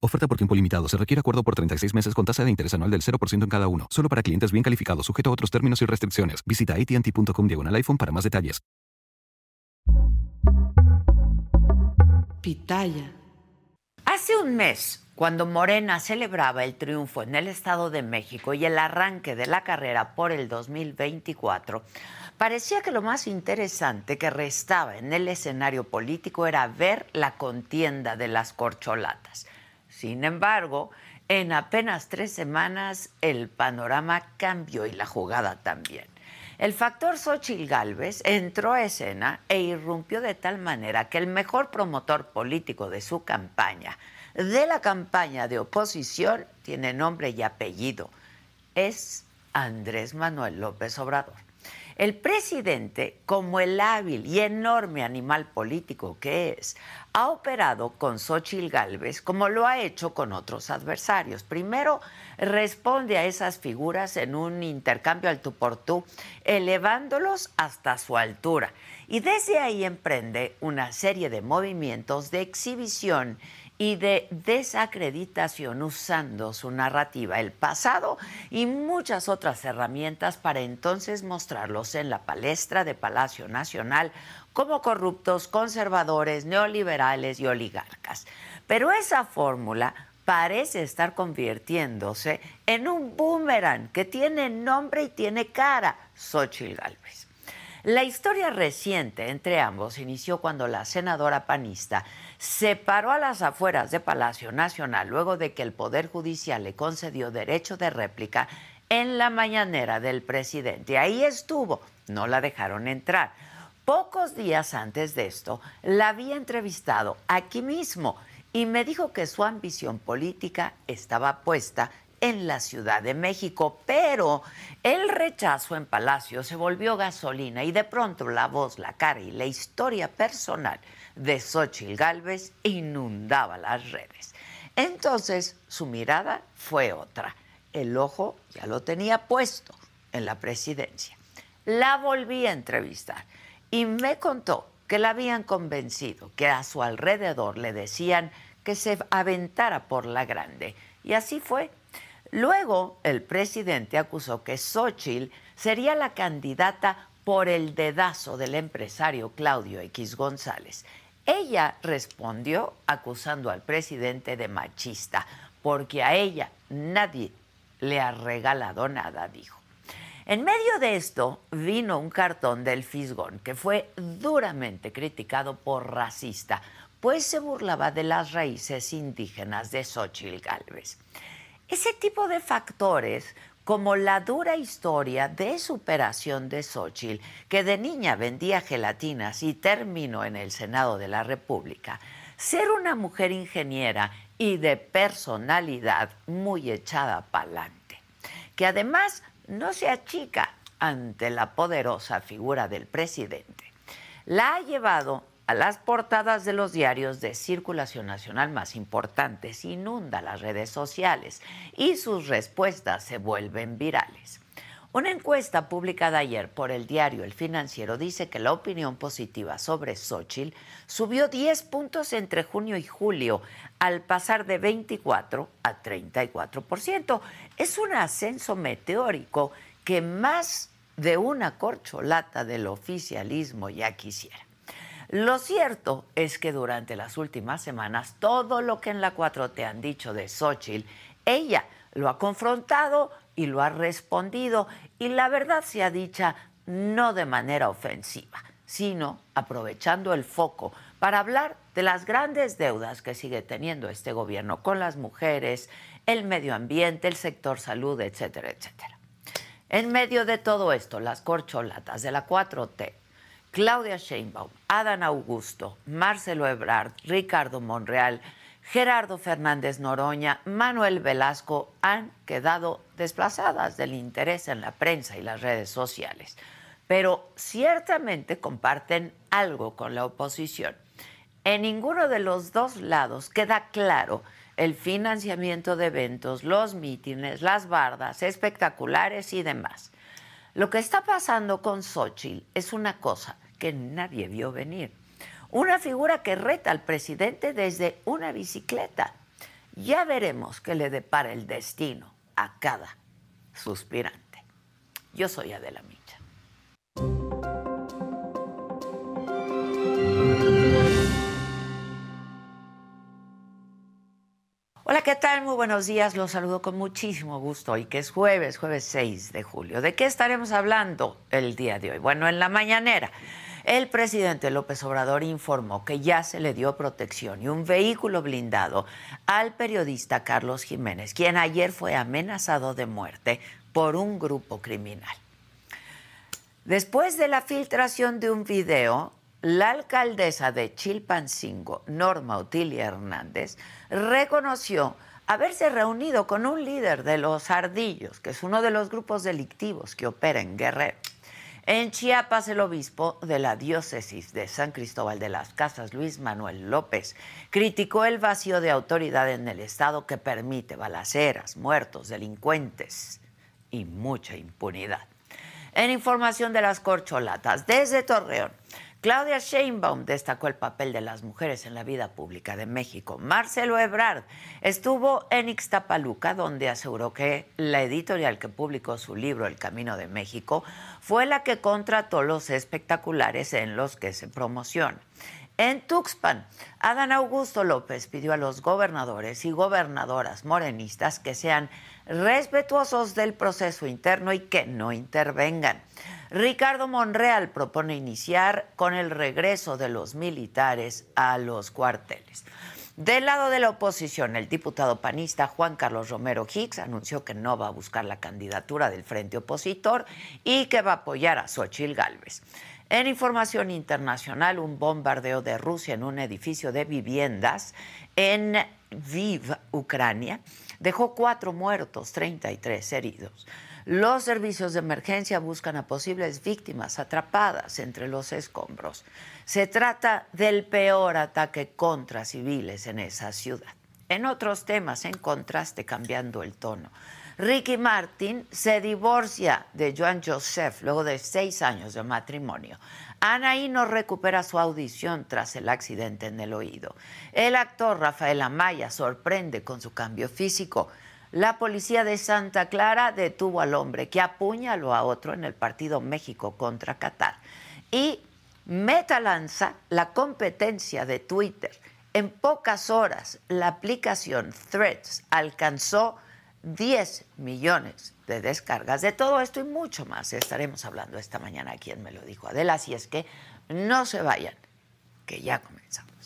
Oferta por tiempo limitado. Se requiere acuerdo por 36 meses con tasa de interés anual del 0% en cada uno. Solo para clientes bien calificados, sujeto a otros términos y restricciones. Visita ATT.com diagonal iPhone para más detalles. Pitaya. Hace un mes, cuando Morena celebraba el triunfo en el Estado de México y el arranque de la carrera por el 2024, parecía que lo más interesante que restaba en el escenario político era ver la contienda de las corcholatas. Sin embargo, en apenas tres semanas el panorama cambió y la jugada también. El factor Xochitl Gálvez entró a escena e irrumpió de tal manera que el mejor promotor político de su campaña, de la campaña de oposición, tiene nombre y apellido. Es Andrés Manuel López Obrador. El presidente, como el hábil y enorme animal político que es, ha operado con Xochitl Gálvez como lo ha hecho con otros adversarios. Primero, responde a esas figuras en un intercambio al tú por tú, elevándolos hasta su altura. Y desde ahí emprende una serie de movimientos de exhibición y de desacreditación usando su narrativa, el pasado y muchas otras herramientas para entonces mostrarlos en la palestra de Palacio Nacional como corruptos, conservadores, neoliberales y oligarcas. Pero esa fórmula parece estar convirtiéndose en un boomerang que tiene nombre y tiene cara, Xochitl Gálvez. La historia reciente entre ambos inició cuando la senadora panista se paró a las afueras de Palacio Nacional luego de que el Poder Judicial le concedió derecho de réplica en la mañanera del presidente. Ahí estuvo, no la dejaron entrar. Pocos días antes de esto, la había entrevistado aquí mismo y me dijo que su ambición política estaba puesta en la Ciudad de México, pero el rechazo en Palacio se volvió gasolina y de pronto la voz, la cara y la historia personal de Xochitl Gálvez inundaba las redes. Entonces su mirada fue otra. El ojo ya lo tenía puesto en la presidencia. La volví a entrevistar y me contó que la habían convencido, que a su alrededor le decían que se aventara por la grande. Y así fue. Luego, el presidente acusó que Xochitl sería la candidata por el dedazo del empresario Claudio X González. Ella respondió acusando al presidente de machista, porque a ella nadie le ha regalado nada, dijo. En medio de esto vino un cartón del Fisgón que fue duramente criticado por racista, pues se burlaba de las raíces indígenas de Xochitl Gálvez. Ese tipo de factores como la dura historia de superación de Xochitl, que de niña vendía gelatinas y terminó en el Senado de la República, ser una mujer ingeniera y de personalidad muy echada pa'lante, que además no se achica ante la poderosa figura del presidente, la ha llevado a las portadas de los diarios de circulación nacional más importantes, inunda las redes sociales y sus respuestas se vuelven virales. Una encuesta publicada ayer por el diario El Financiero dice que la opinión positiva sobre Xochitl subió 10 puntos entre junio y julio, al pasar de 24 a 34%. Es un ascenso meteórico que más de una corcholata del oficialismo ya quisiera. Lo cierto es que durante las últimas semanas todo lo que en la 4 te han dicho de Xochitl, ella lo ha confrontado y lo ha respondido y la verdad sea dicha, no de manera ofensiva, sino aprovechando el foco para hablar de las grandes deudas que sigue teniendo este gobierno con las mujeres, el medio ambiente, el sector salud, etcétera, etcétera. En medio de todo esto, las corcholatas de la 4T, Claudia Sheinbaum, Adán Augusto, Marcelo Ebrard, Ricardo Monreal, Gerardo Fernández Noroña, Manuel Velasco han quedado desplazadas del interés en la prensa y las redes sociales, pero ciertamente comparten algo con la oposición. En ninguno de los dos lados queda claro el financiamiento de eventos, los mítines, las bardas, espectaculares y demás. Lo que está pasando con Xochitl es una cosa que nadie vio venir. Una figura que reta al presidente desde una bicicleta. Ya veremos qué le depara el destino a cada suspirante. Yo soy Adela Micha. ¿Qué tal? Muy buenos días. Los saludo con muchísimo gusto hoy que es jueves, jueves 6 de julio. ¿De qué estaremos hablando el día de hoy? Bueno, en la mañanera, el presidente López Obrador informó que ya se le dio protección y un vehículo blindado al periodista Carlos Jiménez, quien ayer fue amenazado de muerte por un grupo criminal. Después de la filtración de un video, la alcaldesa de Chilpancingo, Norma Otilia Hernández, reconoció haberse reunido con un líder de los Ardillos, que es uno de los grupos delictivos que opera en Guerrero. En Chiapas, el obispo de la diócesis de San Cristóbal de las Casas, Luis Manuel López, criticó el vacío de autoridad en el Estado que permite balaceras, muertos, delincuentes y mucha impunidad. En información de las corcholatas, desde Torreón, Claudia Sheinbaum destacó el papel de las mujeres en la vida pública de México. Marcelo Ebrard estuvo en Ixtapaluca, donde aseguró que la editorial que publicó su libro El Camino de México fue la que contrató los espectaculares en los que se promociona. En Tuxpan, Adán Augusto López pidió a los gobernadores y gobernadoras morenistas que sean respetuosos del proceso interno y que no intervengan. Ricardo Monreal propone iniciar con el regreso de los militares a los cuarteles. Del lado de la oposición, el diputado panista Juan Carlos Romero Hicks anunció que no va a buscar la candidatura del frente opositor y que va a apoyar a Xochil Gálvez. En información internacional, un bombardeo de Rusia en un edificio de viviendas en Viv, Ucrania, dejó cuatro muertos, 33 heridos. Los servicios de emergencia buscan a posibles víctimas atrapadas entre los escombros. Se trata del peor ataque contra civiles en esa ciudad. En otros temas, en contraste, cambiando el tono. Ricky Martin se divorcia de Joan Joseph luego de seis años de matrimonio. Anaí no recupera su audición tras el accidente en el oído. El actor Rafael Amaya sorprende con su cambio físico. La policía de Santa Clara detuvo al hombre que apuñaló a otro en el partido México contra Qatar. Y Meta lanza la competencia de Twitter. En pocas horas, la aplicación Threads alcanzó 10 millones de descargas. De todo esto y mucho más estaremos hablando esta mañana aquí Me lo dijo Adela. Así es que no se vayan, que ya comenzamos.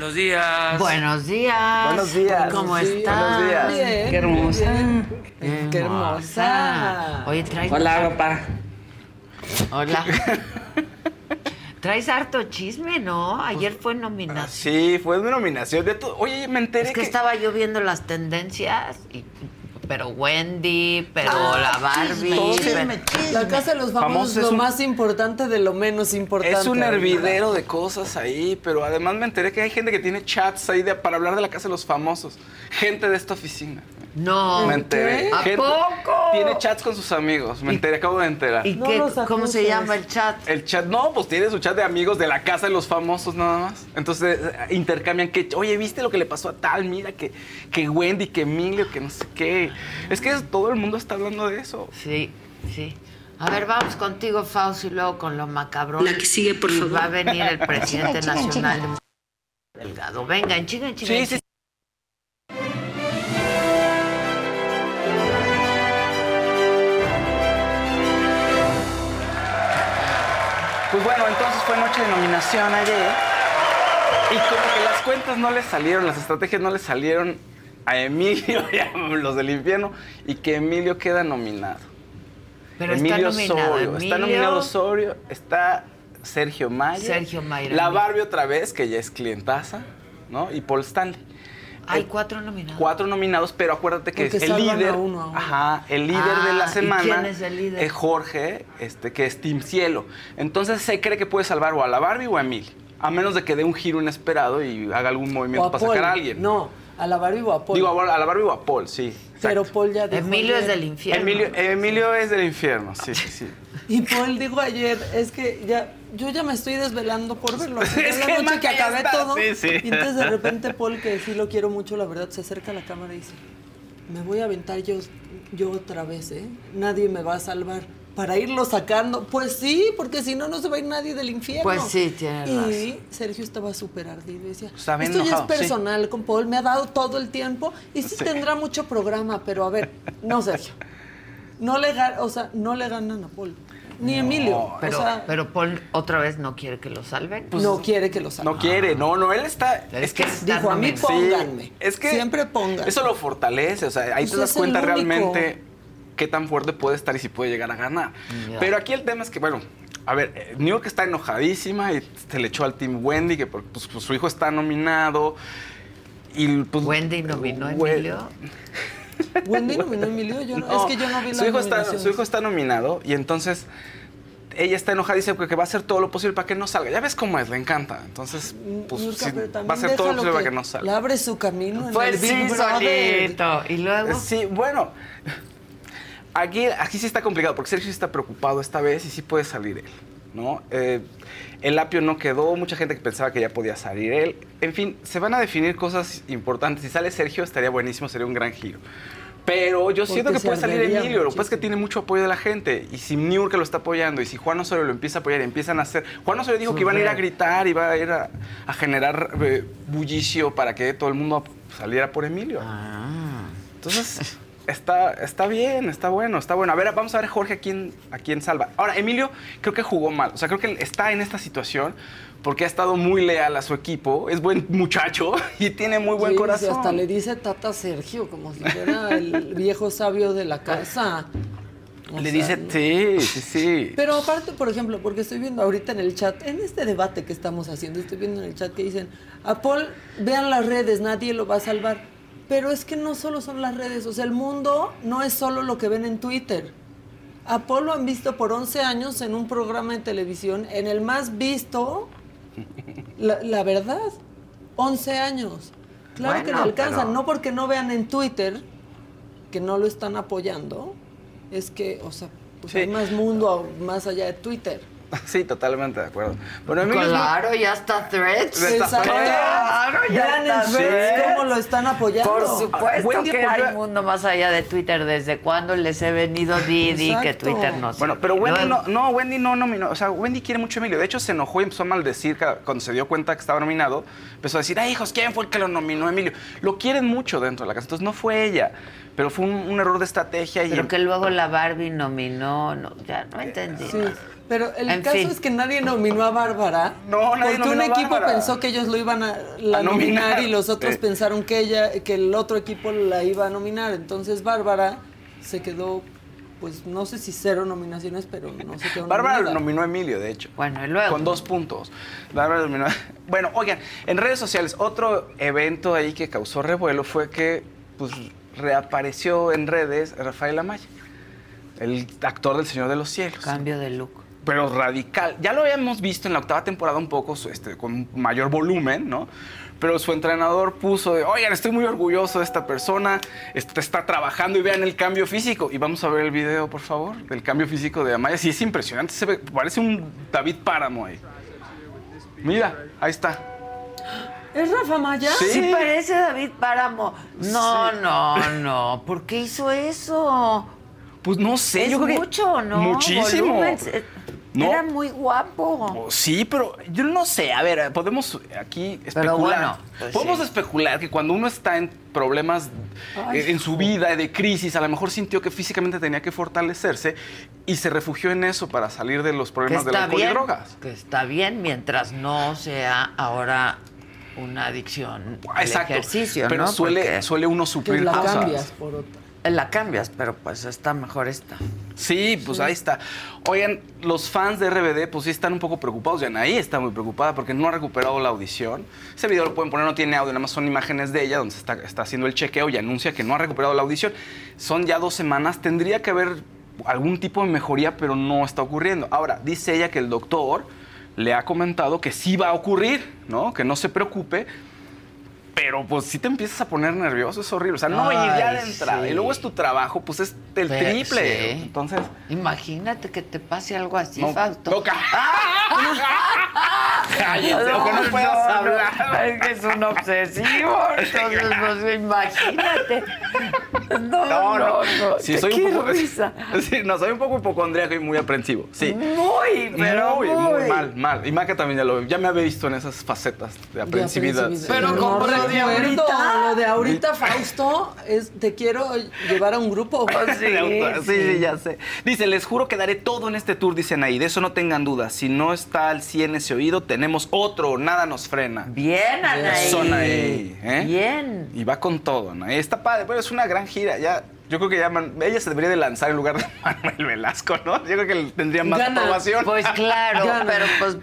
Buenos días. Buenos días. Buenos días. ¿Cómo Sí, estás? buenos días. Bien, Qué hermosa. Qué hermosa. Oye, traes. Hola, papá. Hola. traes harto chisme, ¿no? Ayer fue nominación. Sí, fue una nominación de todo. Oye, me enteré Es que que, estaba yo viendo las tendencias, y, pero Wendy, pero la Barbie. La casa de los famosos Famosos es lo un- más importante de lo menos importante. es un hervidero de cosas ahí, pero además me enteré que hay gente que tiene chats ahí de- para hablar de la casa de los famosos. Gente de esta oficina. No. Me enteré. ¿A Gente- poco? Tiene chats con sus amigos. Me enteré, acabo de enterar. ¿Y No qué, los cómo se llama el chat? El chat, no, pues tiene su chat de amigos de la casa de los famosos nada más. Entonces intercambian que, oye, ¿viste lo que le pasó a tal? Mira, que, que Wendy, que Emilio, que no sé qué. Es que todo el mundo está hablando de eso. Sí, sí. A ver, vamos contigo, Fausto, y luego con lo macabrón. La que sigue, por Y favor. Va a venir el presidente nacional de Delgado. Venga, en chinga, en chinga. Sí, sí. chinga. Pues bueno, entonces fue noche de nominación ayer. Y como que las cuentas no le salieron, las estrategias no le salieron a Emilio y a los del infierno. Y que Emilio queda nominado. Pero Emilio está nominado. Osorio. Está nominado Osorio, está Sergio Mayer. Sergio Mayer. La Barbie otra vez, que ya es clientaza, ¿no? Y Paul Stanley. Hay cuatro nominados. Cuatro nominados, pero acuérdate que Porque es el líder. a uno, a uno. Ajá, el líder Ah, de la ¿y semana. quién es el líder? Es Jorge, este, que es Team Cielo. Entonces se cree que puede salvar o a la Barbie o a Emilio. A menos de que dé un giro inesperado y haga algún movimiento para Paul. sacar a alguien. No, a la Barbie o a Paul. Digo, a la Barbie o a Paul, sí. Pero exacto. Paul ya dijo Emilio es del infierno. Emilio, Emilio es del infierno, sí, sí, sí. Y Paul dijo ayer, es que ya, yo ya me estoy desvelando por verlo. Es es la que noche que acabé está, todo. sí, sí. Y entonces de repente Paul, que sí lo quiero mucho, la verdad, se acerca a la cámara y dice, me voy a aventar yo, yo otra vez, ¿eh? Nadie me va a salvar. Para irlo sacando. Pues sí, porque si no, no se va a ir nadie del infierno. Pues sí, tiene Y razón. Sergio estaba súper ardido decía, bien esto ya es sí. personal con Paul, me ha dado todo el tiempo y sí, Sí. tendrá mucho programa, pero a ver, no, Sergio. No le, o sea, no le ganan a Paul. Ni Emilio. Pero, o sea, pero Paul otra vez no quiere que lo salven. no quiere que lo salga. No quiere, no, no, él está. Es que está Dijo, a mí pónganme. Sí, es que Siempre pónganme. Eso lo fortalece, o sea, ahí Pues te das es el cuenta único. realmente qué tan fuerte puede estar y si puede llegar a ganar. Pero aquí el tema es que, bueno, a ver, eh, New York está enojadísima y se le echó al team Wendy que pues, pues, su hijo está nominado. Y pues, Wendy nominó a Emilio. Wendy nominó a Emilio. Yo no- No, es que yo no vi su la hijo está. Su hijo está nominado y entonces ella está enojada y dice que va a hacer todo lo posible para que no salga. Ya ves cómo es, le encanta. Entonces, pues sí, va a hacer todo lo posible para que no salga. Le abre su camino en Pues el sí, solito. Y luego. Sí, bueno. Aquí, aquí sí está complicado porque Sergio sí está preocupado esta vez y sí puede salir él, ¿no? Eh, el apio no quedó, mucha gente que pensaba que ya podía salir él. En fin, se van a definir cosas importantes. Si sale Sergio estaría buenísimo, sería un gran giro. Pero yo siento que puede salir Emilio. Lo que pasa es que tiene mucho apoyo de la gente. Y si Niurka lo está apoyando y si Juan Osorio lo empieza a apoyar y empiezan a hacer. Juan Osorio dijo que iban a ir a gritar, iba a ir a, a generar eh, bullicio para que todo el mundo saliera por Emilio. Ah. Entonces, está, está bien, está bueno, está bueno. A ver, vamos a ver Jorge a quién, a quién salva. Ahora, Emilio creo que jugó mal. O sea, creo que está en esta situación porque ha estado muy leal a su equipo. Es buen muchacho y tiene muy buen Sí, corazón. sí, hasta le dice Tata Sergio, como si fuera el viejo sabio de la casa. O Le sea, dice, ¿no? sí, sí, sí. Pero aparte, por ejemplo, porque estoy viendo ahorita en el chat, en este debate que estamos haciendo, estoy viendo en el chat que dicen, a Paul, vean las redes, nadie lo va a salvar. Pero es que no solo son las redes, o sea, el mundo no es solo lo que ven en Twitter. A Paul lo han visto por 11 años en un programa de televisión, en el más visto, la, la verdad, 11 años. Claro que le Bueno, alcanzan, pero- no porque no vean en Twitter que no lo están apoyando, es que, o sea, pues Sí. hay más mundo más allá de Twitter. Sí, totalmente de acuerdo. Bueno, Claro, ya está Threads. Exacto. Claro, ya Vean está Threads cómo lo están apoyando. Por supuesto Wendy que hay mundo más allá de Twitter. ¿Desde cuándo les he venido Didi que Exacto. Twitter no Bueno, pero Wendy no, no, Wendy no nominó. O sea, Wendy quiere mucho a Emilio. De hecho, se enojó y empezó a maldecir cuando se dio cuenta que estaba nominado. Empezó a decir, ay, hijos, ¿quién fue el que lo nominó Emilio? Lo quieren mucho dentro de la casa. Entonces, no fue ella. Pero fue un, un error de estrategia. y Pero que luego la Barbie nominó, no, ya no entendí. Sí, pero el En caso fin. es que nadie nominó a Bárbara. No, nadie Porque un equipo Bárbara. pensó que ellos lo iban a, la A nominar. nominar y los otros Sí. pensaron que ella, que el otro equipo la iba a nominar. Entonces Bárbara se quedó, pues no sé si cero nominaciones, pero no se quedó Bárbara nominada. nominó a Emilio, de hecho. Bueno, y luego. Con dos puntos. Bárbara nominó. Bueno, oigan, en redes sociales, otro evento ahí que causó revuelo fue que pues, reapareció en redes Rafael Amaya, el actor del Señor de los Cielos. Cambio de look. Pero radical. Ya lo habíamos visto en la octava temporada un poco, este, con mayor volumen, ¿no? Pero su entrenador puso de, oigan, estoy muy orgulloso de esta persona, este, está trabajando y vean el cambio físico. Y vamos a ver el video, por favor, del cambio físico de Amaya. Sí, es impresionante, se ve, parece un David Páramo ahí. Mira, ahí está. ¿Es Rafa Maya? Sí. Sí parece David Páramo. No, no, no. ¿Por qué hizo eso? Pues no sé, es yo creo que mucho, ¿no? Muchísimo. Volumen. No. Era muy guapo. Oh, Sí, pero yo no sé. A ver, podemos aquí especular. bueno, pues podemos sí. especular que cuando uno está en problemas en su vida, de crisis, a lo mejor sintió que físicamente tenía que fortalecerse y se refugió en eso para salir de los problemas del alcohol y bien. drogas. Que está bien mientras no sea ahora una adicción al Exacto. ejercicio, pero ¿no? suele, Porque suele uno Que suplir la cosas. cambias por otra. La cambias, pero pues está mejor esta. Sí, pues ahí está. Oigan, los fans de RBD pues sí están un poco preocupados. Y Anaí está muy preocupada porque no ha recuperado la audición. Ese video lo pueden poner, no tiene audio, nada más son imágenes de ella donde está, está haciendo el chequeo y anuncia que no ha recuperado la audición. Son ya dos semanas, tendría que haber algún tipo de mejoría, pero no está ocurriendo. Ahora, dice ella que el doctor le ha comentado que sí va a ocurrir, ¿no? Que no se preocupe. Pero pues si te empiezas a poner nervioso, es horrible. O sea, no ir ya de Ay, entrada. sí. Y luego es tu trabajo, pues es el Pero, triple. sí. Entonces, Imagínate que te pase algo así, no, Fausto. no, ca- Cállate, o que no puedas no, hablar. Es que es un obsesivo. Entonces, pues imagínate. No, no, no. Sí, soy Qué un poco. risa. Sí, no, soy un poco hipocondríaco y muy aprensivo. Sí. Muy, pero muy, muy. mal, mal. Y Maca también ya lo ya me había visto en esas facetas de aprensividad. aprensividad. Pero No como lo de ahorita. Lo de ahorita, Fausto, es te quiero llevar a un grupo. Sí, sí, sí, ya sé. Dice, les juro que daré todo en este tour, dicen ahí. De eso no tengan dudas. Si no está al 100 ese oído, tenemos otro. Nada nos frena. Bien, Anaí. Son ahí, ¿eh? Bien. Y va con todo, ¿no? Y Está padre, pero es una gran gira. Ya, yo creo que ya man- ella se debería de lanzar en lugar de Manuel Velasco, ¿no? Yo creo que tendría más Gana. aprobación. Pues claro, Gana. pero pues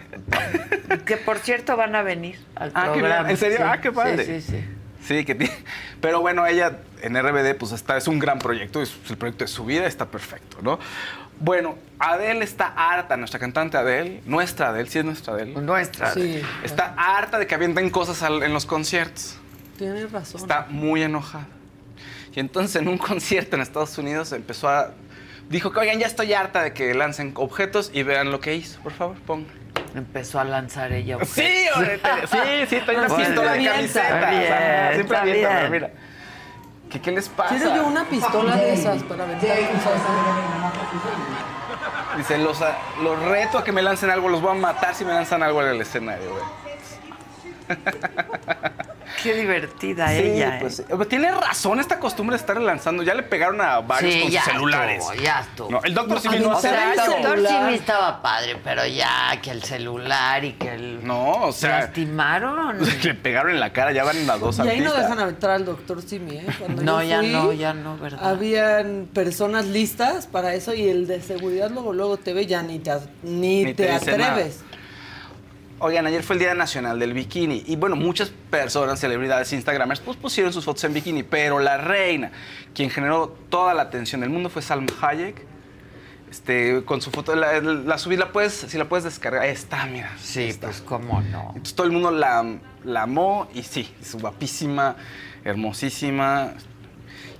que por cierto van a venir al Ah, programa. bien. ¿En serio? Sí, Ah, qué padre. Sí, sí, sí. Sí, que tiene. Pero bueno, ella en RBD, pues está, es un gran proyecto, es el proyecto de su vida, está perfecto, ¿no? Bueno, Adele está harta, nuestra cantante Adele, nuestra Adele, sí es nuestra Adele. Nuestra. Sí, Está harta de que avienten cosas al- en los conciertos. tienes razón. Está muy enojada. Y entonces en un concierto en Estados Unidos empezó a... Dijo que, oigan, ya estoy harta de que lancen objetos y vean lo que hizo. Por favor, pongan. Empezó a lanzar ella. objetos. Sí, sí, sí, trae una pistola de camiseta. bien, O sea, siempre avienta, mira. ¿Qué, ¿Qué les pasa? Quiero yo una pistola de esas para aventar cosas. Dice, los, a- los reto a que me lancen algo, los voy a matar si me lanzan algo en el escenario, güey. Qué divertida Sí, ella. pues, ¿eh? eh, tiene razón esta costumbre de estar lanzando. Ya le pegaron a varios Sí, con ya sus celulares. estuvo, ya estuvo. No, el doctor No, sí a vino mí a O se hacer sea, el doctor sí estaba padre, pero ya que el celular y que el... No, o sea, Lastimaron. le pegaron en la cara, ya van las dos Y ahí no dejan entrar al doctor Simi, ¿eh? Cuando No, yo ya fui, no, ya no, ¿verdad? Habían personas listas para eso y el de seguridad luego luego te ve ya ni te, ni Ni te, nada. Oigan, ayer fue el Día Nacional del Bikini y bueno, muchas personas, celebridades, instagramers, pues pusieron sus fotos en bikini, pero la reina, quien generó toda la atención del mundo fue Salma Hayek. Este, con su foto, la, la subí, la puedes, si la puedes descargar, ahí está, mira. Sí, está. pues cómo no. Entonces todo el mundo la, la amó y sí, es guapísima, hermosísima.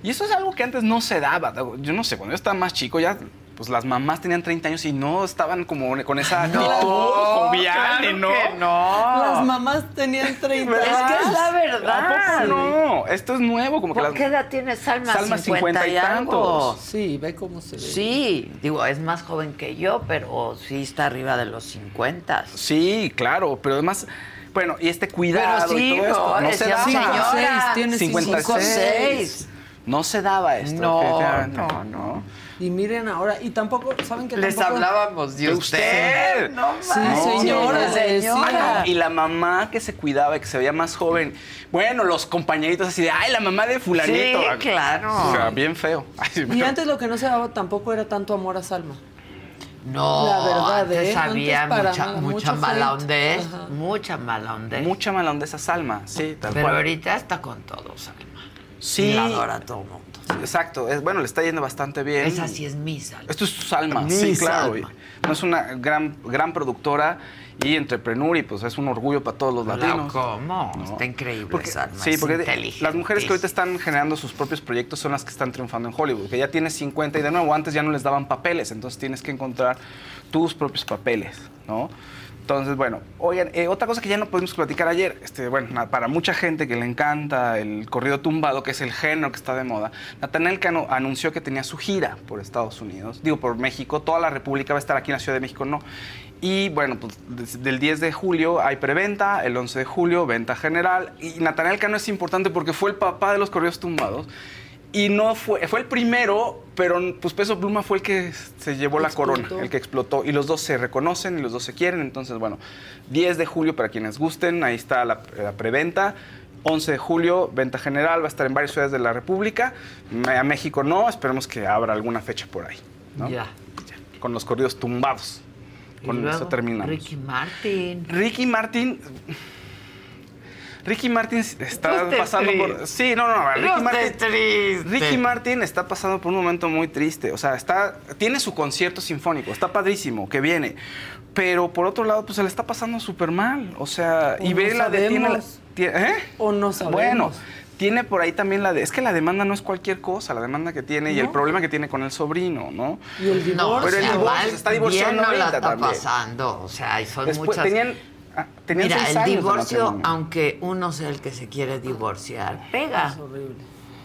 Y eso es algo que antes no se daba. Yo no sé, cuando yo estaba más chico ya, pues las mamás tenían 30 años y no estaban como con esa actitud jovial y no. que no. Las mamás tenían 30 Es que es la ¿A verdad. poco no? Esto es nuevo, como que ¿Por las... qué edad tiene Salma? Salma, 50 y 50 y tantos. Sí, ve cómo se ve. Sí, digo, es más joven que yo, pero sí está arriba de los 50. Sí, claro, pero además, bueno, y este cuidado Pero sí, y todo esto, no, no se decía daba. señora. Seis, tiene 56. 56. No se daba esto. No, no, no. Y miren ahora, y tampoco, ¿saben que Les tampoco? hablábamos de usted. usted. No, Sí, manches, señora, señora. Y la mamá que se cuidaba y que se veía más joven. Bueno, los compañeritos así de, ay, la mamá de fulanito. Sí, claro. O sea, bien feo. Ay, Y antes lo que no se daba tampoco era tanto amor a Salma. No, La verdad, antes ¿eh? había Antes mucha, mucha mucho mala Ajá. mucha mala. Mucha mala onda esa Salma, sí, tal Pero cual. ahorita está con todo, Salma. Sí. La adora todo mundo. Exacto, es, bueno, le está yendo bastante bien. Esa sí es mi salma. Esto es Salma, Mi sí, claro. Salma. No es una gran, gran productora y entrepreneur y pues es un orgullo para todos los Claro, latinos. ¿cómo? ¿no? Está increíble, Porque- Salma, Sí, es porque las mujeres que ahorita están generando sus propios proyectos son las que están triunfando en Hollywood, que ya tienes 50 y de nuevo antes ya no les daban papeles, entonces tienes que encontrar tus propios papeles, ¿no? Entonces, bueno, oigan, eh, otra cosa que ya no pudimos platicar ayer, este, bueno, para mucha gente que le encanta el corrido tumbado, que es el género que está de moda, Natanael Cano anunció que tenía su gira por Estados Unidos, digo, por México, toda la República va a estar aquí en la Ciudad de México, no. Y bueno, pues del 10 de julio hay preventa, el 11 de julio venta general, y Natanael Cano es importante porque fue el papá de los corridos tumbados. Y no fue, fue el primero, pero pues Peso Pluma fue el que se llevó la corona, el que explotó. Y los dos se reconocen y los dos se quieren. Entonces, bueno, 10 de julio para quienes gusten, ahí está la, la preventa. 11 de julio, venta general, va a estar en varias ciudades de la República. A México no, esperemos que abra alguna fecha por ahí. ¿no? Ya. Ya, Con los corridos tumbados. Con luego, eso terminamos. Ricky Martin. Ricky Martin. Ricky Martin está pasando por. Sí, no, no, Ricky Martin. estés triste. Ricky Martin está pasando por un momento muy triste. O sea, está, tiene su concierto sinfónico, está padrísimo, que viene. Pero por otro lado, pues se le está pasando súper mal. O sea, O y no ve la de. ¿eh? O no sabemos. Bueno, tiene por ahí también la de. Es que la demanda no es cualquier cosa, la demanda que tiene y el problema que tiene con el sobrino, ¿no? Y el No, divorcio. Pero el divorcio, se está divorciando bien no la ahorita está también. pasando. O sea, y son Después muchas... tenían. Ah, tenían Mira, seis el años divorcio, aunque uno sea el que se quiere divorciar, pega, Es horrible.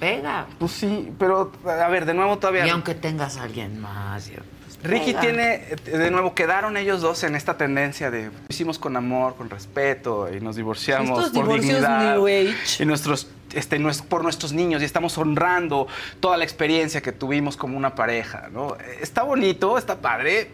pega. Pues sí, pero a ver, de nuevo todavía. Y aunque tengas a alguien más. pues, Ricky pega. tiene, de nuevo, quedaron ellos dos en esta tendencia de hicimos con amor, con respeto y nos divorciamos Estos por divorcios dignidad. New Age. Y nuestros, este, por nuestros niños y estamos honrando toda la experiencia que tuvimos como una pareja, ¿no? Está bonito, está padre,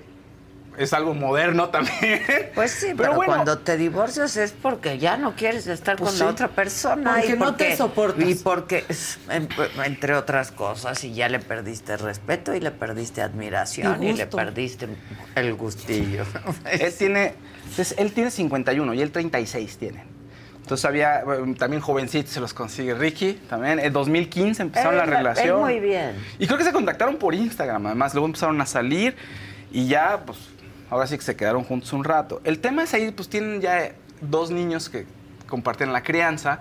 es algo moderno también. Pues sí, pero, bueno, cuando te divorcias es porque ya no quieres estar Pues con la otra persona. Porque y no te soportas. Y porque, en- entre otras cosas, y ya le perdiste respeto y le perdiste admiración Y le perdiste el gustillo. Él tiene, entonces, él tiene 51 y él 36 tiene. Entonces había, bueno, también jovencitos se los consigue Ricky, también. En 2015 empezaron la relación. él muy bien. Y creo que se contactaron por Instagram, además. Luego empezaron a salir y ya, pues, ahora sí que se quedaron juntos un rato. El tema es ahí, pues, tienen ya dos niños que comparten la crianza.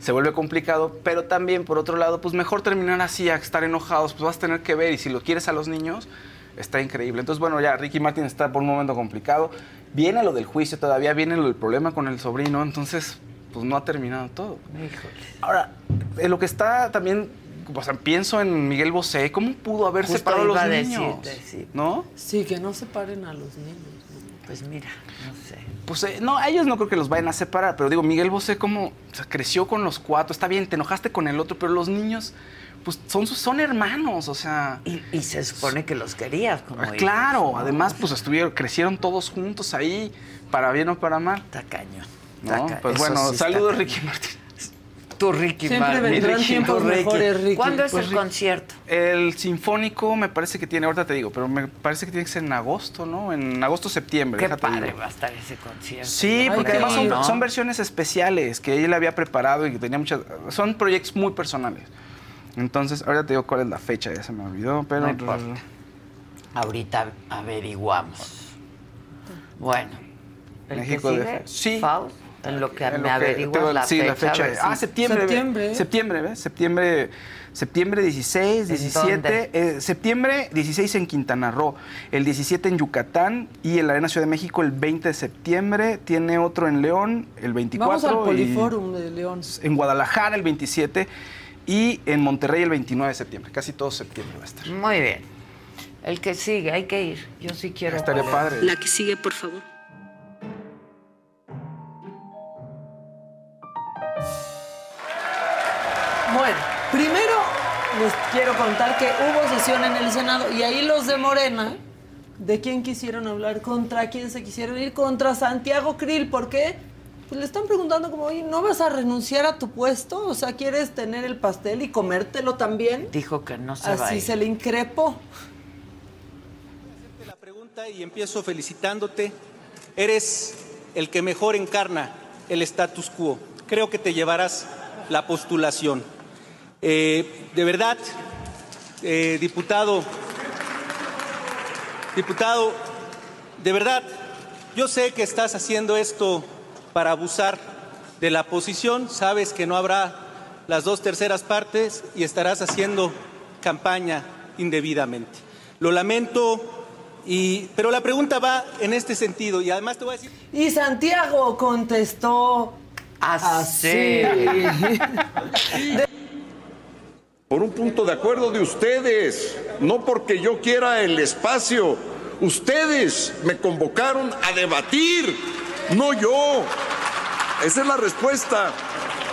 Se vuelve complicado, pero también, por otro lado, pues mejor terminar así, a estar enojados, pues vas a tener que ver. Y si lo quieres a los niños, está increíble. Entonces, bueno, ya Ricky Martin está por un momento complicado. Viene lo del juicio todavía, viene lo del problema con el sobrino. Entonces, pues no ha terminado todo. Ahora, eh, lo que está también, o sea, pienso en Miguel Bosé, ¿cómo pudo haber Justo separado a los niños? decirte, sí. ¿No? Sí, que no separen a los niños. Pues mira, no sé. Pues eh, no, a ellos no creo que los vayan a separar, pero digo, Miguel Bosé, ¿cómo o sea, creció con los cuatro? Está bien, te enojaste con el otro, pero los niños, pues son, sus- son hermanos, o sea. Y, y se supone que los querías como ah, claro, ¿no? además, pues estuvieron, crecieron todos juntos ahí, para bien o para mal. Está ca- Pues eso bueno, sí saludos. Ricky Martin. Tu Ricky Siempre Martin. vendrán Ricky, tiempos mejores, Ricky. ¿Cuándo es Pues el concierto? El sinfónico me parece que tiene, ahorita te digo, pero me parece que tiene que ser en agosto, ¿no? En agosto-septiembre. Qué déjate padre digo. va a estar ese concierto. Sí, porque qué además son, versiones especiales que ella le había preparado y que tenía muchas... Son proyectos muy personales. Entonces, ahora te digo cuál es la fecha, ya se me olvidó, pero... No importa. Ahorita averiguamos. Bueno. ¿el que México de sigue? fe- sí. Faust, en lo que En lo me que- averiguas la sí, fecha. la fecha. ver ah, septiembre. Septiembre. Septiembre, ¿ves? Septiembre, septiembre 16, ¿En 17. dónde? eh, septiembre 16 en Quintana Roo, el 17 en Yucatán y en la Arena Ciudad de México el 20 de septiembre. Tiene otro en León el 24. Vamos al y Poliforum de León. En Guadalajara el 27 y en Monterrey el 29 de septiembre. Casi todo septiembre va a estar. Muy bien. El que sigue, hay que ir. Yo sí quiero. Estaría padre. La que sigue, por favor. Primero les quiero contar que hubo sesión en el Senado y ahí los de Morena, ¿de quién quisieron hablar? ¿Contra quién se quisieron ir? Contra Santiago Krill. ¿Por qué? Pues le están preguntando como, oye, ¿no vas a renunciar a tu puesto? O sea, ¿quieres tener el pastel y comértelo también? Dijo que no se va a Así ir. se le increpó. la pregunta y empiezo felicitándote. Eres el que mejor encarna el status quo. Creo que te llevarás la postulación. Eh, de verdad, eh, diputado, diputado, de verdad, yo sé que estás haciendo esto para abusar de la posición, sabes que no habrá las dos terceras partes y estarás haciendo campaña indebidamente. Lo lamento, y, pero la pregunta va en este sentido y además te voy a decir... Y Santiago contestó así. Por un punto de acuerdo de ustedes, no porque yo quiera el espacio. Ustedes me convocaron a debatir, no yo. Esa es la respuesta.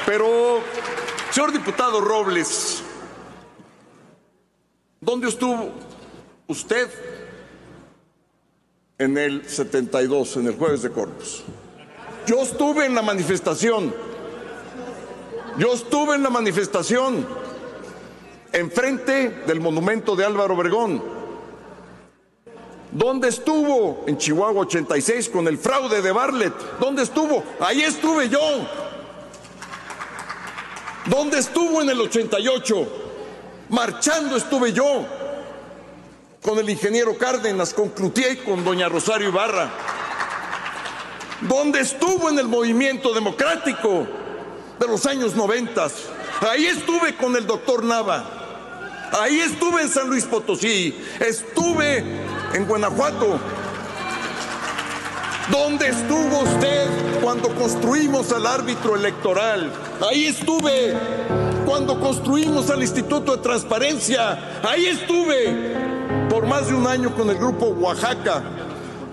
Pero, señor diputado Robles, ¿dónde estuvo usted en el 72, en el jueves de Corpus? Yo estuve en la manifestación. Yo estuve en la manifestación enfrente del monumento de Álvaro Obregón. ¿Dónde estuvo en Chihuahua 86 con el fraude de Bartlett? ¿Dónde estuvo? Ahí estuve yo. ¿Dónde estuvo en el 88? Marchando estuve yo con el ingeniero Cárdenas, con Cloutier y con doña Rosario Ibarra. ¿Dónde estuvo en el movimiento democrático de los años 90? Ahí estuve con el doctor Nava. Ahí estuve en San Luis Potosí. Estuve en Guanajuato. ¿Dónde estuvo usted cuando construimos al árbitro electoral? Ahí estuve cuando construimos al Instituto de Transparencia. Ahí estuve por más de un año con el grupo Oaxaca.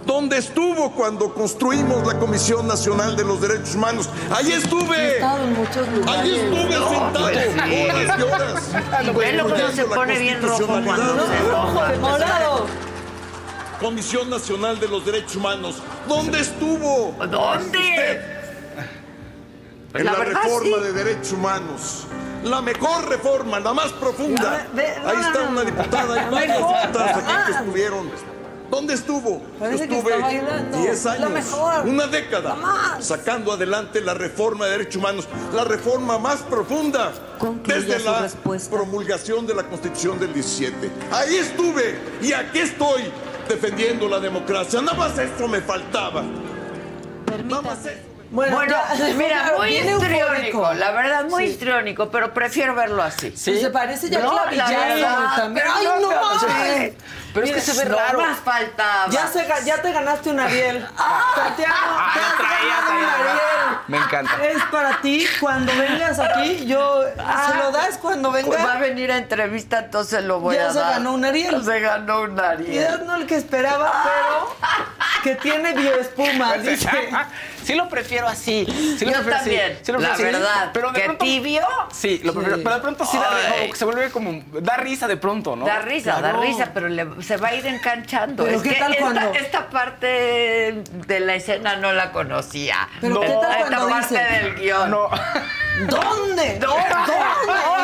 ¿Dónde estuvo cuando construimos la Comisión Nacional de los Derechos Humanos? Ahí estuve. He estado en muchos lugares. Ahí estuve sentado horas y horas. Ve lo que se pone bien rojo cuando se enoja. Morado. Comisión Nacional de los Derechos Humanos. ¿Dónde estuvo? ¿Dónde? En La la, verdad, reforma sí. de derechos humanos. La mejor reforma, la más profunda. Ahí no, está no, no. una diputada y La varias diputadas aquí que Ah. estuvieron. ¿Dónde estuvo? Parece Estuve está bailando. 10 La años, una década, sacando adelante la reforma de derechos humanos, la reforma más profunda desde la respuesta. promulgación de la Constitución del 17. Ahí estuve y aquí estoy defendiendo la democracia. Nada más eso me faltaba. Nada más eso. Bueno, Bueno, ya- mira, claro, muy histriónico, la verdad, muy Sí. histriónico, pero prefiero verlo así. Sí. Se parece ya No, a la verdad, también. pero Ay, no, no, no, mames. sí. Pero es que se ve No raro. más faltaba. Ya, se ya te ganaste un Ariel. Santiago, te has ya traía, ganado un traía. Ariel. Me encanta. Es para ti. Cuando vengas aquí, yo se lo das cuando Pues va a venga. venir a entrevista, entonces lo voy Ya a se dar. ganó un Ariel. Se ganó un Y Ariel. es no el que esperaba, pero que tiene bioespuma, dice. Sí lo prefiero así. Sí lo Yo prefiero así. también, Sí lo la prefiero así. verdad. Pero de ¿Que pronto, tibio? Sí, lo prefiero. Sí. Pero de pronto sí da, como se vuelve como. Da risa de pronto, ¿no? Da risa, Claro. da risa, pero le- se va a ir enganchando. Pero es ¿qué que tal esta, cuando- esta parte de la escena no la conocía. Pero No. ¿qué tal esta cuando parte dice? del guion. No. ¿Dónde? ¿Dónde?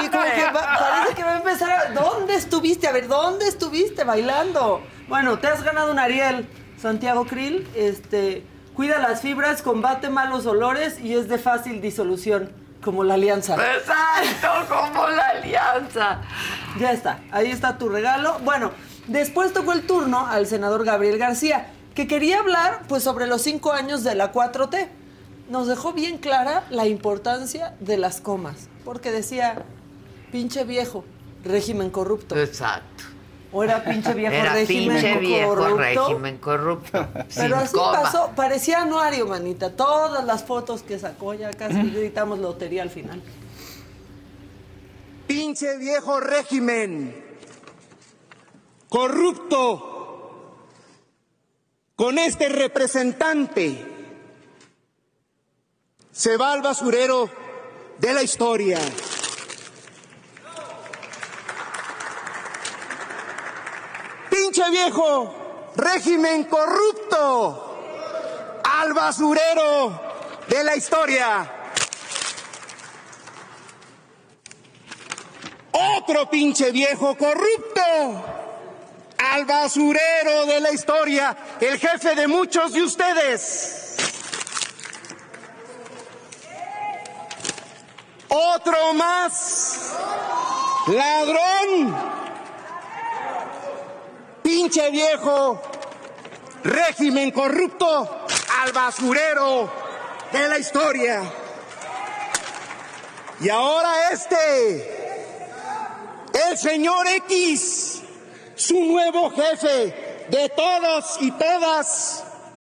Y como que va- parece que va a empezar a... ¿Dónde estuviste? A ver, ¿dónde estuviste bailando? Bueno, te has ganado un Ariel, Santiago Krill. Este, cuida las fibras, combate malos olores y es de fácil disolución, como la alianza. Exacto, como la alianza. Ya está, ahí está tu regalo. Bueno, después tocó el turno al senador Gabriel García, que quería hablar pues sobre los cinco años de la 4T. Nos dejó bien clara la importancia de las comas, porque decía, pinche viejo, régimen corrupto. Exacto. O era pinche viejo Era régimen pinche viejo corrupto. régimen corrupto. Pero así coma. pasó, parecía anuario, manita. Todas las fotos que sacó ya casi gritamos lotería al final. pinche viejo régimen corrupto con este representante se va al basurero de la historia. Pinche viejo régimen corrupto al basurero de la historia. Otro pinche viejo corrupto al basurero de la historia, el jefe de muchos de ustedes. Otro más ladrón pinche viejo, régimen corrupto, al basurero de la historia. Y ahora este, el señor X, su nuevo jefe de todos y todas.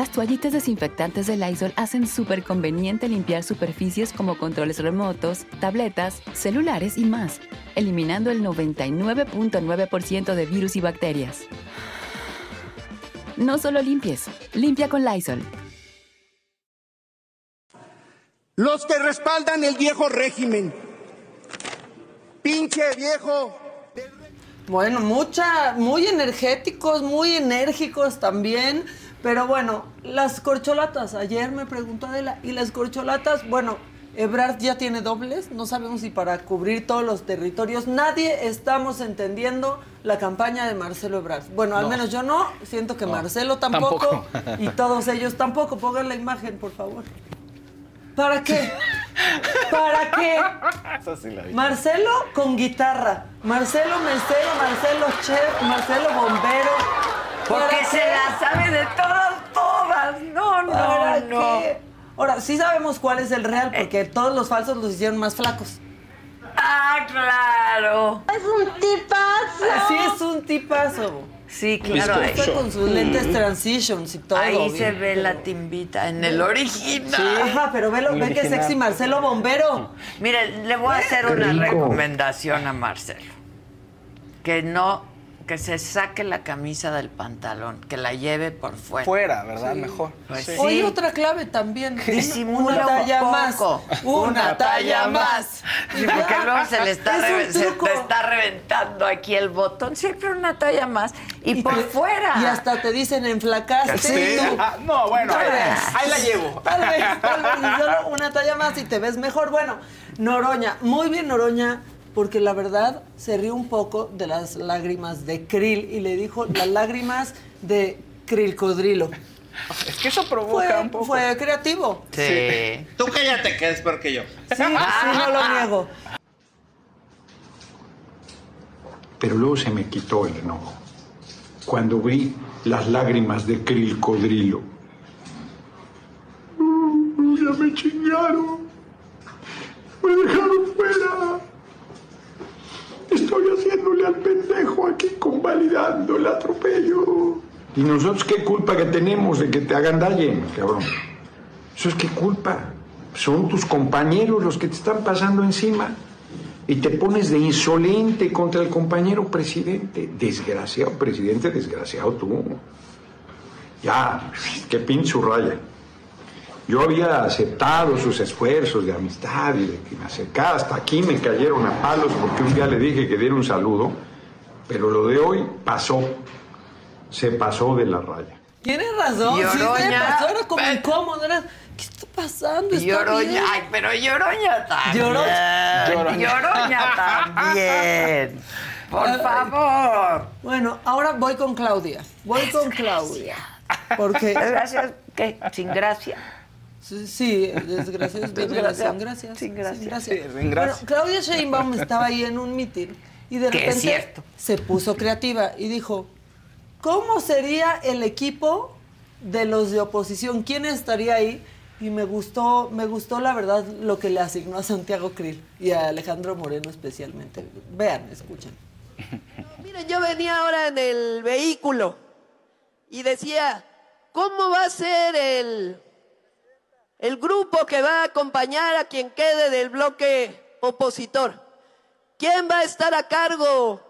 Las toallitas desinfectantes de Lysol hacen súper conveniente limpiar superficies como controles remotos, tabletas, celulares y más, eliminando el 99.9% de virus y bacterias. No solo limpies, limpia con Lysol. Los que respaldan el viejo régimen. Pinche viejo. Bueno, mucha, muy energéticos, muy enérgicos también. Pero bueno, las corcholatas, ayer me preguntó Adela, y las corcholatas, bueno, Ebrard ya tiene dobles, no sabemos si para cubrir todos los territorios. Nadie estamos entendiendo la campaña de Marcelo Ebrard. Bueno, al No. menos yo no, siento que Marcelo tampoco, Tampoco. y todos ellos tampoco. Pongan la imagen, por favor. ¿Para qué? ¿Para qué? Eso sí la vi. Marcelo con guitarra, Marcelo mesero, Marcelo chef, Marcelo bombero. Porque ¿Para se la sabe de todas, todas. No, no, ¿Para no. qué? Ahora, sí sabemos cuál es el real, porque todos los falsos los hicieron más flacos. Ah, claro. Es un tipazo. Sí, es un tipazo. Sí, claro. Está ahí- con sus lentes transitions y todo. Ahí se ve la timbita en el original. Sí, ajá, pero velo, El ve que sexy Marcelo Bombero. Mire, le voy a hacer una recomendación a Marcelo. Que no, que se saque la camisa del pantalón, que la lleve por fuera. Fuera, ¿verdad? Sí. Mejor. Pues sí. Oye, otra clave también. Disimula una talla un más. poco. Una talla más. Sí, porque luego se le está, Es se te está reventando aquí el botón. Siempre una talla más. Y, por te- fuera. Y hasta te dicen enflacaste. Sí. tú. Ah, no, bueno, Tal ahí- vez. ahí la llevo. Tal vez, tal vez. y solo una talla más y te ves mejor. Bueno, Noroña, muy bien Noroña, porque la verdad se rió un poco de las lágrimas de Krill y le dijo las lágrimas de Krill Codrilo. Es que eso provoca Fue, un poco. fue creativo. Sí. Tú cállate, que es peor que yo. Sí, sí, no lo niego. Pero luego se me quitó el enojo. Cuando vi las lágrimas de Krill Codrilo. Mm, Ya me chingaron. Me dejaron fuera. Estoy haciéndole al pendejo aquí convalidando el atropello. ¿Y nosotros qué culpa que tenemos de que te hagan daño, cabrón? Eso es qué culpa. Son tus compañeros los que te están pasando encima. Y te pones de insolente contra el compañero presidente. Desgraciado, presidente, desgraciado tú. Ya, que pinche raya. Yo había aceptado sus esfuerzos de amistad y de que me acercara. Hasta aquí me cayeron a palos porque un día le dije que diera un saludo. Pero lo de hoy pasó. Se pasó de la raya. Tienes razón. Sí, pasó, era como incómodo. Era, ¿qué está pasando? ¿Está Lloroña. bien? Ay, pero lloroña también. Lloroña. Lloroña también. Por favor. Bueno, ahora voy con Claudia. Voy con Claudia. Porque. Gracias. ¿Qué? ¿Sin gracia? Sí, sí, desgraciado es bien Desgraciado. sin gracias. Sin gracia. gracia. Sí, sin gracia. Bueno, Claudia Sheinbaum estaba ahí en un mitin y de es repente cierto. se puso creativa y dijo, ¿cómo sería el equipo de los de oposición? ¿Quién estaría ahí? Y me gustó, me gustó la verdad lo que le asignó a Santiago Krill y a Alejandro Moreno especialmente. Vean, escuchen. Miren, yo venía ahora en el vehículo y decía, ¿cómo va a ser el, el grupo que va a acompañar a quien quede del bloque opositor? ¿Quién va a estar a cargo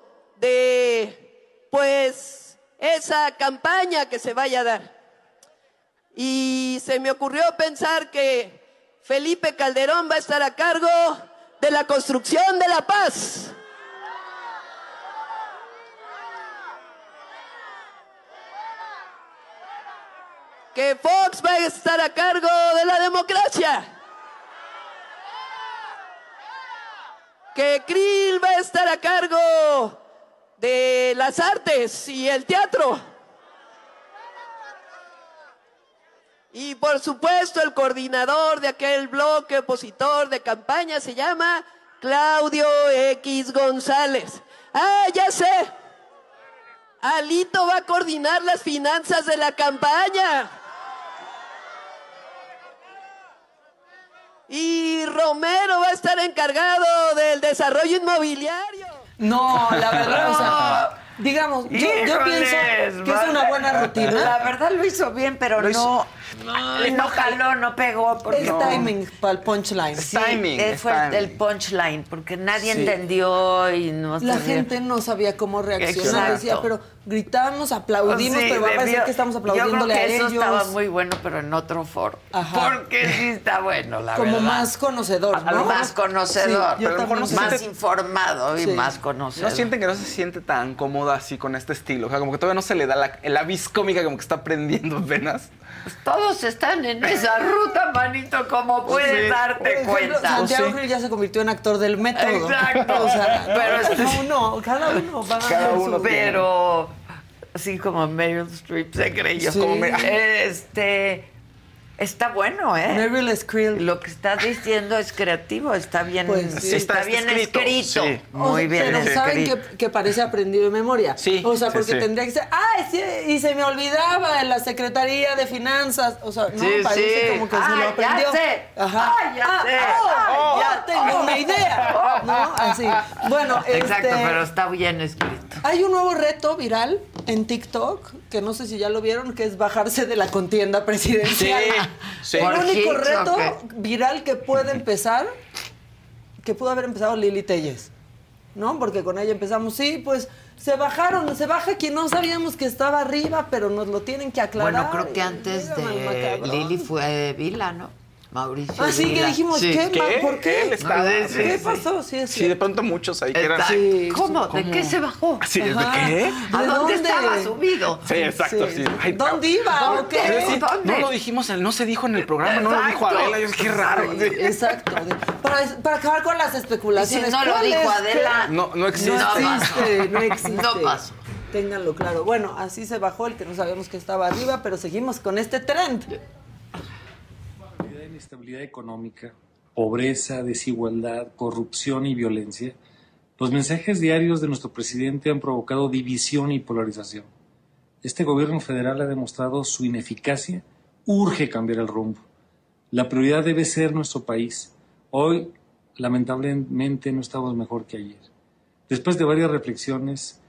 de, pues, esa campaña que se vaya a dar. Y se me ocurrió pensar que Felipe Calderón va a estar a cargo de la construcción de la paz. Que Fox va a estar a cargo de la democracia. Que Krill va a estar a cargo de las artes y el teatro. Y por supuesto el coordinador de aquel bloque opositor de campaña se llama Claudio X González. Ah, ya sé. Alito va a coordinar las finanzas de la campaña. Y Romero va a estar encargado del desarrollo inmobiliario. No, la verdad, o sea, digamos, yo, yo pienso que es una buena rutina. La verdad lo hizo bien, pero no, no, jaló, no pegó. Porque Es timing para el punchline. Sí, eh, fue el- el punchline, porque nadie Sí. entendió y no La sabía. gente no sabía cómo reaccionar. Decía, pero gritamos, aplaudimos, Sí, pero va a parecer que estamos Yo creo aplaudiéndole que a eso ellos. estaba muy bueno, pero en otro foro. Ajá. Porque sí está bueno, la Como verdad. más conocedor, ¿no? Más conocedor, Sí, yo también no se más siente- informado y Sí. más conocedor. ¿No sienten que no se siente tan cómoda así con este estilo? O sea, como que todavía no se le da la, la vis cómica como que está aprendiendo apenas. Pues todos están en esa ruta, manito, como puedes Sí. darte ejemplo, cuenta. Santiago Sí. Krill ya se convirtió en actor del método. Exacto. O sea, Pero no, cada uno, cada uno va Cada uno su-. Pero así como Meryl Streep se creyó. Sí. Como me- Este está bueno, ¿eh? Meryl Skrill. Lo que estás diciendo es creativo, está bien, Pues sí. está, Está bien escrito, escrito. sí. O Muy bien Pero saben escrito. que, que parece aprendido de memoria. Sí, O sea, sí, porque sí. tendría que ser, ¡ay, sí! Y se me olvidaba en la Secretaría de Finanzas. O sea, no, Sí, parece sí. como que se Ah, lo ya aprendió. sé. Ajá. Ah, ya Ah, sé. oh, Ah, ya oh, tengo oh. una idea. ¿No? Así. Bueno, Exacto, este, pero está bien escrito. Hay un nuevo reto viral en TikTok, que no sé si ya lo vieron, que es bajarse de la contienda presidencial. Sí, sí. El ¿Por único reto viral que puede empezar, que pudo haber empezado Lili Telles, ¿no? Porque con ella empezamos, sí, pues se bajaron, se baja quien no sabíamos que estaba arriba, pero nos lo tienen que aclarar. Bueno, creo que antes de. Lili fue Vila, ¿no? Mauricio Ah, sí, que dijimos, Sí. ¿qué? ¿Qué? ¿Por qué? Él estaba- No, sí, ¿Qué sí. pasó? Sí, es Sí, de pronto muchos ahí que eran... ¿Cómo? ¿De ¿cómo? qué se bajó? Así, ¿de qué? ¿A ¿De dónde, dónde? estaba subido? Sí, exacto, Sí. sí. Ay, ¿Dónde iba o ¿Dónde? qué? No lo dijimos, no se dijo en el programa, no lo dijo. Adela. Yo, qué raro. Sí, Exacto. Para, para acabar con las si especulaciones. no lo ¿cuál dijo es? Adela, No, no existe. No No existe, no existe. No pasó. Ténganlo claro. Bueno, así se bajó el que no sabíamos que estaba arriba, pero seguimos con este trend. Inestabilidad económica, pobreza, desigualdad, corrupción y violencia, los mensajes diarios de nuestro presidente han provocado división y polarización. Este gobierno federal ha demostrado su ineficacia, urge cambiar el rumbo. La prioridad debe ser nuestro país. Hoy, lamentablemente, no estamos mejor que ayer. Después de varias reflexiones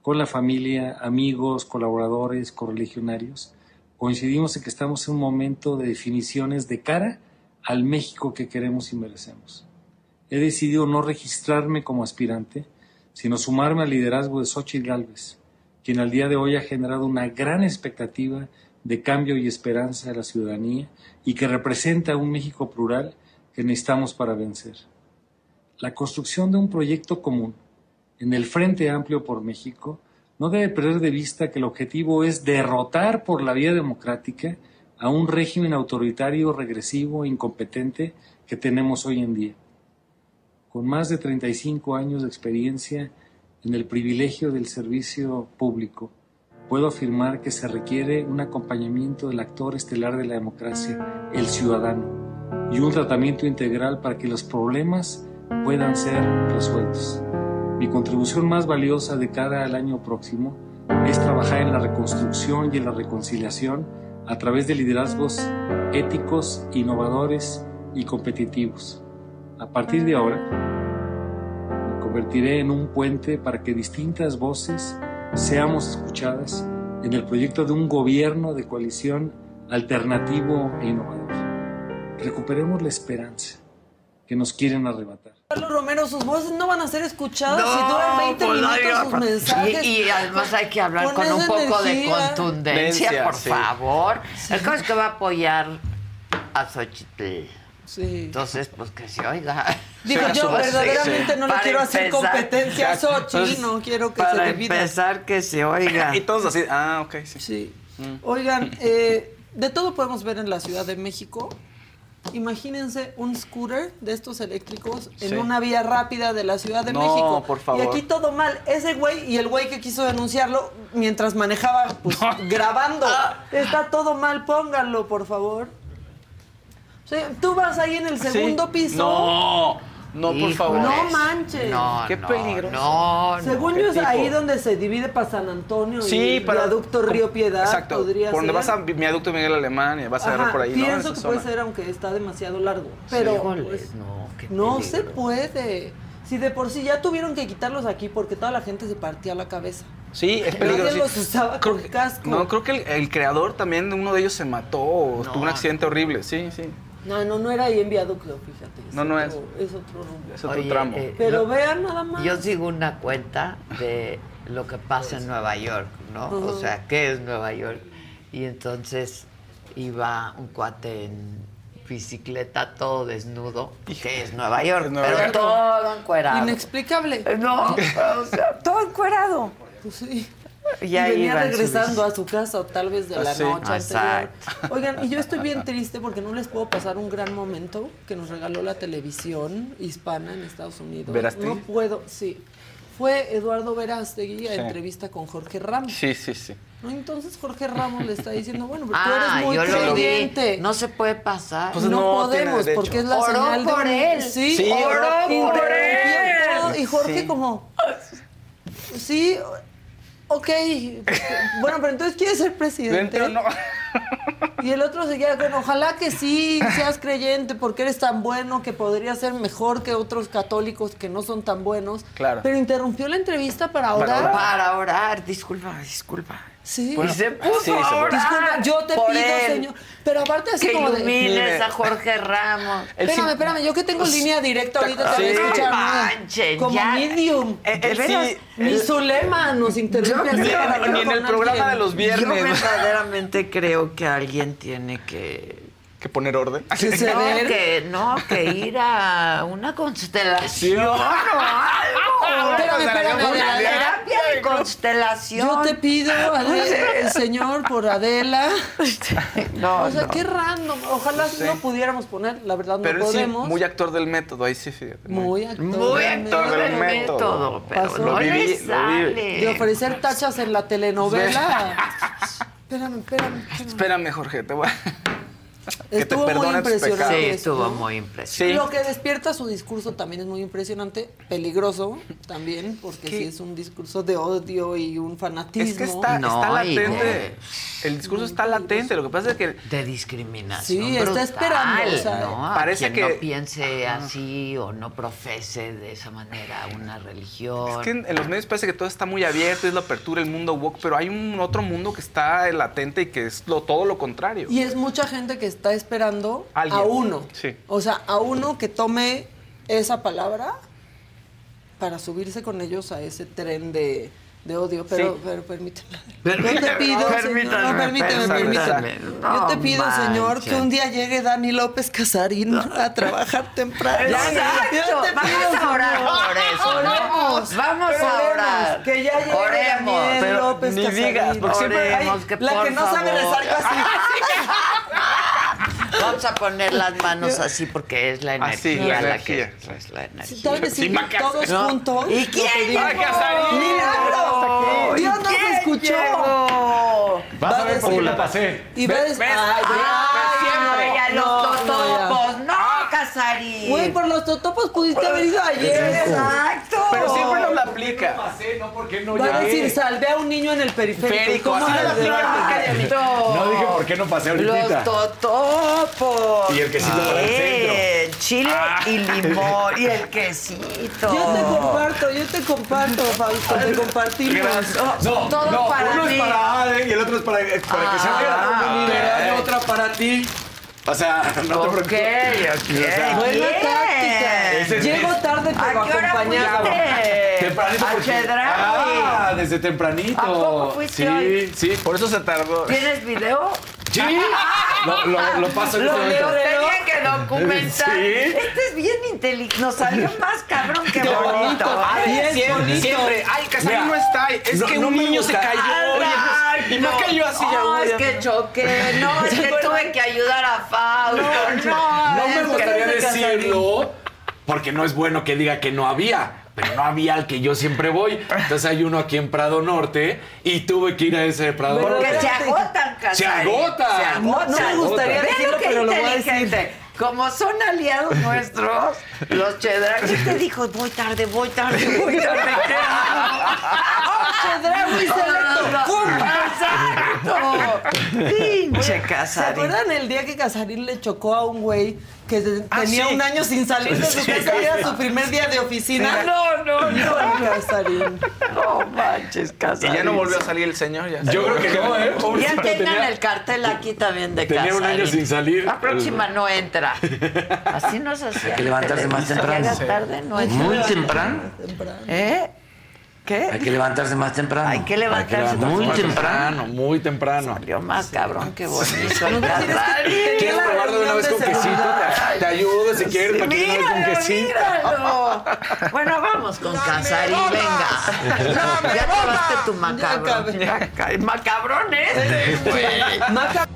con la familia, amigos, colaboradores, correligionarios, coincidimos en que estamos en un momento de definiciones de cara al México que queremos y merecemos. He decidido no registrarme como aspirante, sino sumarme al liderazgo de Xochitl Gálvez, quien al día de hoy ha generado una gran expectativa de cambio y esperanza de la ciudadanía y que representa un México plural que necesitamos para vencer. La construcción de un proyecto común en el Frente Amplio por México no debe perder de vista que el objetivo es derrotar por la vía democrática a un régimen autoritario, regresivo e incompetente que tenemos hoy en día. Con más de 35 años de experiencia en el privilegio del servicio público, puedo afirmar que se requiere un acompañamiento del actor estelar de la democracia, el ciudadano, y un tratamiento integral para que los problemas puedan ser resueltos. Mi contribución más valiosa de cara al año próximo es trabajar en la reconstrucción y en la reconciliación a través de liderazgos éticos, innovadores y competitivos. A partir de ahora, me convertiré en un puente para que distintas voces seamos escuchadas en el proyecto de un gobierno de coalición alternativo e innovador. Recuperemos la esperanza, que nos quieren arrebatar. Carlos Romero, sus voces no van a ser escuchadas No, si duran 20 pues, minutos oiga, sus mensajes. Y, y además hay que hablar Con con, un poco de contundencia, Vencia, por sí. favor. El caso es que va a apoyar a Xochitl. Sí. Entonces, pues que se oiga. Digo, yo verdaderamente sí. no le Para quiero hacer competencia a Xochitl, no quiero que para se divida. empezar, que se oiga. Y todos así, ah, ok, sí. Sí. Mm. Oigan, eh, de todo podemos ver en la Ciudad de México. Imagínense un scooter de estos eléctricos en Sí. una vía rápida de la Ciudad de No, México. por favor. Y aquí todo mal. Ese güey y el güey que quiso denunciarlo mientras manejaba, pues grabando. Está todo mal, pónganlo, por favor. O sea, tú vas ahí en el Sí. segundo piso. No, no, por favor. No manches. No, Qué no, peligroso. No, no. Según ¿qué yo es tipo? ahí donde se divide para San Antonio Sí, y para. viaducto Río Piedad. Exacto. Podría por donde ser. vas a viaducto Miguel Alemán y vas a agarrar por ahí. Pienso que puede ser, aunque está demasiado largo. Pero Híjole, pues, no, qué no se puede. Si de por sí ya tuvieron que quitarlos aquí porque toda la gente se partía la cabeza. Sí, es Nadie peligroso. los usaba con casco. No, creo que el, el creador también de uno de ellos se mató o tuvo un accidente horrible. Sí, sí. No, no, no era ahí en viaducto, fíjate. No, no otro- es. otro rumbo. Es otro Oye, tramo. eh, Pero lo- vean nada más. Yo sigo una cuenta de lo que pasa en Nueva York, ¿no? O sea, ¿qué es Nueva York? Y entonces iba un cuate en bicicleta todo desnudo, que es Nueva York, Nueva pero York. todo encuerado. Inexplicable. No, o sea, todo encuerado. Pues sí. Y Y venía regresando a su casa o tal vez de la Así. noche anterior. Exacto. Oigan, y yo estoy bien triste porque no les puedo pasar un gran momento que nos regaló la televisión hispana en Estados Unidos. ¿Verástegui? No puedo, sí. Fue Eduardo Verástegui a Sí. entrevista con Jorge Ramos. Sí, sí, sí. ¿no? Entonces Jorge Ramos le está diciendo, bueno, pero tú Ah, eres muy lo vi. creyente. No se puede pasar. Pues no, podemos porque es la Oró señal de por un- él. Sí, Sí, oró oró por él. él. Y Jorge Sí. como, sí, ok. Bueno, pero entonces quieres ser presidente. Dentro no. Y el otro se queda con, ojalá que sí seas creyente porque eres tan bueno que podría ser mejor que otros católicos que no son tan buenos. Claro. Pero interrumpió la entrevista para Para orar. orar. Para orar, disculpa, disculpa. Sí. Y se puso sí, a orar Disculpa, yo te por pido, él. señor. Pero aparte así que como de. a Jorge Ramos. Espérame, espérame, yo que tengo línea directa ahorita te Sí. voy a escuchar. No ¿no? manchen, Como ya. medium. Eh, Él de veras, sí, Ni él- Zulema nos interrumpe Yo- así ni- ni en el programa alguien. de los Yo viernes. verdaderamente creo que alguien tiene que que poner orden. Que se no, que no, que ir a una constelación o algo. Espérame, espérame, Una terapia de constelación. Yo te pido, Adela, el señor, por Adela. No, o sea, no. qué random. Ojalá Sí. no pudiéramos poner, la verdad no Pero él sí, podemos. muy actor del método, ahí sí, fíjate. Muy actor. Muy del actor del del método. método, pero Lo viví, lo viví. De ofrecer tachas en la telenovela. espérame, espérame. espérame. Espérame, Jorge, te voy a... que te Estuvo muy impresionante. Sí, estuvo ¿no? muy impresionante. Sí. Lo que despierta su discurso también es muy impresionante, peligroso también, porque ¿Qué? sí es un discurso de odio y un fanatismo. Es que está, No, está latente. de- El discurso está latente. Lo que pasa es que de discriminación. Sí, está esperando, o sea, ¿no? A parece quien que- no piense así o no profese de esa manera una religión. Es que en, en los medios parece que todo está muy abierto, es la apertura, el mundo woke, pero hay un otro mundo que está latente y que es lo, todo lo contrario. Y es mucha gente que está esperando Alguien. a uno. Sí. O sea, a uno que tome esa palabra para subirse con ellos a ese tren de, de odio. Pero, Sí. pero permíteme. Yo te pido, no, señor. permítame, No, permíteme, permíteme. No Yo te pido, señor, que un día llegue Dani López Casarín a trabajar temprano. Exacto. Yo te Vamos pido, a orar por eso, ¿no? Oremos. Vamos Pero a orar. Que ya llegue Oremos. Daniel López ni Casarín. digas, porque siempre hay- Oremos, que la por que no sabe rezar casi. Vamos a poner las manos así porque es la Así, energía la la, que es la energía. Sí, todos ¿No? juntos. ¿Y quién? ¡Milagro! ¿Y Dios nos quién escuchó. Vas a ver decir- porque la pasé. Y ¿Ves? No, Casarín. Güey, por los totopos pudiste haber ido ayer. Exacto. Pero siempre nos la aplica. pasé, no porque no Va a decir, salvé a un niño en el periférico. ¿Cómo la aplica, No dije por qué no pasé Los ahorita. totopos. Y el quesito para el Bien, Chile y limón. Y el quesito. Yo te comparto, yo te comparto, Fausto, te compartimos. No, Todo no, para uno mí. es para Ale y el otro es para, para que se vea. Ah, Ah, y otra para ti. O sea, no te preocupes. ok. O sea, Buena Bien. táctica. Ese- Llego tarde, pero ¿A qué hora acompañado. fuiste? Tempranito A porque-. Ah, desde tempranito. ¿A poco fuiste sí, hoy? sí, por eso se tardó. ¿Tienes video? Sí. Lo, lo, lo paso en Lo este tenía que documentar. Sí. Este es bien inteligente. Nos salió más cabrón que bonito. bonito. A ver, Bien siempre, bonito. siempre. Ay, Casarín Mira, no está. Es no- que no un niño se cayó. Oye, pues, y no cayó así. ya, No, es que choqué. No, es que tuve que ayudar a Fausto. No, No me gustaría decirlo, porque no es bueno que diga que no había. Pero no había al que yo siempre voy. Entonces hay uno aquí en Prado Norte y tuve que ir a ese Prado Pero Norte. Que se agotan, Casarín. Se agota. Se agotan. No me gustaría decirlo, lo que pero lo voy a decir. Como son aliados nuestros, los Chedraui te dijo, voy tarde, voy tarde, voy tarde. ¡Exacto! Pinche ¿Se Casarín. acuerdan el día que Casarín le chocó a un güey que Ah, tenía sí. un año sin salir de su Sí. casa y era su primer día de oficina? No, no, no. Casarín. No manches, Y Casarín. ya no volvió a salir el señor. Ya. Yo creo que no, ¿eh? Ya Pobrecito, tengan tenía- el cartel aquí también de Tenía un Casarín. año sin salir. La próxima no entra. Así no se hacía. Hay que levantarse más temprano. Llega tarde, no entra. Muy temprano. ¿Eh? ¿Qué? Hay que levantarse más temprano. Hay que levantarse Muy Muy temprano. temprano, muy temprano. Salió más cabrón que bonito. ¿Quieres probarlo de una vez con quesito? Te, te ayudo si quieres, que vez con quesito. míralo. Bueno, vamos con Casarín, venga. Ya acabaste tu macabrón. Ya macabrón este, güey. Maca-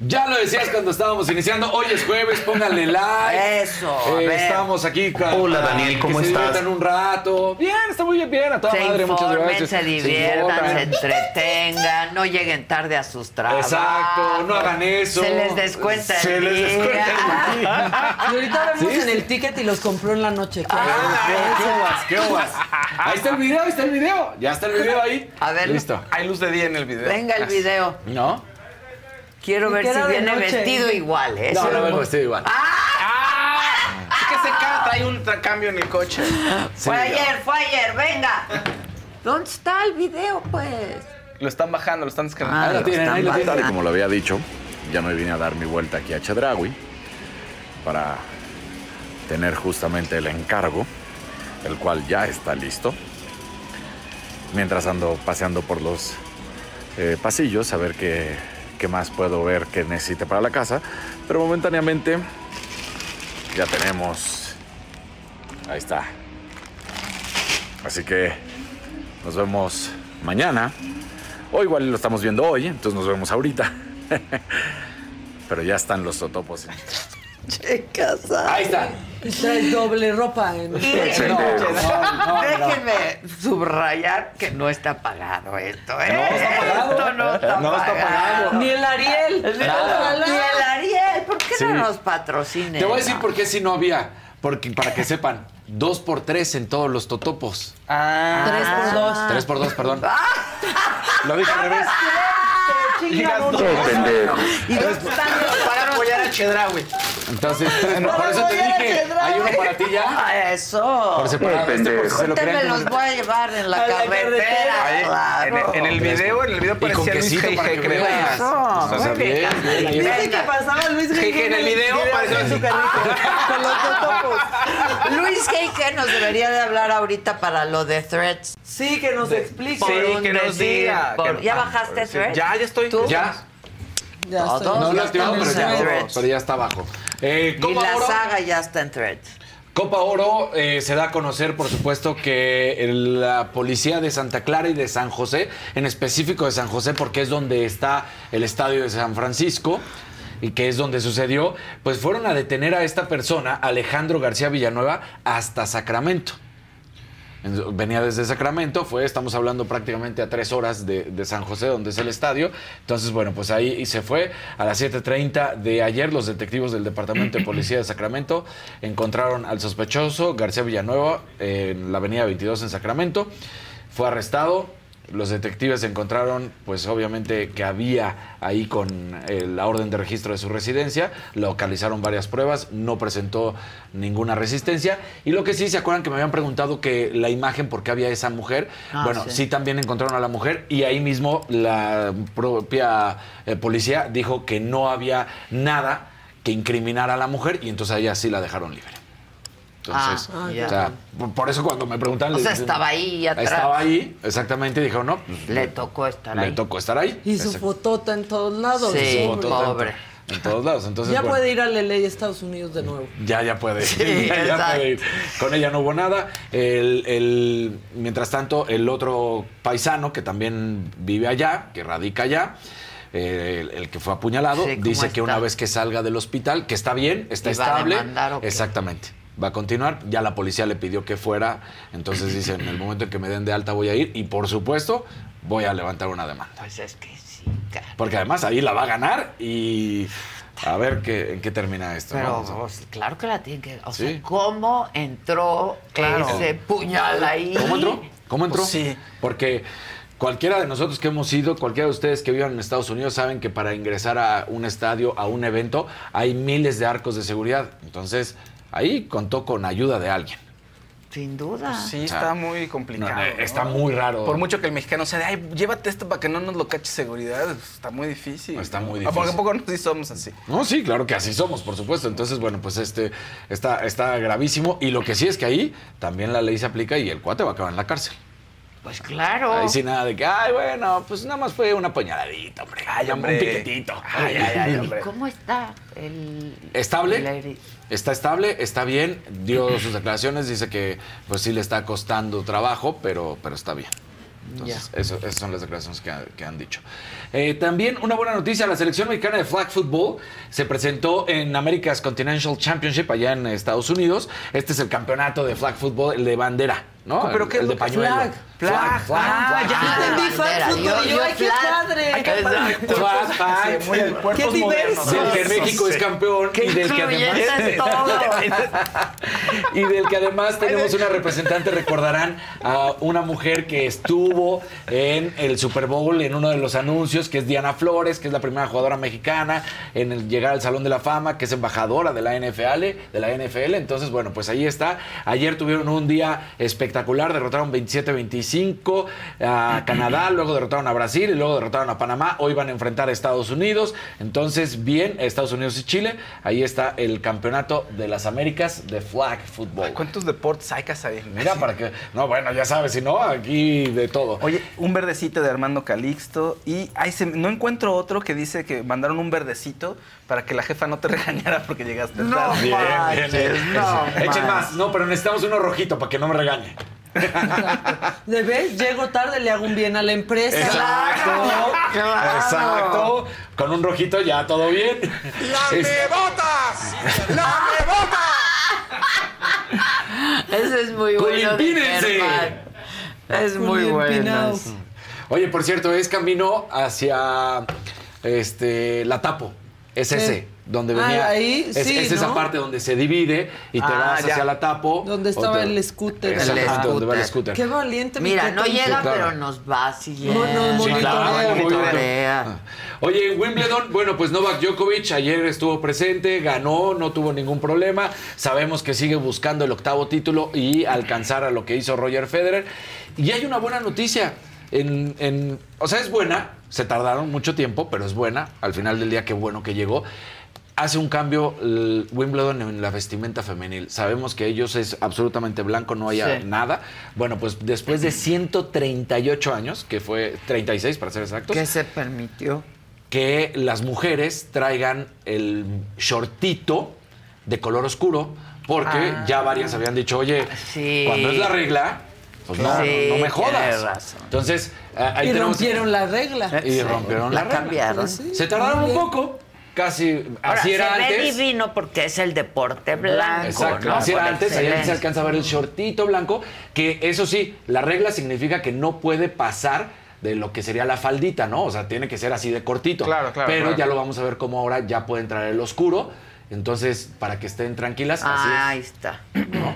Ya lo decías cuando estábamos iniciando. Hoy es jueves, pónganle like. Eso, a Eh, estamos aquí. ca- Hola, Daniel, ¿cómo que se estás? diviertan un rato. Bien, está muy bien, bien. A toda Se madre, muchas informen, gracias. se diviertan, se informen. entretengan, no lleguen tarde a sus trabajos. Exacto, no hagan eso. Se les descuenta el Se les día. descuenta el día. Y ahorita vemos ¿Sí? en el ticket y los compró en la noche. ¿Qué, qué ovas, qué ovas? Ahí está el video, ahí está el video. Ya está el video ahí. A ver. Listo. Hay luz de día en el video. Venga el video. ¿No? Quiero ver si viene noche. vestido igual, ¿eh? No, Sí. no vengo vestido igual. Es que ese cara trae un cambio en el coche. Fue ayer, fue ayer, venga. ¿Dónde está el video, pues? Lo están bajando, lo están descargando. Ah, Ahí lo lo tienen, están ahí lo tienen. como lo había dicho, ya me vine a dar mi vuelta aquí a Chedraui para tener justamente el encargo, el cual ya está listo. Mientras ando paseando por los eh, pasillos a ver qué, qué más puedo ver que necesite para la casa, pero momentáneamente ya tenemos... Ahí está. Así que nos vemos mañana. O igual lo estamos viendo hoy, entonces nos vemos ahorita. Pero ya están los totopos. Che, casa. Ahí está. Trae doble ropa. En... No, no, no, no. Déjenme subrayar que no está pagado esto, ¿eh? No está pagado. Esto no está No está pagado. Ni el Ariel. Nada. Ni el Ariel, ¿por qué Sí. no nos patrocina? Te voy a decir por qué si no había. Porque, para que sepan, dos por tres en todos los totopos. Ah. Tres por dos. Tres por dos, perdón. Lo dije al revés. Chingan uno. ¿Y dónde están los Para apoyar a Chedraui. Entonces, tres- por eso te dije, hay uno para ti ya. Ah, eso. Por separado, este por si se lo me los voy a llevar en la A la carretera. carretera. Ahí, claro. en, en el video, en el video Y con parecía Luis quesito para G.G. que creo. veas. Eso, sea, muy bien, bien, Casarín. bien, ahí ¿Viste está. que pasaba Luis G.G. en el video pareció en su carrito con los totopos? Luis G.G. nos debería de hablar ahorita para lo de Threads. Sí, que nos explique. Sí, que nos decir, diga. por- ¿Ya ah, bajaste. Threads? Ya, ya estoy. ¿Tú? Ya. Ya Todos. estoy. No ya activado, pero ya, pero ya está abajo. Eh, Y Copa la Oro. saga ya está en Threads. Copa Oro eh, se da a conocer, por supuesto, que la policía de Santa Clara y de San José, en específico de San José, porque es donde está el estadio de San Francisco y que es donde sucedió, pues fueron a detener a esta persona, Alejandro García Villanueva, hasta Sacramento. En- Venía desde Sacramento, fue, estamos hablando prácticamente a tres horas de, San José, donde es el estadio. Entonces, bueno, pues ahí se fue. A las 7.30 de ayer, los detectivos del Departamento de Policía de Sacramento encontraron al sospechoso, García Villanueva, en la avenida 22 en Sacramento. Fue arrestado los detectives encontraron, pues obviamente que había ahí con eh, la orden de registro de su residencia, localizaron varias pruebas, no presentó ninguna resistencia. Y lo que sí, ¿se acuerdan que me habían preguntado que la imagen, por qué había esa mujer? Ah, bueno, sí. sí. también encontraron a la mujer y ahí mismo la propia eh, policía dijo que no había nada que incriminara a la mujer y entonces a ella sí la dejaron libre. Entonces, Ah, ya. o sea, por- por eso cuando me preguntan... O sea, estaba ahí atrás. Estaba ahí, exactamente, y dijeron, no, pues, Le tocó estar le ahí. tocó estar ahí. Y su fotota en todos lados. Sí, Su pobre. En todos lados. Entonces, ya bueno, puede ir a la ley de Estados Unidos de nuevo. Ya, ya puede. Sí, ya, ya exacto. puede ir. Con ella no hubo nada. El, el- mientras tanto, el otro paisano que también vive allá, que radica allá, eh, el, el que fue apuñalado, Sí, ¿cómo dice que una vez que salga del hospital, que está bien, está ¿Y va a estable. demandar? Exactamente. Va a continuar. Ya la policía le pidió que fuera. Entonces dice, en el momento en que me den de alta voy a ir. Y por supuesto, voy a levantar una demanda. Pues es que sí, cara. Porque además ahí la va a ganar y a ver qué, en qué termina esto. ¿no? Pero O sea, pues, claro que la tienen que. O Sí. sea, ¿cómo entró Claro. ese puñal ahí? ¿Cómo entró? ¿Cómo entró? Pues sí. Porque cualquiera de nosotros que hemos ido, cualquiera de ustedes que vivan en Estados Unidos saben que para ingresar a un estadio, a un evento, hay miles de arcos de seguridad. Entonces, ahí contó con ayuda de alguien. Sin duda. Sí, O sea, está muy complicado. no, ¿no? está muy raro. Por mucho que el mexicano sea de, ay, llévate esto para que no nos lo cache seguridad, está muy difícil. Está muy ¿A poco- difícil. ¿A poco no sí somos así? No, sí, claro que así somos, por supuesto. Entonces, bueno, pues este está, está gravísimo. Y lo que sí es que ahí también la ley se aplica y el cuate va a acabar en la cárcel. Pues claro. Ahí sí nada de que, ay, bueno, pues nada más fue una puñaladita, hombre. Ay, hombre. Un piquetito. Ay, ay, ay, ¿Y hombre. cómo está el. ¿Estable? el? Está estable, está bien, dio sus declaraciones, dice que pues sí le está costando trabajo, pero, pero está bien. Entonces, eso, esas son las declaraciones que, ha- que han dicho. Eh, también una buena noticia, la selección mexicana de flag football se presentó en America's Continental Championship allá en Estados Unidos. Este es el campeonato de flag football, el de bandera, ¿no? ¿Pero el, qué es el de lo que- pañuelo. Flag. Flag, flag, Ah, flag. ya Ah, entendí bandera. fan fútbol. Yo- yo, ay, qué flag. padre. Hay que Flag, flag. Sí, muy el cuerpo Qué diverso. Del que. México es campeón y del que además incluyente es todo. y del que además tenemos una representante, recordarán a una mujer que estuvo en el Super Bowl en uno de los anuncios, que es Diana Flores, que es la primera jugadora mexicana en el llegar al Salón de la Fama, que es embajadora de la NFL, de la NFL. Entonces, bueno, pues ahí está. Ayer tuvieron un día espectacular, derrotaron 27-25 a Canadá, luego derrotaron a Brasil y luego derrotaron a Panamá. Hoy van a enfrentar a Estados Unidos. Entonces, bien, Estados Unidos y Chile. Ahí está el campeonato de las Américas de flag football. ¿Cuántos deportes hay que saber? Mira, para que. No, bueno, ya sabes, si no, aquí de todo. Oye, un verdecito de Armando Calixto y se- no encuentro otro que dice que mandaron un verdecito para que la jefa no te regañara porque llegaste No tarde. Bien, manches, bien, bien. no Echen más. No, pero necesitamos uno rojito para que no me regañe. ¿De ves? Llego tarde, le hago un bien a la empresa. Exacto. Claro. Exacto. Con un rojito ya todo bien. Es- botas! ¡Lame botas! Ese es muy bueno. de Impínense. Germán. Es muy bueno. empinados. Oye, por cierto, es camino hacia este la Tapo. Es ese, donde Ah, venía. ahí, es, sí, es esa parte donde se divide y te Ah, vas ya. hacia la Tapo. Donde estaba te- el scooter. Exactamente, El donde va el scooter. Qué valiente, mi Mira, no llega, Sí, claro. pero nos va siguiendo. No, no, Sí, claro, monitorea. Oye, en Wimbledon, bueno, pues Novak Djokovic ayer estuvo presente, ganó, no tuvo ningún problema. Sabemos que sigue buscando el octavo título y alcanzar a lo que hizo Roger Federer. Y hay una buena noticia. En, en- o sea, es buena, se tardaron mucho tiempo, pero es buena. Al final del día, qué bueno que llegó. Hace un cambio el Wimbledon en la vestimenta femenil. Sabemos que ellos es absolutamente blanco, no hay Sí. nada. Bueno, pues después de 138 años, que fue 36 para ser exactos, ¿Qué se permitió? que las mujeres traigan el shortito de color oscuro, porque Ah. ya varias habían dicho, oye, Sí. cuando es la regla, pues no, Sí, no, no me jodas. razón. Entonces, ah, ahí Y tenemos- rompieron la regla. y rompieron la, La regla. cambiaron. Sí, Se tardaron un poco, casi Ahora, así era se ve antes. divino porque es el deporte blanco. Exacto, ¿no? así era antes, ayer se alcanza a ver el shortito blanco, que eso sí, la regla significa que no puede pasar de lo que sería la faldita, ¿no? O sea, tiene que ser así de cortito. Claro, claro, Pero claro. ya lo vamos a ver cómo ahora ya puede entrar el oscuro. Entonces, para que estén tranquilas, así es. ahí está.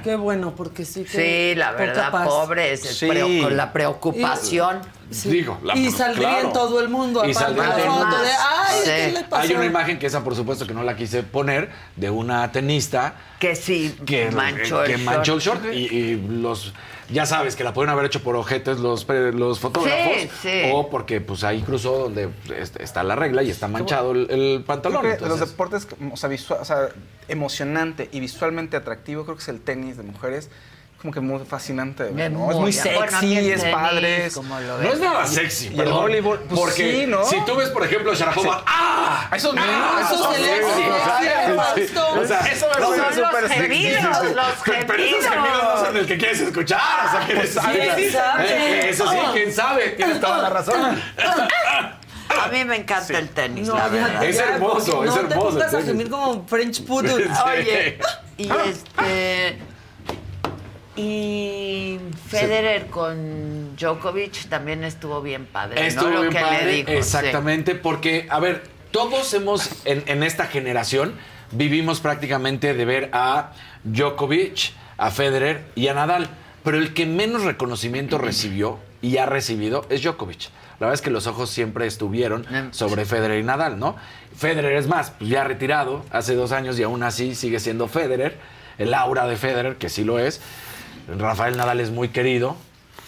Qué bueno, porque sí. que Sí, la verdad, pobre es el Sí. preo- con la preocupación. Digo, la- y saldría claro. en todo el mundo. Y aparte saldría la en todo el foto mundo. de, ay, ¿qué le pasó? Hay una imagen que esa, por supuesto, que no la quise poner, de una tenista Que sí, que manchó que el manchó short. el short y, y los ya sabes que la pueden haber hecho por ojetes los, pre- los fotógrafos Sí, sí. o porque pues ahí cruzó donde est- está la regla y está manchado el, el pantalón. Los deportes, o sea, visua- o sea, emocionante y visualmente atractivo, creo que es el tenis de mujeres. Como que muy fascinante Es ¿no? Es muy muy- sexy, bueno, es tenis, padre. es- no es nada sexy, y el perdón, voleibol, pues porque sí, ¿no? si tú ves, por ejemplo, Sharapova, Sí. ¡ah! Esos mismos, ¡Ah! esos Sí, sexy, sí, sí, sí, sí. O sea, Eso me no, parece súper los sexy. gemidos, los Pero esos gemidos. no son el que quieres escuchar. O sea, que sí, ¿quién sabe? Eh, Eso sí, quién sabe. Tienes toda la razón. A mí me encanta el tenis, No, la ya, verdad. Es hermoso, es no te hermoso, pongas a gemir como French Poodle. Oye, y este. Y Federer con Djokovic también estuvo bien padre. Estuvo ¿no? Lo bien que padre, le dijo. sí. Exactamente, porque, a ver, todos hemos, en, en esta generación, vivimos prácticamente de ver a Djokovic, a Federer y a Nadal. Pero el que menos reconocimiento recibió y ha recibido es Djokovic. La verdad es que los ojos siempre estuvieron sobre Federer y Nadal, ¿no? Federer es más, pues ya retirado hace dos años y aún así sigue siendo Federer. El aura de Federer, que sí lo es. Rafael Nadal es muy querido.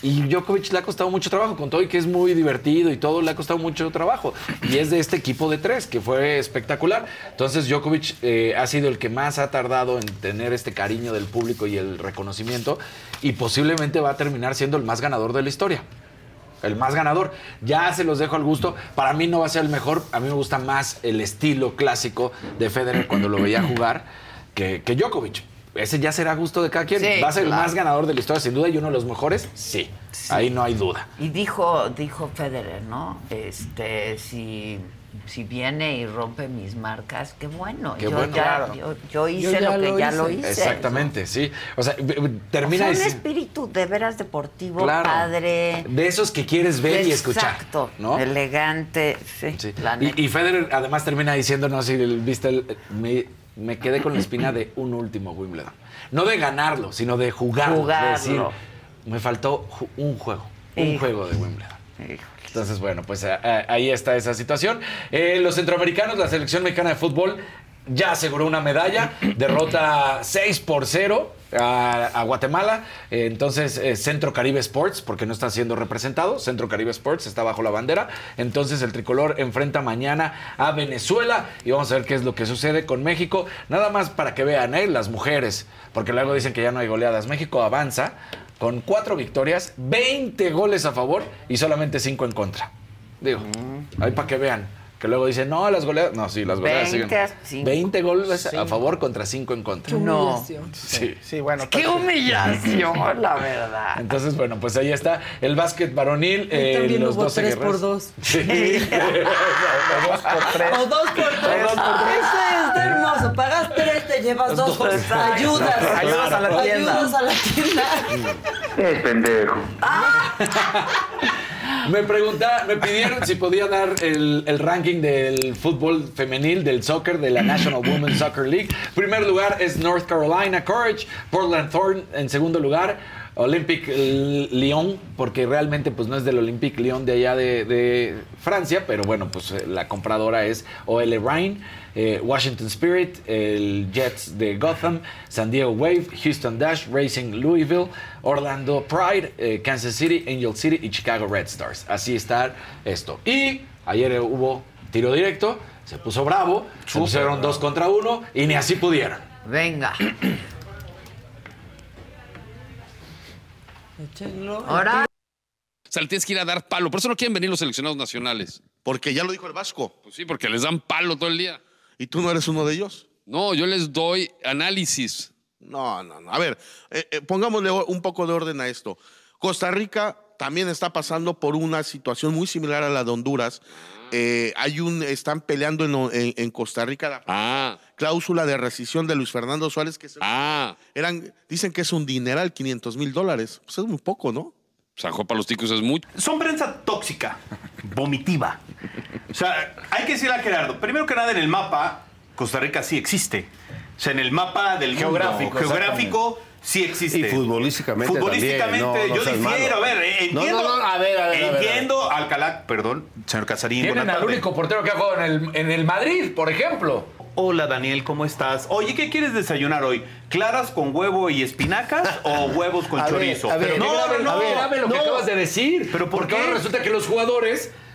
Y Djokovic le ha costado mucho trabajo, con todo y que es muy divertido y todo, le ha costado mucho trabajo. Y es de este equipo de tres, que fue espectacular. Entonces Djokovic eh, ha sido el que más ha tardado en tener este cariño del público y el reconocimiento. Y posiblemente va a terminar siendo el más ganador de la historia. El más ganador. Ya se los dejo al gusto. Para mí no va a ser el mejor. A mí me gusta más el estilo clásico de Federer cuando lo veía jugar que, que Djokovic. Ese ya será gusto de cada quien. Sí, ¿Va a ser el más ganador de la historia, sin duda, y uno de los mejores? Sí. Ahí no hay duda. Y dijo, dijo Federer, ¿no? Este, si, si viene y rompe mis marcas, qué bueno. Qué yo, bueno. ya, Claro. yo, yo hice Yo ya lo que lo ya hice. lo hice. Exactamente, sí. O sea, termina O sea, un espíritu de veras deportivo, Claro. padre. de esos que quieres ver y escuchar. Exacto. ¿no? Elegante. Sí. Y, y Federer además termina diciendo, no sé si el- viste, el- me, quedé con la espina de un último Wimbledon. No de ganarlo, sino de jugarlo. Jugarlo. De decir, me faltó ju- un juego, un Híjole. juego de Wimbledon. Híjole. Entonces, bueno, pues a- a- ahí está esa situación. Eh, los centroamericanos, la selección mexicana de fútbol ya aseguró una medalla, derrota 6 por 0 a, a Guatemala. Eh, entonces, eh, Centro Caribe Sports, porque no está siendo representado, Centro Caribe Sports está bajo la bandera. Entonces, el tricolor enfrenta mañana a Venezuela y vamos a ver qué es lo que sucede con México. Nada más para que vean, ¿eh? las mujeres, porque luego dicen que ya no hay goleadas. México avanza con cuatro victorias, 20 goles a favor y solamente 5 en contra. Digo, ahí para que vean. Que luego dicen, no, las goleadas. No, sí, las goleadas 20 siguen. a cinco. 20 goles a Cinco. favor contra 5 en contra. No. Sí. Sí, bueno. Qué humillación, la verdad. Entonces, bueno, pues ahí está el básquet varonil. Eh, también los hubo 12 tres por guerreros. dos. Sí. O dos por tres. O dos por tres. dos por tres. Eso está hermoso. Pagas tres, te llevas dos. dos. Ayudas. Ayudas a la tienda. Ayudas a la tienda. Es pendejo. Me pregunta, me pidieron si podía dar el, ranking del fútbol femenil, del soccer, de la National Women's Soccer League. Primer lugar es North Carolina Courage, Portland Thorn en segundo lugar. Olympic Lyon, porque realmente pues no es del Olympic Lyon de allá de, Francia, pero bueno, pues eh, la compradora es OL Reign, eh, Washington Spirit, el Jets de Gotham, San Diego Wave, Houston Dash, Racing Louisville, Orlando Pride, eh, Kansas City, Angel City y Chicago Red Stars. Así está esto. Y ayer hubo tiro directo, se puso bravo, se pusieron dos contra uno y ni así pudieron. Venga. Ahora. O sea, le tienes que ir a dar palo. Por eso no quieren venir los seleccionados nacionales. Porque ya lo dijo el Vasco. Pues sí, porque les dan palo todo el día. ¿Y tú no eres uno de ellos? No, yo les doy análisis. No, no, no. A ver, eh, eh, pongámosle o- un poco de orden a esto. Costa Rica también está pasando por una situación muy similar a la de Honduras. Eh, hay un, están peleando en, en- en Costa Rica la Ah, cláusula de rescisión de Luis Fernando Suárez, que se- ah. eran, dicen que es un dineral, 500 mil dólares. Pues es muy poco, ¿no? San Juan para los ticos es mucho. Son prensa tóxica, vomitiva. O sea, hay que decirle a Gerardo, primero que nada en el mapa, Costa Rica sí existe. O sea, en el mapa del Geográfico, mundo, geográfico, sí existe. Y futbolísticamente Futbolísticamente, también, no, no yo difiero. A ver, No, entiendo. no, no, a ver, a ver, a ver, a ver. Entiendo Alcalá, perdón, señor Casarín. Tienen al único portero que ha jugado en el, en el Madrid, por ejemplo. Hola Daniel, ¿cómo estás? Oye, ¿qué quieres desayunar hoy? ¿Claras con huevo y espinacas o huevos con A ver, chorizo? a ver, Pero grave, no, a ver, lo que no. acabas de decir. ¿Pero por Porque qué? ahora resulta que los jugadores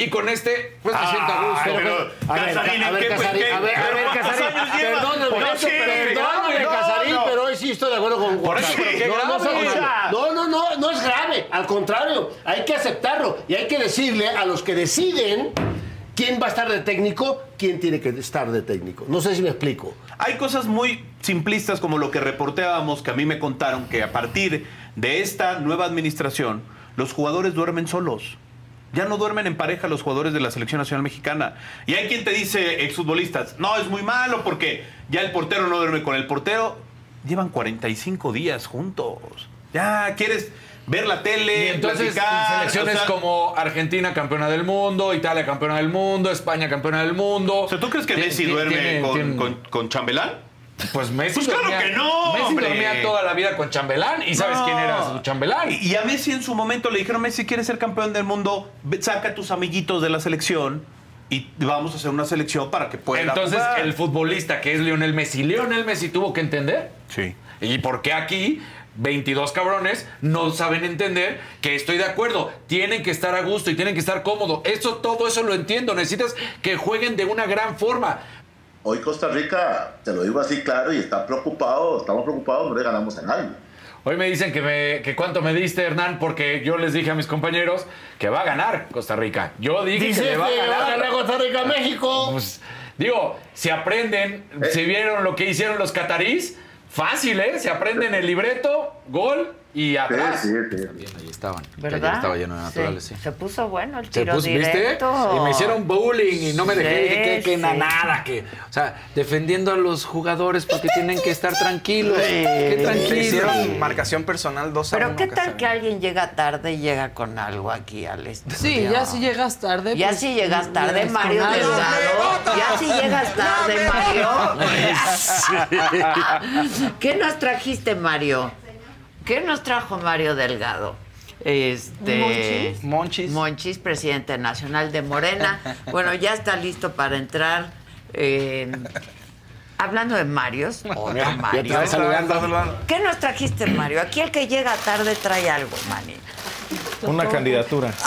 y con este pues me siento a gusto. Pero, a ver, Casarín, a ¿en ver, Casarín, a ver, Casarín, perdóname, no, Casarín, no. pero hoy sí estoy de acuerdo con Por eso, no, no, no, no es grave, al contrario, hay que aceptarlo y hay que decirle a los que deciden quién va a estar de técnico, quién tiene que estar de técnico. No sé si me explico. Hay cosas muy simplistas como lo que reporteábamos, que a mí me contaron que a partir de esta nueva administración, los jugadores duermen solos. Ya no duermen en pareja los jugadores de la selección nacional mexicana. Y hay quien te dice, exfutbolistas, no, es muy malo porque ya el portero no duerme con el portero. Llevan 45 días juntos. Ya quieres ver la tele, Y entonces platicar, selecciones o sea, como Argentina campeona del mundo, Italia campeona del mundo, España campeona del mundo. ¿Tú crees que Messi duerme con, con- con Chambelán? Pues Messi Pues claro dormía- que no, Messi hombre. dormía toda la vida con Chambelán y sabes No. quién era su Chambelán. Y, y a Messi en su momento le dijeron, Messi, ¿quieres ser campeón del mundo? Saca a tus amiguitos de la selección y vamos a hacer una selección para que pueda Entonces, jugar". el futbolista que es Lionel Messi, Lionel Messi tuvo que entender. Sí. ¿Y por qué aquí 22 cabrones no saben entender que estoy de acuerdo? Tienen que estar a gusto y tienen que estar cómodos. Eso, todo eso lo entiendo. Necesitas que jueguen de una gran forma. Hoy Costa Rica, te lo digo así claro, y está preocupado, estamos preocupados, no le ganamos a nadie. Hoy me dicen que, me, que cuánto me diste, Hernán, porque yo les dije a mis compañeros que va a ganar Costa Rica. Yo dije Dices que le va a que ganar. va a ganar Costa Rica a México. Pues, digo, si aprenden, si vieron lo que hicieron los catarís, fácil, ¿eh? Se aprenden el libreto, gol y atrás. Sí, sí, sí. También ahí estaban. ¿Verdad? estaba lleno de naturales, sí. Se puso bueno el Se tiro puso, ¿viste? directo. Y me hicieron bullying y no me dejé, que, que na- nada, que, o sea, defendiendo a los jugadores porque tienen que estar tranquilos. Sí. Qué tranquilos. hicieron marcación personal 2 a Pero 1. qué tal que alguien llega tarde y llega con algo aquí al estudio. Sí, ya si llegas tarde. Ya pues, si llegas tarde, llegas Mario. Delgado. Ya si llegas tarde, Mario. ¿Qué nos trajiste, Mario? ¿Qué nos trajo Mario Delgado? Este Monchis. Monchis, presidente nacional de Morena. Bueno, ya está listo para entrar. eh, hablando de Marios, otro Ya Mario. ¿Qué nos trajiste, Mario? Aquí el que llega tarde trae algo, mani. Una candidatura.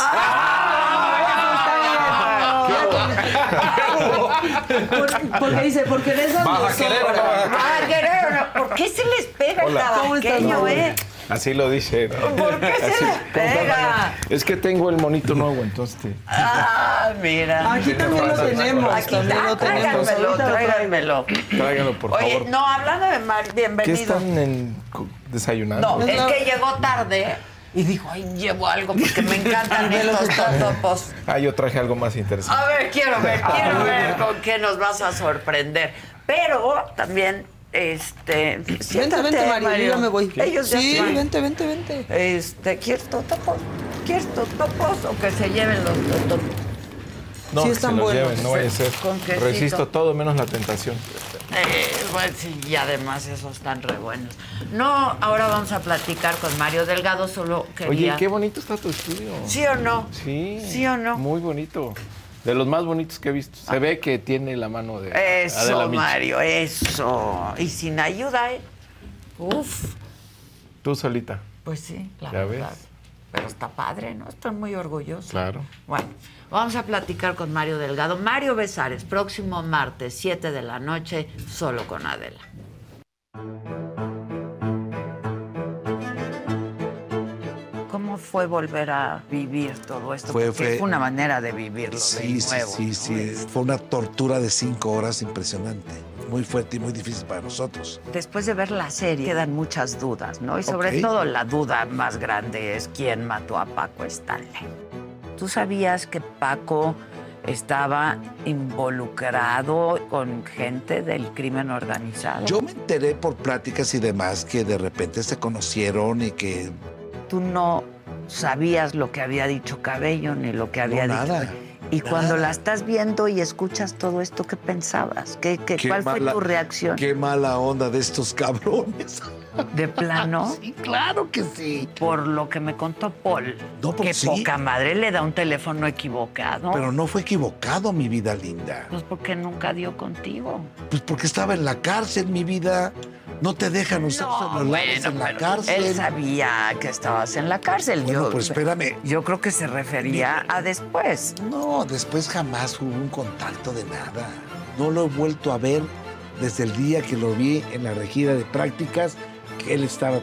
Por- porque dice, porque de esas Baja no. Ah, Guerrero, ¿por qué se les pega el Hola. ¿Cómo estás, tabaqueño, eh? Así lo dice. ¿Por qué se les pega? Es que tengo el monito nuevo, entonces. te- Ah, mira. Aquí también lo tenemos. Aquí también lo tenemos. tráiganmelo, tráiganmelo. Tráigalo, por Oye, favor. no, hablando de Mar, ¿Qué bienvenido. están en- co- desayunando? No, es que llegó tarde y dijo, ay, llevo algo porque me encantan estos totopos. Ah, yo traje algo más interesante. A ver, quiero ver, quiero ver con qué nos vas a sorprender. Pero también, este... Vente, siéntate, vente, Mario, yo ya me voy. Ellos ya sí, están. vente, vente, vente. Este, ¿quieres totopos? ¿Quieres totopos o que se lleven los totopos? No, sí que están se los buenos. lleven, no vaya a ser. Resisto todo menos la tentación. Eh, bueno, sí, y además esos están re buenos. No, ahora vamos a platicar con Mario Delgado, solo Oye, quería... qué bonito está tu estudio. ¿Sí o no? Sí. ¿Sí o no? Muy bonito. De los más bonitos que he visto. Se ve que tiene la mano de Adela Eso. Mario, eso. Y sin ayuda, ¿eh? Uf, Tú solita. pues sí, la ¿Ya verdad. ves? Pero está padre, ¿no? Estoy muy orgulloso. Claro. Bueno, vamos a platicar con Mario Delgado. Mario Besares, próximo martes, 7 de la noche, solo con Adela. ¿Cómo fue volver a vivir todo esto? Fue- fue- una manera de vivirlo de Sí, sí, nuevo. sí, ¿no? sí. Fue una tortura de cinco horas impresionante. Muy fuerte y muy difícil para nosotros. Después de ver la serie quedan muchas dudas, ¿no? Y sobre Ok. todo la duda más grande es quién mató a Paco Stanley. ¿Tú sabías que Paco estaba involucrado con gente del crimen organizado? Yo me enteré por pláticas y demás que de repente se conocieron y que Tú no sabías lo que había dicho Cabello ni lo que había No, dicho. nada, Y cuando la estás viendo y escuchas todo esto, ¿qué pensabas? ¿Qué, qué- Qué cuál fue tu reacción? Qué mala onda de estos cabrones. ¿De plano? Sí, claro que sí. Por lo que me contó Paul, No, pues que sí. poca madre le da un teléfono equivocado. Pero no fue equivocado, mi vida linda. Pues porque nunca dio contigo. Pues porque estaba en la cárcel, mi vida. No te dejan usar celulares en la cárcel. Él sabía que estabas en la cárcel. Bueno, yo, pues espérame. Yo creo que se refería a después. No, después jamás hubo un contacto de nada. No lo he vuelto a ver desde el día que lo vi en la regida de prácticas que él estaba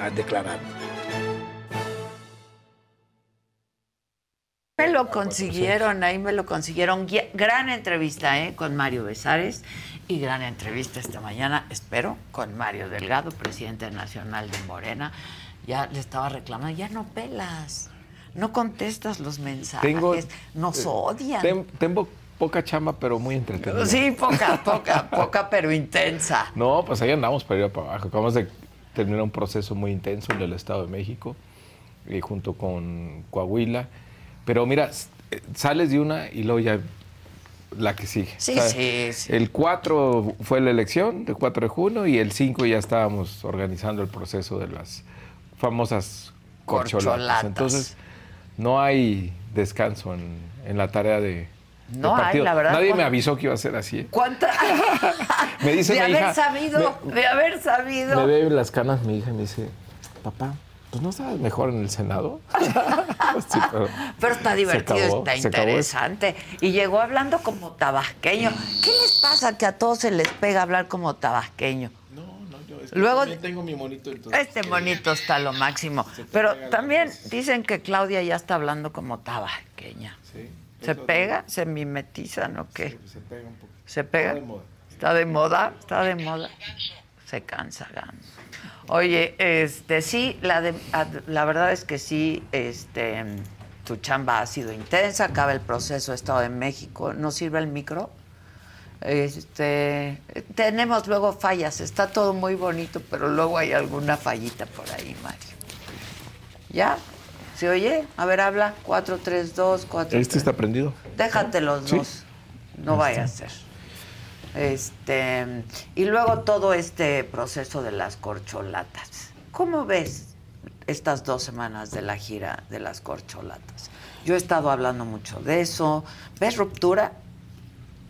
ah, declarando. Me lo consiguieron, ahí me lo consiguieron. Gui- Gran entrevista ¿eh? con Mario Besares y gran entrevista esta mañana, espero, con Mario Delgado, presidente nacional de Morena. Ya le estaba reclamando, ya no pelas, no contestas los mensajes, Tengo- nos eh, odian. Tengo poca chamba, pero muy entretenida. Sí, poca, poca, poca, pero intensa. No, pues ahí andamos para arriba para abajo. Acabamos de terminar un proceso muy intenso en el Estado de México, eh, junto con Coahuila. Pero mira, eh, sales de una y luego ya la que sigue. Sí, sí, sí. El 4 fue la elección, el 4 de junio, y el 5 ya estábamos organizando el proceso de las famosas corcholatas. Corcholatas. Entonces, no hay descanso en, en la tarea de, No hay, la verdad, Nadie me avisó que iba a ser así. ¿eh? ¿Cuánta? Me dice de mi haber hija, sabido, de haber sabido. Me ve las canas mi hija y me dice, papá, pues no sabes mejor en el Senado. Sí, pero Pero está se divertido, acabó, está interesante. Y llegó hablando como tabasqueño. ¿Qué les pasa que a todos se les pega hablar como tabasqueño? No, no, yo es Luego- también tengo mi monito entonces. Este monito está lo máximo. Pero también dicen que Claudia ya está hablando como tabasqueña. Sí. ¿Se pega? ¿Se mimetizan o qué? Se pega un poco. ¿Se pega? Está de moda. ¿Está de moda? ¿Está de moda? Se cansa, Gans. Oye, este, sí, la, de- ad- la verdad es que sí, este, tu chamba ha sido intensa, acaba el proceso Estado de México, ¿no sirve el micro? Este, tenemos luego fallas, está todo muy bonito, pero luego hay alguna fallita por ahí, Mario. ¿Ya? ¿Se oye? A ver, habla. 432, 4 Este está prendido. Déjate los Sí. dos. No vaya a ser. Este, y luego todo este proceso de las corcholatas. ¿Cómo ves estas dos semanas de la gira de las corcholatas? Yo he estado hablando mucho de eso. ¿Ves ruptura?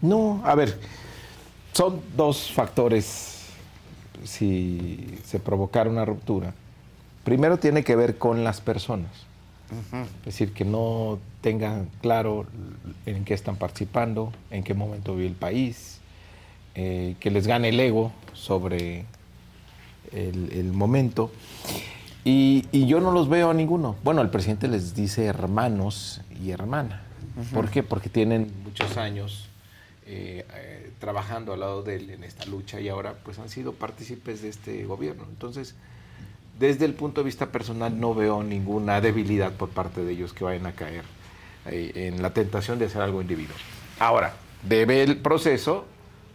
No, a ver, son dos factores si se provocara una ruptura. Primero tiene que ver con las personas. Es decir, que no tengan claro en qué están participando, en qué momento vive el país, eh, que les gane el ego sobre el, el momento. Y, y yo no los veo a ninguno. Bueno, el presidente les dice hermanos y hermana. ¿Por qué? Porque tienen muchos años eh, eh, trabajando al lado de él en esta lucha y ahora pues han sido partícipes de este gobierno. Entonces, desde el punto de vista personal no veo ninguna debilidad por parte de ellos que vayan a caer eh, en la tentación de hacer algo individual. Ahora, debe el proceso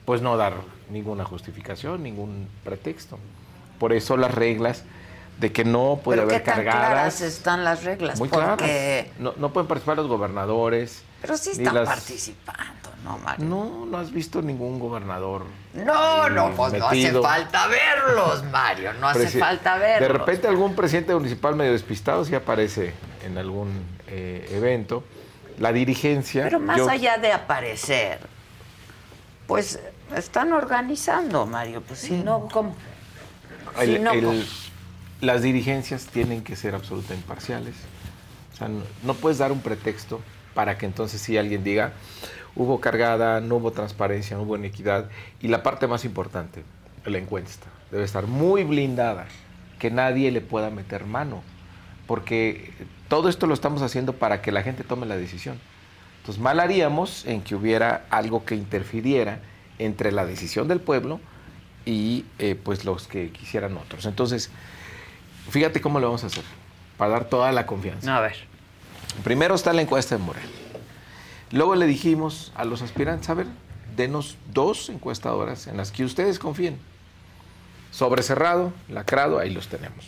pues no dar ninguna justificación, ningún pretexto. Por eso las reglas de que no puede ¿Pero qué haber tan cargadas claras están las reglas? muy Porque... claras. No, no pueden participar los gobernadores. Pero sí están las- participando, ¿no, Mario? No, no has visto ningún gobernador. No, no, pues no hace falta verlos, Mario. No hace falta verlos. De repente algún presidente municipal medio despistado sí aparece en algún eh, evento, La dirigencia. Pero más yo- allá de aparecer, pues están organizando, Mario. Pues si no, ¿cómo? Si el- no, el- ¿cómo? las dirigencias tienen que ser absolutamente imparciales. O sea, no, no puedes dar un pretexto para que entonces sí alguien diga, hubo cargada, no hubo transparencia, no hubo inequidad. Y la parte más importante, la encuesta, debe estar muy blindada, que nadie le pueda meter mano. Porque todo esto lo estamos haciendo para que la gente tome la decisión. Entonces, mal haríamos en que hubiera algo que interfiriera entre la decisión del pueblo y eh, pues los que quisieran otros. Entonces, fíjate cómo lo vamos a hacer, para dar toda la confianza. A ver. Primero está la encuesta de Morel. Luego le dijimos a los aspirantes, a ver, denos dos encuestadoras en las que ustedes confíen. Sobre cerrado, lacrado, ahí los tenemos.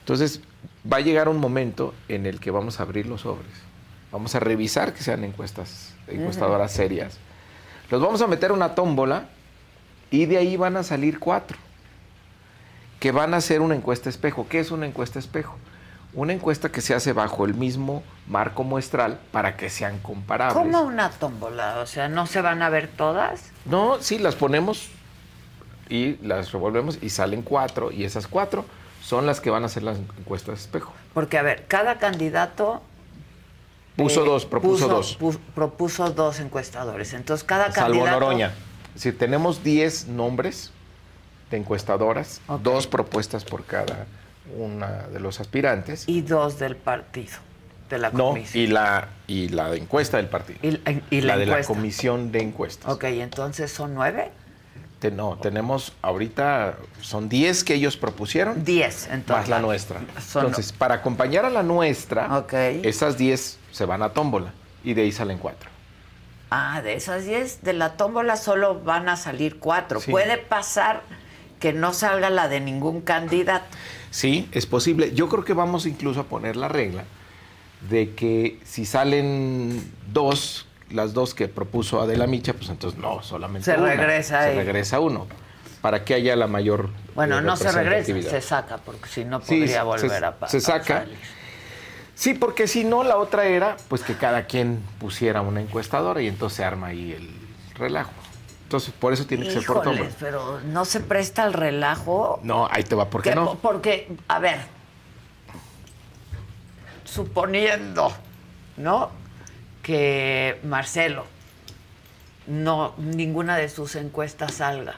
Entonces, va a llegar un momento en el que vamos a abrir los sobres. Vamos a revisar que sean encuestas, encuestadoras serias. Los vamos a meter a una tómbola y de ahí van a salir cuatro que van a hacer una encuesta espejo. ¿Qué es una encuesta espejo? Una encuesta que se hace bajo el mismo marco muestral para que sean comparables. ¿Cómo una tómbola? O sea, ¿no se van a ver todas? No, sí, las ponemos y las revolvemos y salen cuatro y esas cuatro son las que van a hacer las encuestas espejo. Porque, a ver, cada candidato... Puso eh, dos, propuso dos. pu- propuso dos encuestadores. Entonces, cada Salvo candidato... Noroña. Decir, tenemos 10 nombres de encuestadoras, dos propuestas por cada una de los aspirantes. Y dos del partido, de la No, comisión. y la, y la encuesta del partido. Y, y la, la de la comisión de encuestas. Ok, entonces son nueve. Te- no, tenemos ahorita, son 10 que ellos propusieron. 10, entonces. Más la nuestra. Son- Entonces, para acompañar a la nuestra, esas 10 se van a tómbola y de ahí salen cuatro. Ah, de esas 10, de la tómbola solo van a salir cuatro. Sí. Puede pasar que no salga la de ningún candidato. Sí, es posible. Yo creo que vamos incluso a poner la regla de que si salen dos, las dos que propuso Adela Micha, pues entonces no, solamente Se una. regresa Se ahí. regresa uno, para que haya la mayor Bueno, eh, no se regresa, se saca, porque si no Sí, podría se- volver a pasar. Se saca. Sí, porque si no, la otra era pues que cada quien pusiera una encuestadora y entonces se arma ahí el relajo. Entonces, por eso tiene que ser por tómbola. pero no se presta al relajo. No, ahí te va, ¿por qué Que- no? Porque, a ver, suponiendo, ¿no? Que Marcelo, no, ninguna de sus encuestas salga.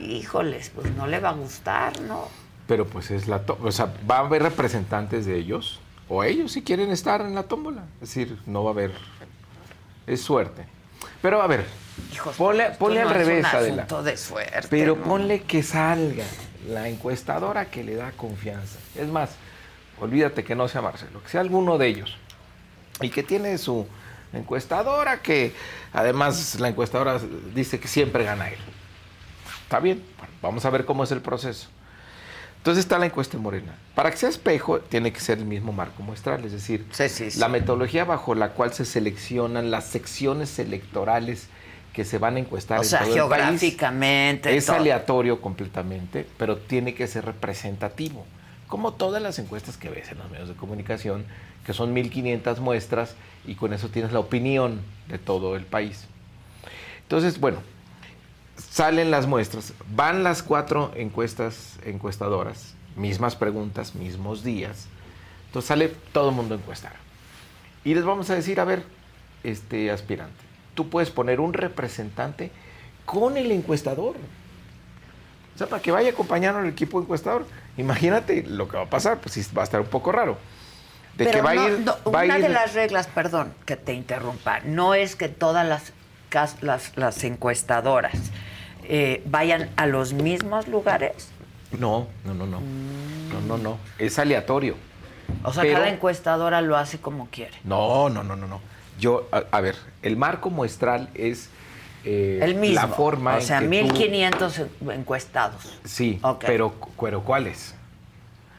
Híjoles, pues no le va a gustar, ¿no? Pero pues es la tó- o sea, va a haber representantes de ellos o ellos si quieren estar en la tómbola. Es decir, no va a haber es suerte. Pero a ver, ponle, Esto ponle no al revés, Adela. de suerte. Pero ¿no? ponle que salga la encuestadora que le da confianza. Es más, olvídate que no sea Marcelo, que sea alguno de ellos. Y que tiene su encuestadora, que además la encuestadora dice que siempre gana él. Está bien, bueno, vamos a ver cómo es el proceso. Entonces está la encuesta en Morena. Para que sea espejo, tiene que ser el mismo marco muestral, es decir, la metodología bajo la cual se seleccionan las secciones electorales que se van a encuestar O en sea, todo el país. geográficamente, Es todo. aleatorio completamente, pero tiene que ser representativo. Como todas las encuestas que ves en los medios de comunicación, que son 1500 muestras y con eso tienes la opinión de todo el país. Entonces, bueno, salen las muestras, van las cuatro encuestas encuestadoras, mismas preguntas, mismos días. Entonces sale todo el mundo a encuestar. Y les vamos a decir, a ver, este aspirante, tú puedes poner un representante con el encuestador. O sea, para que vaya acompañando al equipo encuestador. Imagínate lo que va a pasar, pues sí, va a estar un poco raro. De Pero que va no, a ir, no, va a una ir- de las reglas, perdón que te interrumpa, no es que todas las, las encuestadoras eh, vayan a los mismos lugares. No, no, no, no. No, no, no. Es aleatorio. O sea, Pero- cada encuestadora lo hace como quiere. No, no, no, no, no. Yo, a, a ver, el marco muestral es eh, El mismo. la forma o en sea, que tú- 1500 encuestados. Sí, Ok. pero, pero ¿cuáles?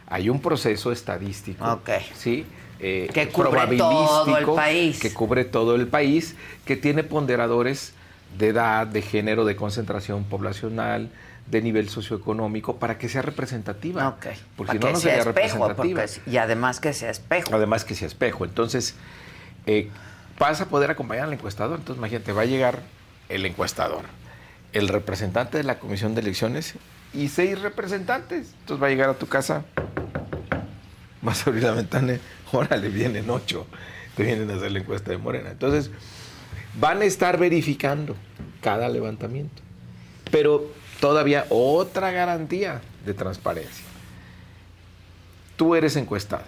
Hay un proceso estadístico, ¿sí? Eh, Que cubre todo el país. Que cubre todo el país, que tiene ponderadores de edad, de género, de concentración poblacional, de nivel socioeconómico, para que sea representativa. Porque Para si no, no sea sería espejo, representativa. porque- y además que sea espejo. Además que sea espejo. Entonces, eh, vas a poder acompañar al encuestador. Entonces, imagínate, va a llegar el encuestador, el representante de la comisión de elecciones y seis representantes. Entonces va a llegar a tu casa, vas a abrir la ventana, órale, vienen ocho, te vienen a hacer la encuesta de Morena. Entonces, van a estar verificando cada levantamiento. Pero todavía otra garantía de transparencia. Tú eres encuestada.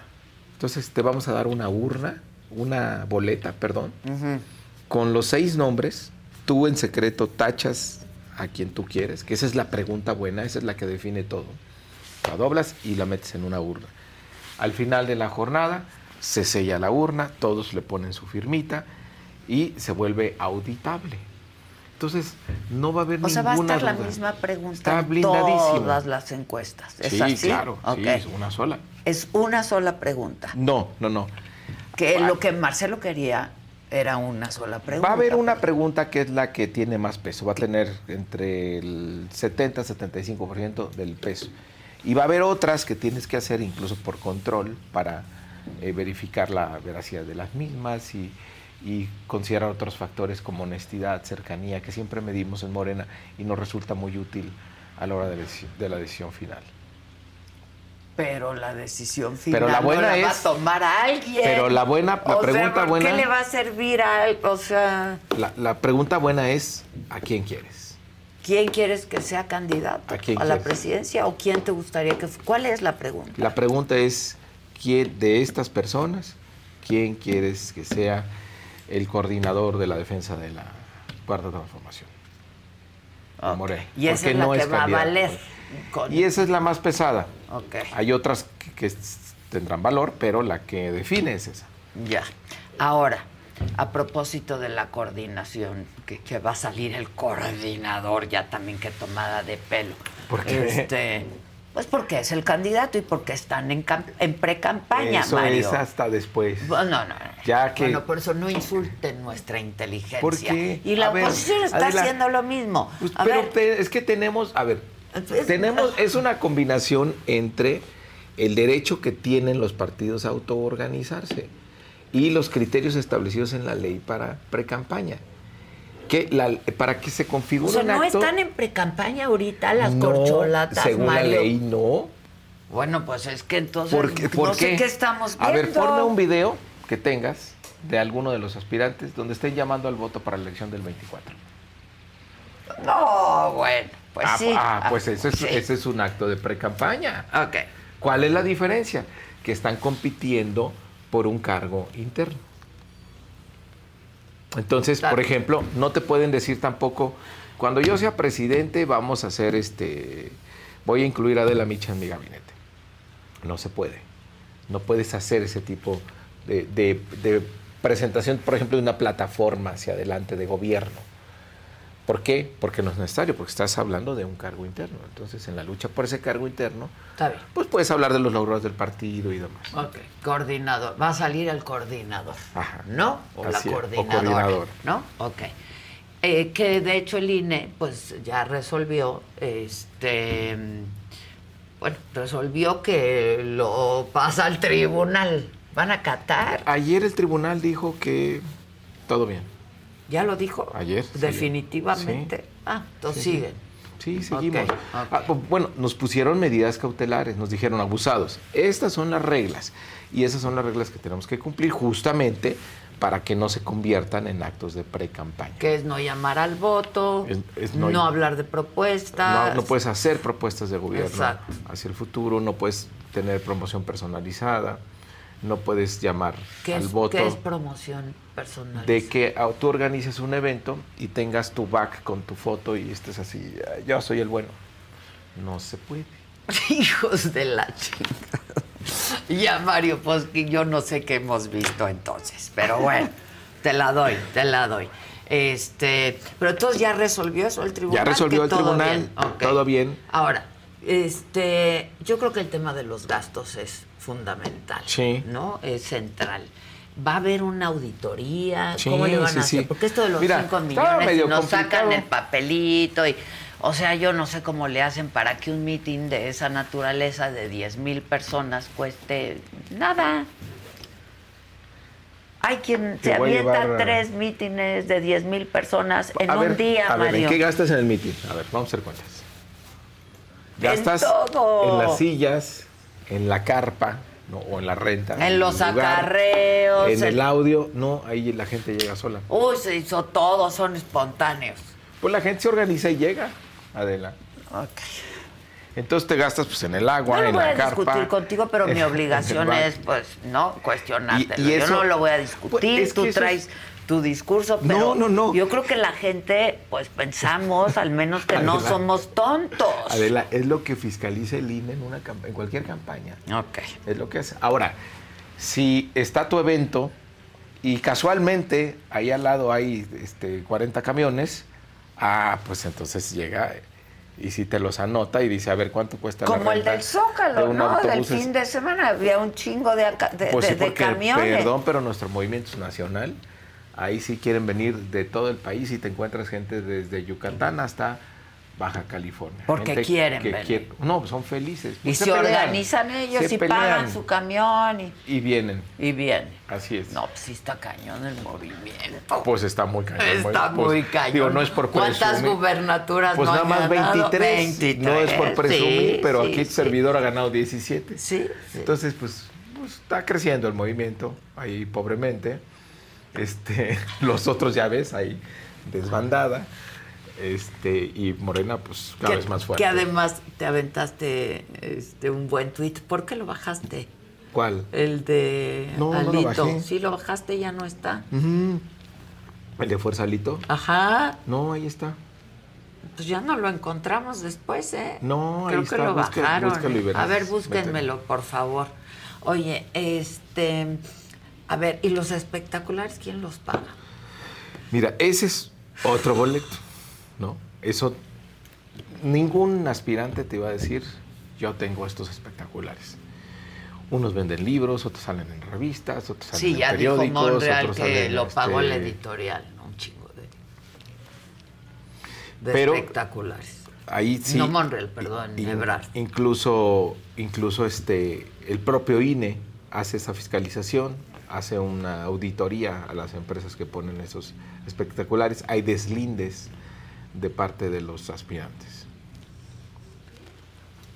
Entonces te vamos a dar una urna, una boleta, perdón, con los seis nombres. Tú en secreto tachas a quien tú quieres, que esa es la pregunta buena, esa es la que define todo. La doblas y la metes en una urna. Al final de la jornada se sella la urna, todos le ponen su firmita y se vuelve auditable. Entonces, no va a haber O sea, va a ninguna estar la misma pregunta en todas las encuestas. ¿Es Sí, así? claro, sí, es una sola. Es una sola pregunta. No, no, no. Que lo que Marcelo quería era una sola pregunta. Va a haber una pregunta que es la que tiene más peso. Va a tener entre el 70 y 75% del peso. Y va a haber otras que tienes que hacer incluso por control para eh, verificar la veracidad de las mismas y, y considerar otros factores como honestidad, cercanía, que siempre medimos en Morena y nos resulta muy útil a la hora de, la deci- de la decisión final. Pero la decisión final Pero la buena no la va a es- tomar alguien. pero la buena- la O sea, pregunta ¿por buena- ¿Qué le va a servir a él? O sea, La, la pregunta buena es, ¿a quién quieres? ¿quién quieres que sea candidato ¿A quién la presidencia o quién te gustaría que ¿Cuál es la pregunta? La pregunta es, ¿quién de estas personas, quién quieres que sea el coordinador de la defensa de la cuarta transformación? De Morena. Y esa Porque es la no que es va a valer. con- Y esa es la más pesada. Ok. Hay otras que, tendrán valor, pero la que define es esa. Ya. Ahora, a propósito de la coordinación, que, que va a salir el coordinador ya también que tomada de pelo. ¿Por qué? Este, pues porque es el candidato y porque están en, en pre-campaña, Eso Mario. es hasta después. Bueno, no, no. Ya que... Bueno, por eso no insulten nuestra inteligencia. ¿Por qué? Y la A ver, oposición está Adela, haciendo lo mismo. Pues, pero te- es que tenemos, a ver, tenemos, es una combinación entre el derecho que tienen los partidos a autoorganizarse y los criterios establecidos en la ley para precampaña. La, para que se o configure sea, un no acto, están en pre-campaña ahorita las no, corcholatas, según Mario. la ley, no. Bueno, pues es que entonces ¿Por qué? no ¿Por sé qué? qué estamos viendo. A ver, ponme un video que tengas de alguno de los aspirantes donde estén llamando al voto para la elección del 24. No, bueno, pues ah, sí. ah, pues ese es, sí. ese es un acto de precampaña. Ok. ¿Cuál es la diferencia? Que están compitiendo por un cargo interno. Entonces, por ejemplo, no te pueden decir tampoco, cuando yo sea presidente vamos a hacer este, voy a incluir a Adela Micha en mi gabinete. No se puede. No puedes hacer ese tipo de, de- de presentación, por ejemplo, de una plataforma hacia adelante de gobierno. ¿Por qué? Porque no es necesario, porque estás hablando de un cargo interno. Entonces, en la lucha por ese cargo interno, Está bien. pues puedes hablar de los logros del partido y demás. Ok. Coordinador. Va a salir el coordinador. ¿No? O la Así es, o coordinadora. coordinador. ¿No? Ok. Eh, que de hecho el INE, pues ya resolvió, este. Bueno, resolvió que lo pasa al tribunal. Van a acatar. Ayer el tribunal dijo que todo bien. ¿Ya lo dijo? Ayer. sí. Definitivamente. Ah, entonces Sí, siguen. Sí, seguimos. Ah, pues, bueno, nos pusieron medidas cautelares, nos dijeron abusados. Estas son las reglas y esas son las reglas que tenemos que cumplir justamente para que no se conviertan en actos de pre-campaña. Que es no llamar al voto, Es- es no, no- hablar de propuestas. No, no puedes hacer propuestas de gobierno Exacto. hacia el futuro, no puedes tener promoción personalizada, no puedes llamar ¿Qué al es, voto qué es promoción personal? de que ah, tú organices un evento y tengas tu back con tu foto y estés así, "Ah, yo soy el bueno. No se puede. Hijos de la chingada. Ya, Mario, pues que yo no sé qué hemos visto entonces, pero bueno, te la doy, te la doy. Este, pero entonces ya resolvió eso el tribunal. Ya resolvió el todo tribunal, bien. Todo bien. Ahora, este, yo creo que el tema de los gastos es fundamental. Sí. ¿No? Es central. ¿Va a haber una auditoría? Sí, ¿Cómo le van sí, a hacer? Porque esto de los Mira, 5 estaba millones y nos sacan el papelito y o sea, yo no sé cómo le hacen para que un meeting de esa naturaleza de 10 mil personas cueste nada. Hay quien Te se avienta llevar tres mítines de 10 mil personas en a un ver, día, a ver, ¿en Mario. qué gastas en el mitin? A ver, vamos a hacer cuentas. Gastas todo. en las sillas, en la carpa, ¿no? o en la renta. En los el lugar, acarreos, En en- el audio, no, ahí la gente llega sola. Uy, se hizo todo, son espontáneos. Pues la gente se organiza y llega, Adela. Entonces te gastas pues en el agua, No lo en voy la a carpa. discutir contigo, pero mi en el obligación es, pues, no, cuestionártelo. Y- y Yo no lo voy a discutir, Pues, es que tú traes es- tu discurso, No, pero no, no. yo creo que la gente, pues, pensamos al menos que no somos tontos. Adela, es lo que fiscaliza el INE en, una, en cualquier campaña. Ok. Es lo que hace. Ahora, si está tu evento y casualmente ahí al lado hay este, 40 camiones, ah, pues entonces llega y si te los anota y dice, a ver, ¿cuánto cuesta la Como el del Zócalo, de un ¿no? Del fin de semana había un chingo de, de, Pues de- sí, de porque, camiones. perdón, pero nuestro movimiento es nacional. Ahí sí quieren venir de todo el país y te encuentras gente desde Yucatán hasta Baja California. Porque Gente quieren que venir. quiere- no, pues son felices. Y Pues se, pelean, organizan ellos se y pelean pagan su camión y, Y vienen. y vienen. Así es. No, pues sí está cañón el movimiento. Pues está muy cañón. Está pues, muy cañón. Digo, no es por ¿Cuántas presumir. gubernaturas Pues no nada más ganado? 23. No es por 23, presumir, sí, pero sí, aquí el sí. servidor ha ganado 17. Sí, Entonces, pues, pues, está creciendo el movimiento, ahí pobremente. Este, los otros ya ves, ahí desbandada. Este, y Morena, pues, cada que, vez más fuerte. que además te aventaste este, un buen tuit. ¿Por qué lo bajaste? ¿Cuál? El de No, no lo Alito. bajé. sí, lo bajaste, ya no está. ¿El de Fuerza Alito? Ajá. No, ahí está. Pues ya no lo encontramos después, ¿eh? No, ahí Creo que está, lo bajaron. A ver, búsquenmelo, por favor. Oye, este. A ver, ¿y los espectaculares quién los paga? Mira, ese es otro boleto, ¿no? Eso, ningún aspirante te iba a decir, yo tengo estos espectaculares. Unos venden libros, otros salen en revistas, otros salen Sí, en ya dijo Monreal otros que salen, lo pagó este, la editorial, ¿no? Un chingo de, de Pero- espectaculares. Ahí sí. No Monreal, perdón, in- Ebrard. Incluso, incluso este, el propio INE hace esa fiscalización, hace una auditoría a las empresas que ponen esos espectaculares. Hay deslindes de parte de los aspirantes.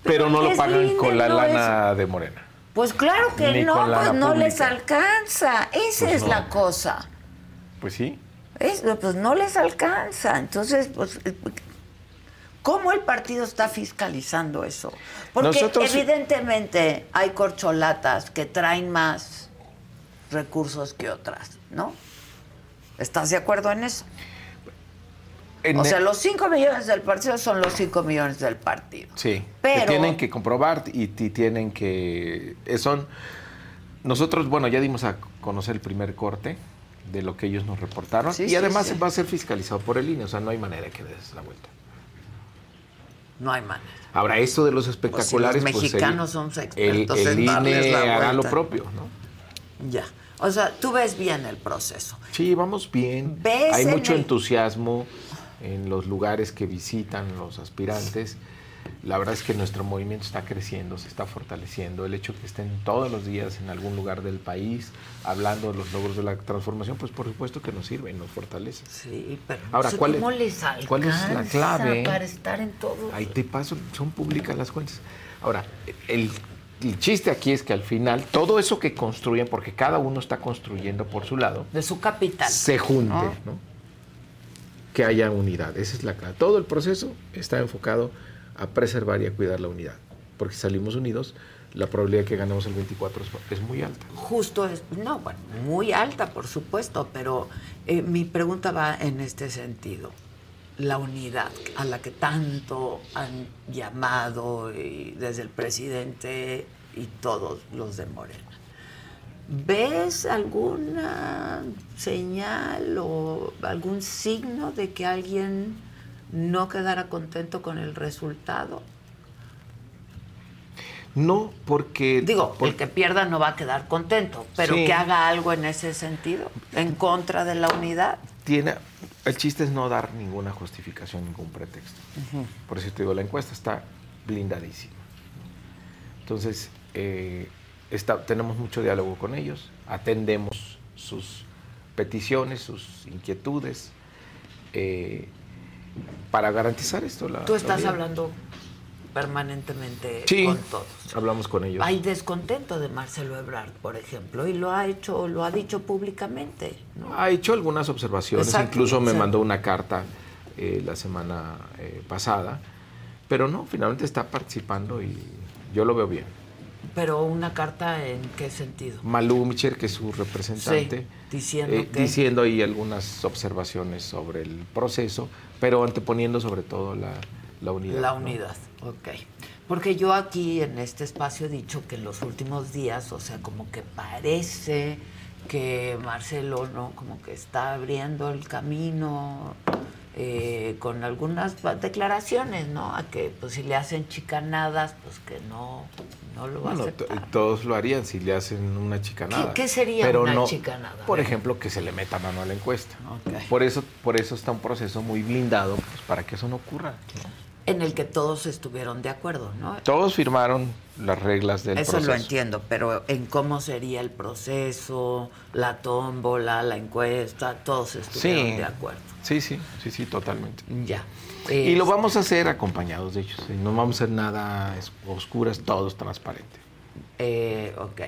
Pero no lo pagan con la no es- lana de Morena. Pues claro que Ni no, pues no les alcanza. Esa Pues es no. la cosa. Pues sí. Es- pues no les alcanza. Entonces, pues, ¿cómo el partido está fiscalizando eso? Porque Nosotros- evidentemente hay corcholatas que traen más recursos que otras, ¿no? ¿Estás de acuerdo en eso? En o e- sea, los 5 millones del partido son los 5 millones del partido. Sí, Pero- que tienen que comprobar y, ti- tienen que... eh, Son, nosotros, bueno, ya dimos a conocer el primer corte de lo que ellos nos reportaron Sí, y sí, además sí. va a ser fiscalizado por el INE, o sea, no hay manera que des la vuelta. No hay manera. Ahora, esto de los Pues si espectaculares... los pues, el- mexicanos somos el, expertos el en darles INE la hará lo propio, ¿no? Ya. O sea, tú ves bien el proceso. Sí, vamos bien. ¿Ves Hay mucho el- entusiasmo en los lugares que visitan los aspirantes. La verdad es que nuestro movimiento está creciendo, se está fortaleciendo. El hecho que estén todos los días en algún lugar del país hablando de los logros de la transformación, pues por supuesto que nos sirve y nos fortalece. Sí, pero Ahora, no sé ¿cuál es- ¿cómo les cuál es la clave? para estar en todo? Ahí te paso, son públicas las cuentas. Ahora, el, el chiste aquí es que al final todo eso que construyen, porque cada uno está construyendo por su lado, De su capital. se junte, ¿no? ¿no? Que haya unidad. Esa es la clave. Todo el proceso está enfocado a preservar y a cuidar la unidad. Porque si salimos unidos, la probabilidad de que ganemos el 24 es, es muy alta. Justo es, no, bueno, muy alta, por supuesto, pero eh, mi pregunta va en este sentido. La unidad a la que tanto han llamado y desde el presidente y todos los de Morena. ¿Ves alguna señal o algún signo de que alguien no quedara contento con el resultado? No, porque... Digo, el que pierda no va a quedar contento, pero Sí. que haga algo en ese sentido, en contra de la unidad. Tiene, el chiste es no dar ninguna justificación, ningún pretexto. Por eso te digo, la encuesta está blindadísima. Entonces, eh, está- tenemos mucho diálogo con ellos, atendemos sus peticiones, sus inquietudes, eh, para garantizar esto. La, Tú estás hablando permanentemente Sí, con todos. hablamos con ellos. Hay descontento de Marcelo Ebrard, por ejemplo, y lo ha hecho, lo ha dicho públicamente. ¿no? Ha hecho algunas observaciones, Exacto, incluso me exacto. mandó una carta eh, la semana eh, pasada, pero no, finalmente está participando y yo lo veo bien. Pero una carta en qué sentido? Malú Micher, que es su representante, Sí, diciendo eh, que- diciendo ahí algunas observaciones sobre el proceso, pero anteponiendo sobre todo la, la unidad. La ¿no? Ok. Porque yo aquí en este espacio he dicho que en los últimos días, o sea, como que parece que Marcelo, ¿no? Como que está abriendo el camino eh, con algunas declaraciones, ¿no? A que pues si le hacen chicanadas, pues que no, no lo va Bueno, a aceptar. todos lo harían si le hacen una chicanada. ¿Qué- qué sería pero una no, chicanada? Por ejemplo, que se le meta mano a la encuesta. Ok. Por eso, por eso está un proceso muy blindado, pues, para que eso no ocurra. En el que todos estuvieron de acuerdo, ¿no? Todos firmaron las reglas del Eso proceso. lo entiendo, pero en cómo sería el proceso, la tómbola, la encuesta, todos estuvieron Sí. de acuerdo. Sí, sí, sí, sí, totalmente. Ya. Y lo Es- vamos a hacer acompañados de ellos. No vamos a hacer nada oscuras, todo es transparente. Eh, ok.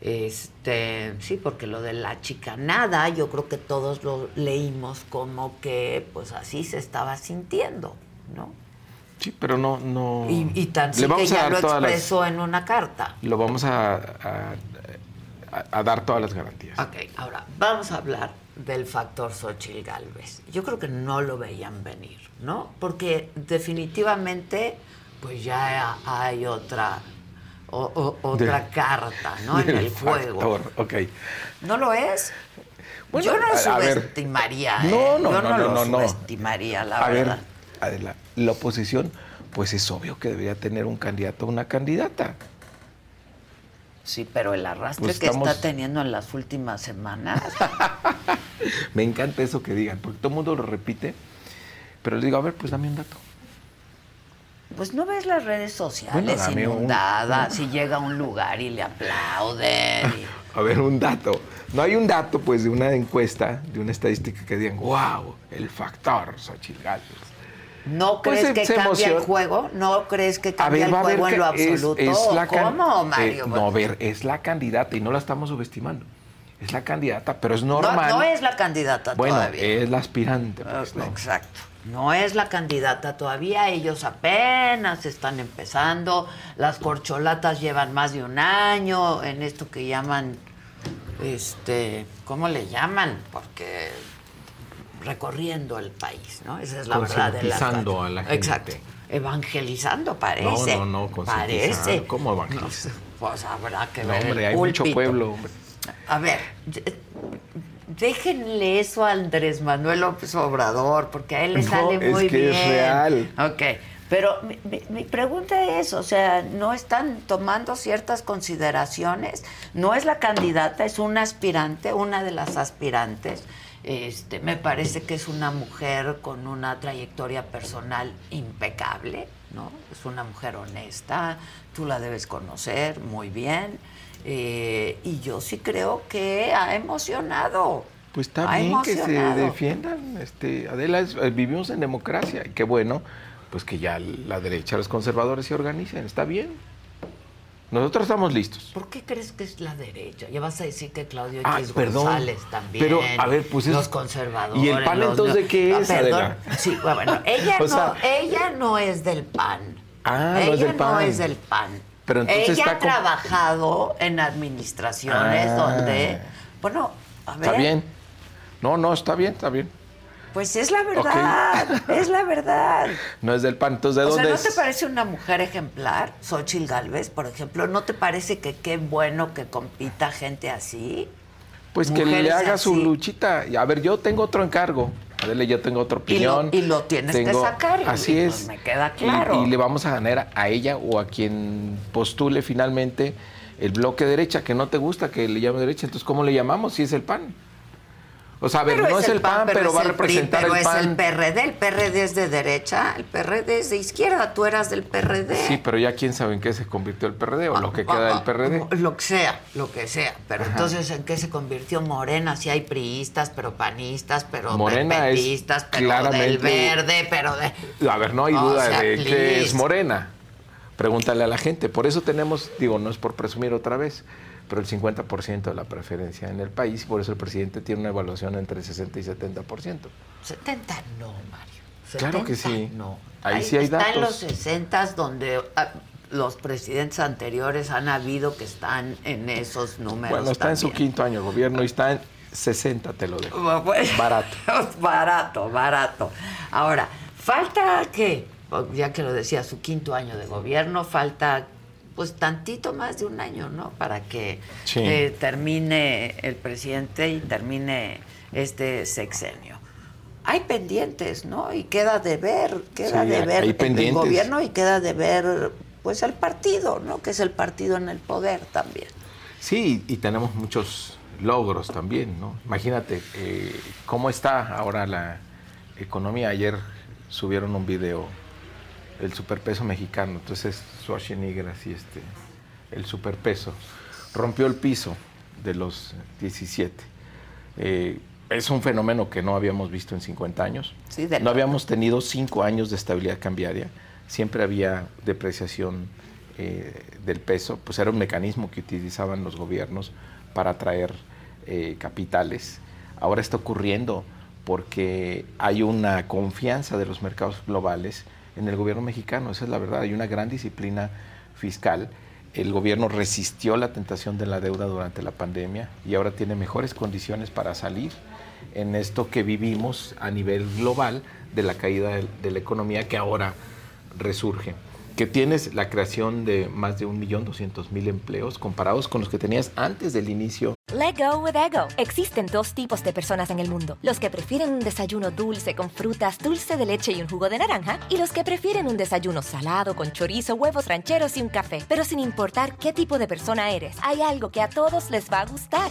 Este, sí, porque lo de la chicanada, yo creo que todos lo leímos como que, pues así se estaba sintiendo, ¿no? Sí, pero no, no. Y, y tan sí que ya lo las- expresó en una carta. Lo vamos a, a- a- a dar todas las garantías. Ok, ahora vamos a hablar del factor Xochitl Galvez. Yo creo que no lo veían venir, ¿no? Porque definitivamente, pues ya hay otra, o- o- otra De- carta, ¿no? En el juego. factor, Ok. ¿No lo es? Bueno, yo no a- a ver. subestimaría, No, ¿eh? no, yo no, no, no, lo subestimaría, la a verdad. ver, Adela, la oposición, pues es obvio que debería tener un candidato o una candidata. Sí, pero el arrastre Pues que estamos- está teniendo en las últimas semanas. Me encanta eso que digan, porque todo el mundo lo repite, pero les digo, a ver, pues dame un dato. Pues no ves las redes Bueno, sociales dame un- inundadas y llega a un lugar y le aplauden. y- A ver, un dato. No hay un dato, pues, de una encuesta, de una estadística que digan, wow, el factor Xochitl Gálvez. ¿No Pues crees que se cambia el juego? ¿No crees que cambia ver, el juego en lo es- absoluto? es la ¿Cómo, eh, Mario? no, a ver, es la candidata y no la estamos subestimando. Es la candidata, pero es No, normal. no es la candidata bueno, todavía. es la aspirante. pues, ¿no? Exacto. No es la candidata todavía, ellos apenas están empezando, las corcholatas llevan más de un año en esto que llaman, este, ¿cómo le llaman? Porque recorriendo el país, ¿no? Esa es la verdad de la a la gente. Exacto. Evangelizando parece. No, no, no, Parece. ¿Cómo evangelizar? Pues habrá que No, ver hombre, el hay mucho pueblo, hombre. A ver, déjenle eso a Andrés Manuel López Obrador, porque a él le sale es muy que bien. es real. Ok, pero mi, mi- mi pregunta es, o sea, ¿no están tomando ciertas consideraciones? No es la candidata, es una aspirante, una de las aspirantes. Este, me parece que es una mujer con una trayectoria personal impecable, ¿no? Es una mujer honesta, tú la debes conocer muy bien. eh, y yo sí creo que ha emocionado. Pues está Ha bien que se emocionado. defiendan. Este, Adela, es- eh, vivimos en democracia. Y qué bueno, pues que ya la derecha, los conservadores se organicen. Está bien. Nosotros estamos listos. ¿Por qué crees que es la derecha? Ya vas a decir que Claudio Ah, X perdón. González también. Pero, a ver, pues es- Los conservadores. ¿Y el PAN los- entonces de qué Ah, es, perdón. Adela? Sí, bueno, ella, O no, sea- ella no es del PAN. Ah, no ella es del no PAN. es del PAN. Pero entonces ella está ha con- trabajado en administraciones Ah. donde, bueno, a ver, Está bien. No, no, está bien, está bien. Pues es la verdad, es la verdad. No es del PAN. Entonces, ¿de o sea, dónde ¿no es? te parece una mujer ejemplar, Xochitl Galvez, por ejemplo? ¿No te parece que qué bueno que compita gente así? Pues que le haga su luchita. Y, A ver, yo tengo otro encargo. Adele, yo tengo otra Y lo, opinión. y lo tienes Tengo- que sacar. y- Así y, es. pues, me queda Y- claro. Y, le vamos a ganar a ella o a quien postule finalmente el bloque derecha, que no te gusta que le llame derecha. Entonces, ¿cómo le llamamos si es el PAN? O sea, a ver, no es el PAN, pero, va a es el PRI, representar pero el es el PAN. PRD. El PRD es de derecha, el PRD es de izquierda. Tú eras del PRD. Sí, pero ya quién sabe en qué se convirtió el PRD o lo que queda del PRD. Lo que sea, lo que sea. Pero Ajá. entonces, ¿en qué se convirtió Morena? Si hay priistas, pero panistas, pero Morena es pero del claramente- verde, pero de... A ver, no hay O duda sea, de que please. es morena. Pregúntale a la gente. Por eso tenemos, digo, no es por presumir otra vez, pero el 50% de la preferencia en el país, por eso el presidente tiene una evaluación entre 60 y 70%. 70 no, Mario. Claro que 70 sí. No. Ahí sí hay está en los datos. 60 donde ah, los presidentes anteriores han habido que están en esos números. Bueno, está en su quinto año de gobierno y está en 60, te lo dejo. Pues, Barato. barato, barato. Ahora, falta que, ya que lo decía, su quinto año de gobierno, falta pues tantito más de un año, ¿no? Para que Sí. eh, termine el presidente y termine este sexenio. Hay pendientes, ¿no? Y queda de ver, queda Sí, de ver el pendientes. gobierno y queda de ver pues el partido, ¿no? Que es el partido en el poder también. Sí, y tenemos muchos logros también, ¿no? Imagínate eh, cómo está ahora la economía. Ayer subieron un video, el superpeso mexicano, entonces Schwarzenegger así, este, el superpeso, rompió el piso de los 17. Eh, es un fenómeno que no habíamos visto en 50 años. Sí, de no habíamos tenido cinco años de estabilidad cambiaria. Siempre había depreciación eh, del peso. Pues era un mecanismo que utilizaban los gobiernos para atraer eh, capitales. Ahora está ocurriendo porque hay una confianza de los mercados globales en el gobierno mexicano. Esa es la verdad. Hay una gran disciplina fiscal. El gobierno resistió la tentación de la deuda durante la pandemia y ahora tiene mejores condiciones para salir en esto que vivimos a nivel global de la caída de, de la economía que ahora resurge. Que tienes la creación de más de 1.200.000 empleos comparados con los que tenías antes del inicio Let go with ego. Existen dos tipos de personas en el mundo: los que prefieren un desayuno dulce con frutas, dulce de leche y un jugo de naranja, y los que prefieren un desayuno salado con chorizo, huevos rancheros y un café. Pero sin importar qué tipo de persona eres, hay algo que a todos les va a gustar.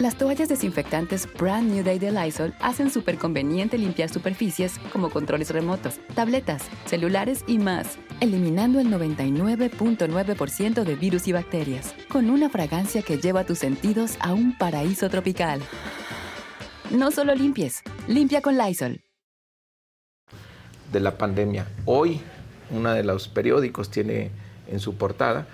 Las toallas desinfectantes Brand New Day de Lysol hacen súper conveniente limpiar superficies como controles remotos, tabletas, celulares y más, eliminando el 99.9% de virus y bacterias, con una fragancia que lleva tus sentidos a un paraíso tropical. No solo limpies, limpia con Lysol. de la pandemia. Hoy, uno de los periódicos tiene en su portada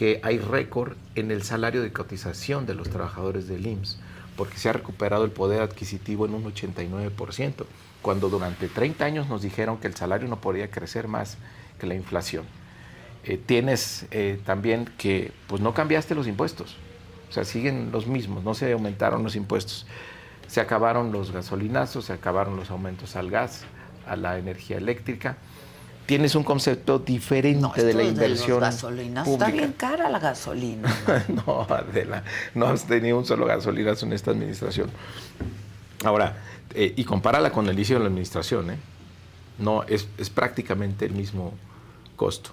que hay récord en el salario de cotización de los trabajadores del IMSS, porque se ha recuperado el poder adquisitivo en un 89%, cuando durante 30 años nos dijeron que el salario no podía crecer más que la inflación. Eh, tienes eh, también que pues no cambiaste los impuestos, o sea, siguen los mismos, no se aumentaron los impuestos. Se acabaron los gasolinazos, se acabaron los aumentos al gas, a la energía eléctrica. Tienes un concepto diferente de la inversión los gasolinas, pública. Está bien cara la gasolina. no, Adela, no has tenido un solo gasolinazo en esta administración. Ahora, eh, y compárala con el inicio de la administración, ¿eh? No, es, es prácticamente el mismo costo.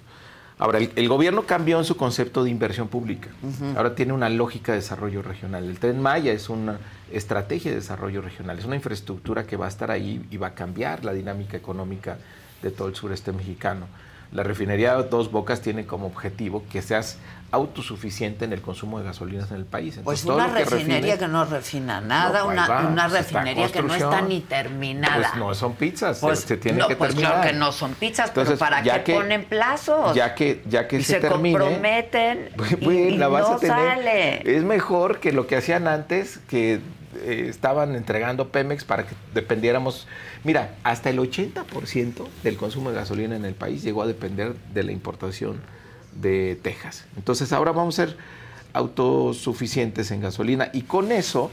Ahora, el, el gobierno cambió en su concepto de inversión pública. Ahora tiene una lógica de desarrollo regional. El Tren Maya es una estrategia de desarrollo regional, es una infraestructura que va a estar ahí y va a cambiar la dinámica económica de todo el sureste mexicano. La refinería Dos Bocas tiene como objetivo que seas autosuficiente en el consumo de gasolinas en el país. Pues Entonces, una refinería refine- que no refina nada, No, ahí una, va, una pues refinería que no está ni terminada. Pues no son pizzas, Pues, se, se tiene no, que pues terminar. claro que no son pizzas, Entonces, pero ¿para qué que- ponen plazos? Ya que, ya que y se, se, termine, comprometen y, Bueno, y la vas no a tener. sale. Es mejor que lo que hacían antes, que eh, estaban entregando Pemex para que dependiéramos. Mira, hasta el 80% del consumo de gasolina en el país llegó a depender de la importación de Texas. Entonces ahora vamos a ser autosuficientes en gasolina y con eso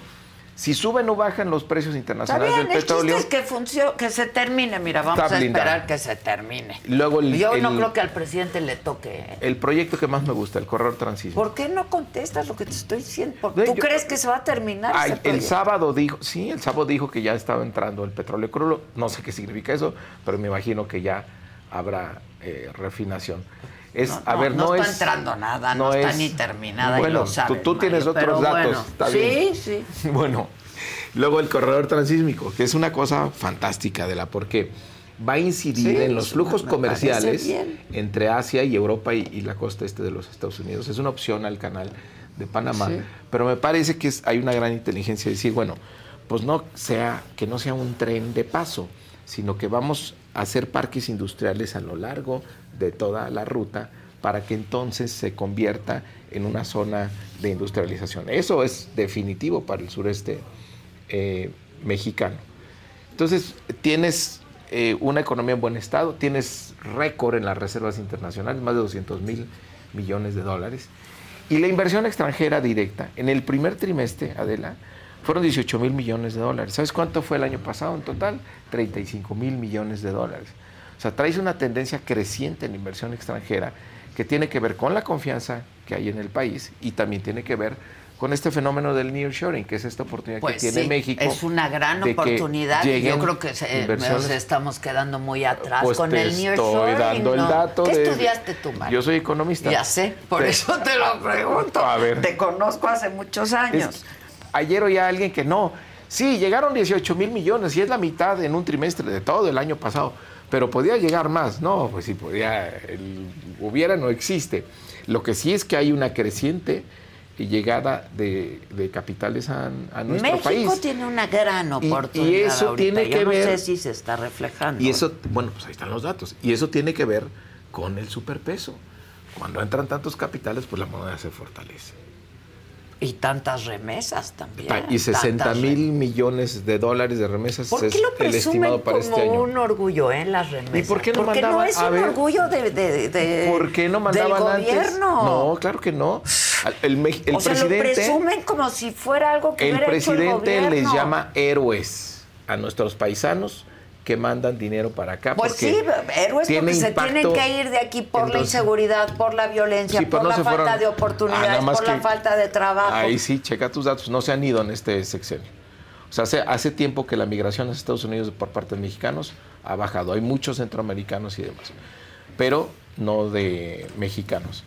Si suben o bajan los precios Está internacionales bien, del el petróleo, es que funcione, que se termine. Mira, vamos a esperar que se termine. luego el, Yo no creo que al presidente le toque. ¿eh? el proyecto que más me gusta, el corredor transísmico. ¿Por qué no contestas lo que te estoy diciendo? ¿Por- No, ¿Tú yo- crees que se va a terminar Ay, ese el sábado dijo, sí, el sábado dijo que ya estaba entrando el petróleo crudo. No sé qué significa eso, pero me imagino que ya habrá eh, refinación. Es, No, a no, ver, no no, está es, entrando nada, no está ni terminada y Bueno, lo sabes, tú, tú tienes Mario, otros datos. bueno. Sí, bien. sí. Bueno, luego el corredor transísmico, que es una cosa fantástica de la porque va a incidir Sí, en los flujos me comerciales entre Asia y Europa y, y la costa este de los Estados Unidos. Es una opción al canal de Panamá, Sí. pero me parece que es- hay una gran inteligencia de decir, bueno, pues no sea que no sea un tren de paso, sino que vamos hacer parques industriales a lo largo de toda la ruta para que entonces se convierta en una zona de industrialización. Eso es definitivo para el sureste eh, mexicano. Entonces, tienes eh, una economía en buen estado, tienes récord en las reservas internacionales, más de 200 mil millones de dólares. Y la inversión extranjera directa, en el primer trimestre, Adela, fueron 18 mil millones de dólares. ¿Sabes cuánto fue el año pasado en total? 35 mil millones de dólares. O sea, traes una tendencia creciente en la inversión extranjera que tiene que ver con la confianza que hay en el país y también tiene que ver con este fenómeno del nearshoring, que es esta oportunidad Pues que tiene sí, México. es una gran oportunidad y yo creo que se- inversiones. nos estamos quedando muy atrás Pues con el estoy nearshoring. dando el dato ¿Qué de- estudiaste tú, Mario? Yo soy economista. Ya sé, por Te- eso te lo pregunto. A ver. Te conozco hace muchos años. Es- ayer oía alguien que no. Sí, llegaron 18 mil millones y es la mitad en un trimestre de todo el año pasado. Pero podía llegar más. No, pues sí, podía. el hubiera no existe. Lo que sí es que hay una creciente llegada de, de capitales a, a nuestro México país. tiene una gran Y- y oportunidad eso ahorita. tiene Yo que no ver- sé si se está reflejando. Y eso, bueno, pues ahí están los datos. Y eso tiene que ver con el superpeso. Cuando entran tantos capitales, pues la moneda se fortalece. Y tantas remesas también. y 60 tantas mil millones de dólares de remesas ¿Por qué lo el presumen estimado para como este año. un orgullo en las remesas? ¿Y por qué no Porque no mandaban- es un ver, orgullo de, de- de- ¿Por qué no mandaban del antes? gobierno. No, claro que no. El, me- el o sea, lo presidente, presumen como si fuera algo que el hubiera hecho el presidente les llama héroes a nuestros paisanos que mandan dinero para acá. Pues porque sí, héroes tiene porque se tienen que ir de aquí por la inseguridad, por la violencia, Sí, pero por no la falta fueron- de Ah, oportunidades, por la falta de trabajo. Ahí sí, checa tus datos. No se han ido en este sexenio. O sea, hace, hace tiempo que la migración a Estados Unidos por parte de mexicanos ha bajado. Hay muchos centroamericanos y demás, pero no de mexicanos.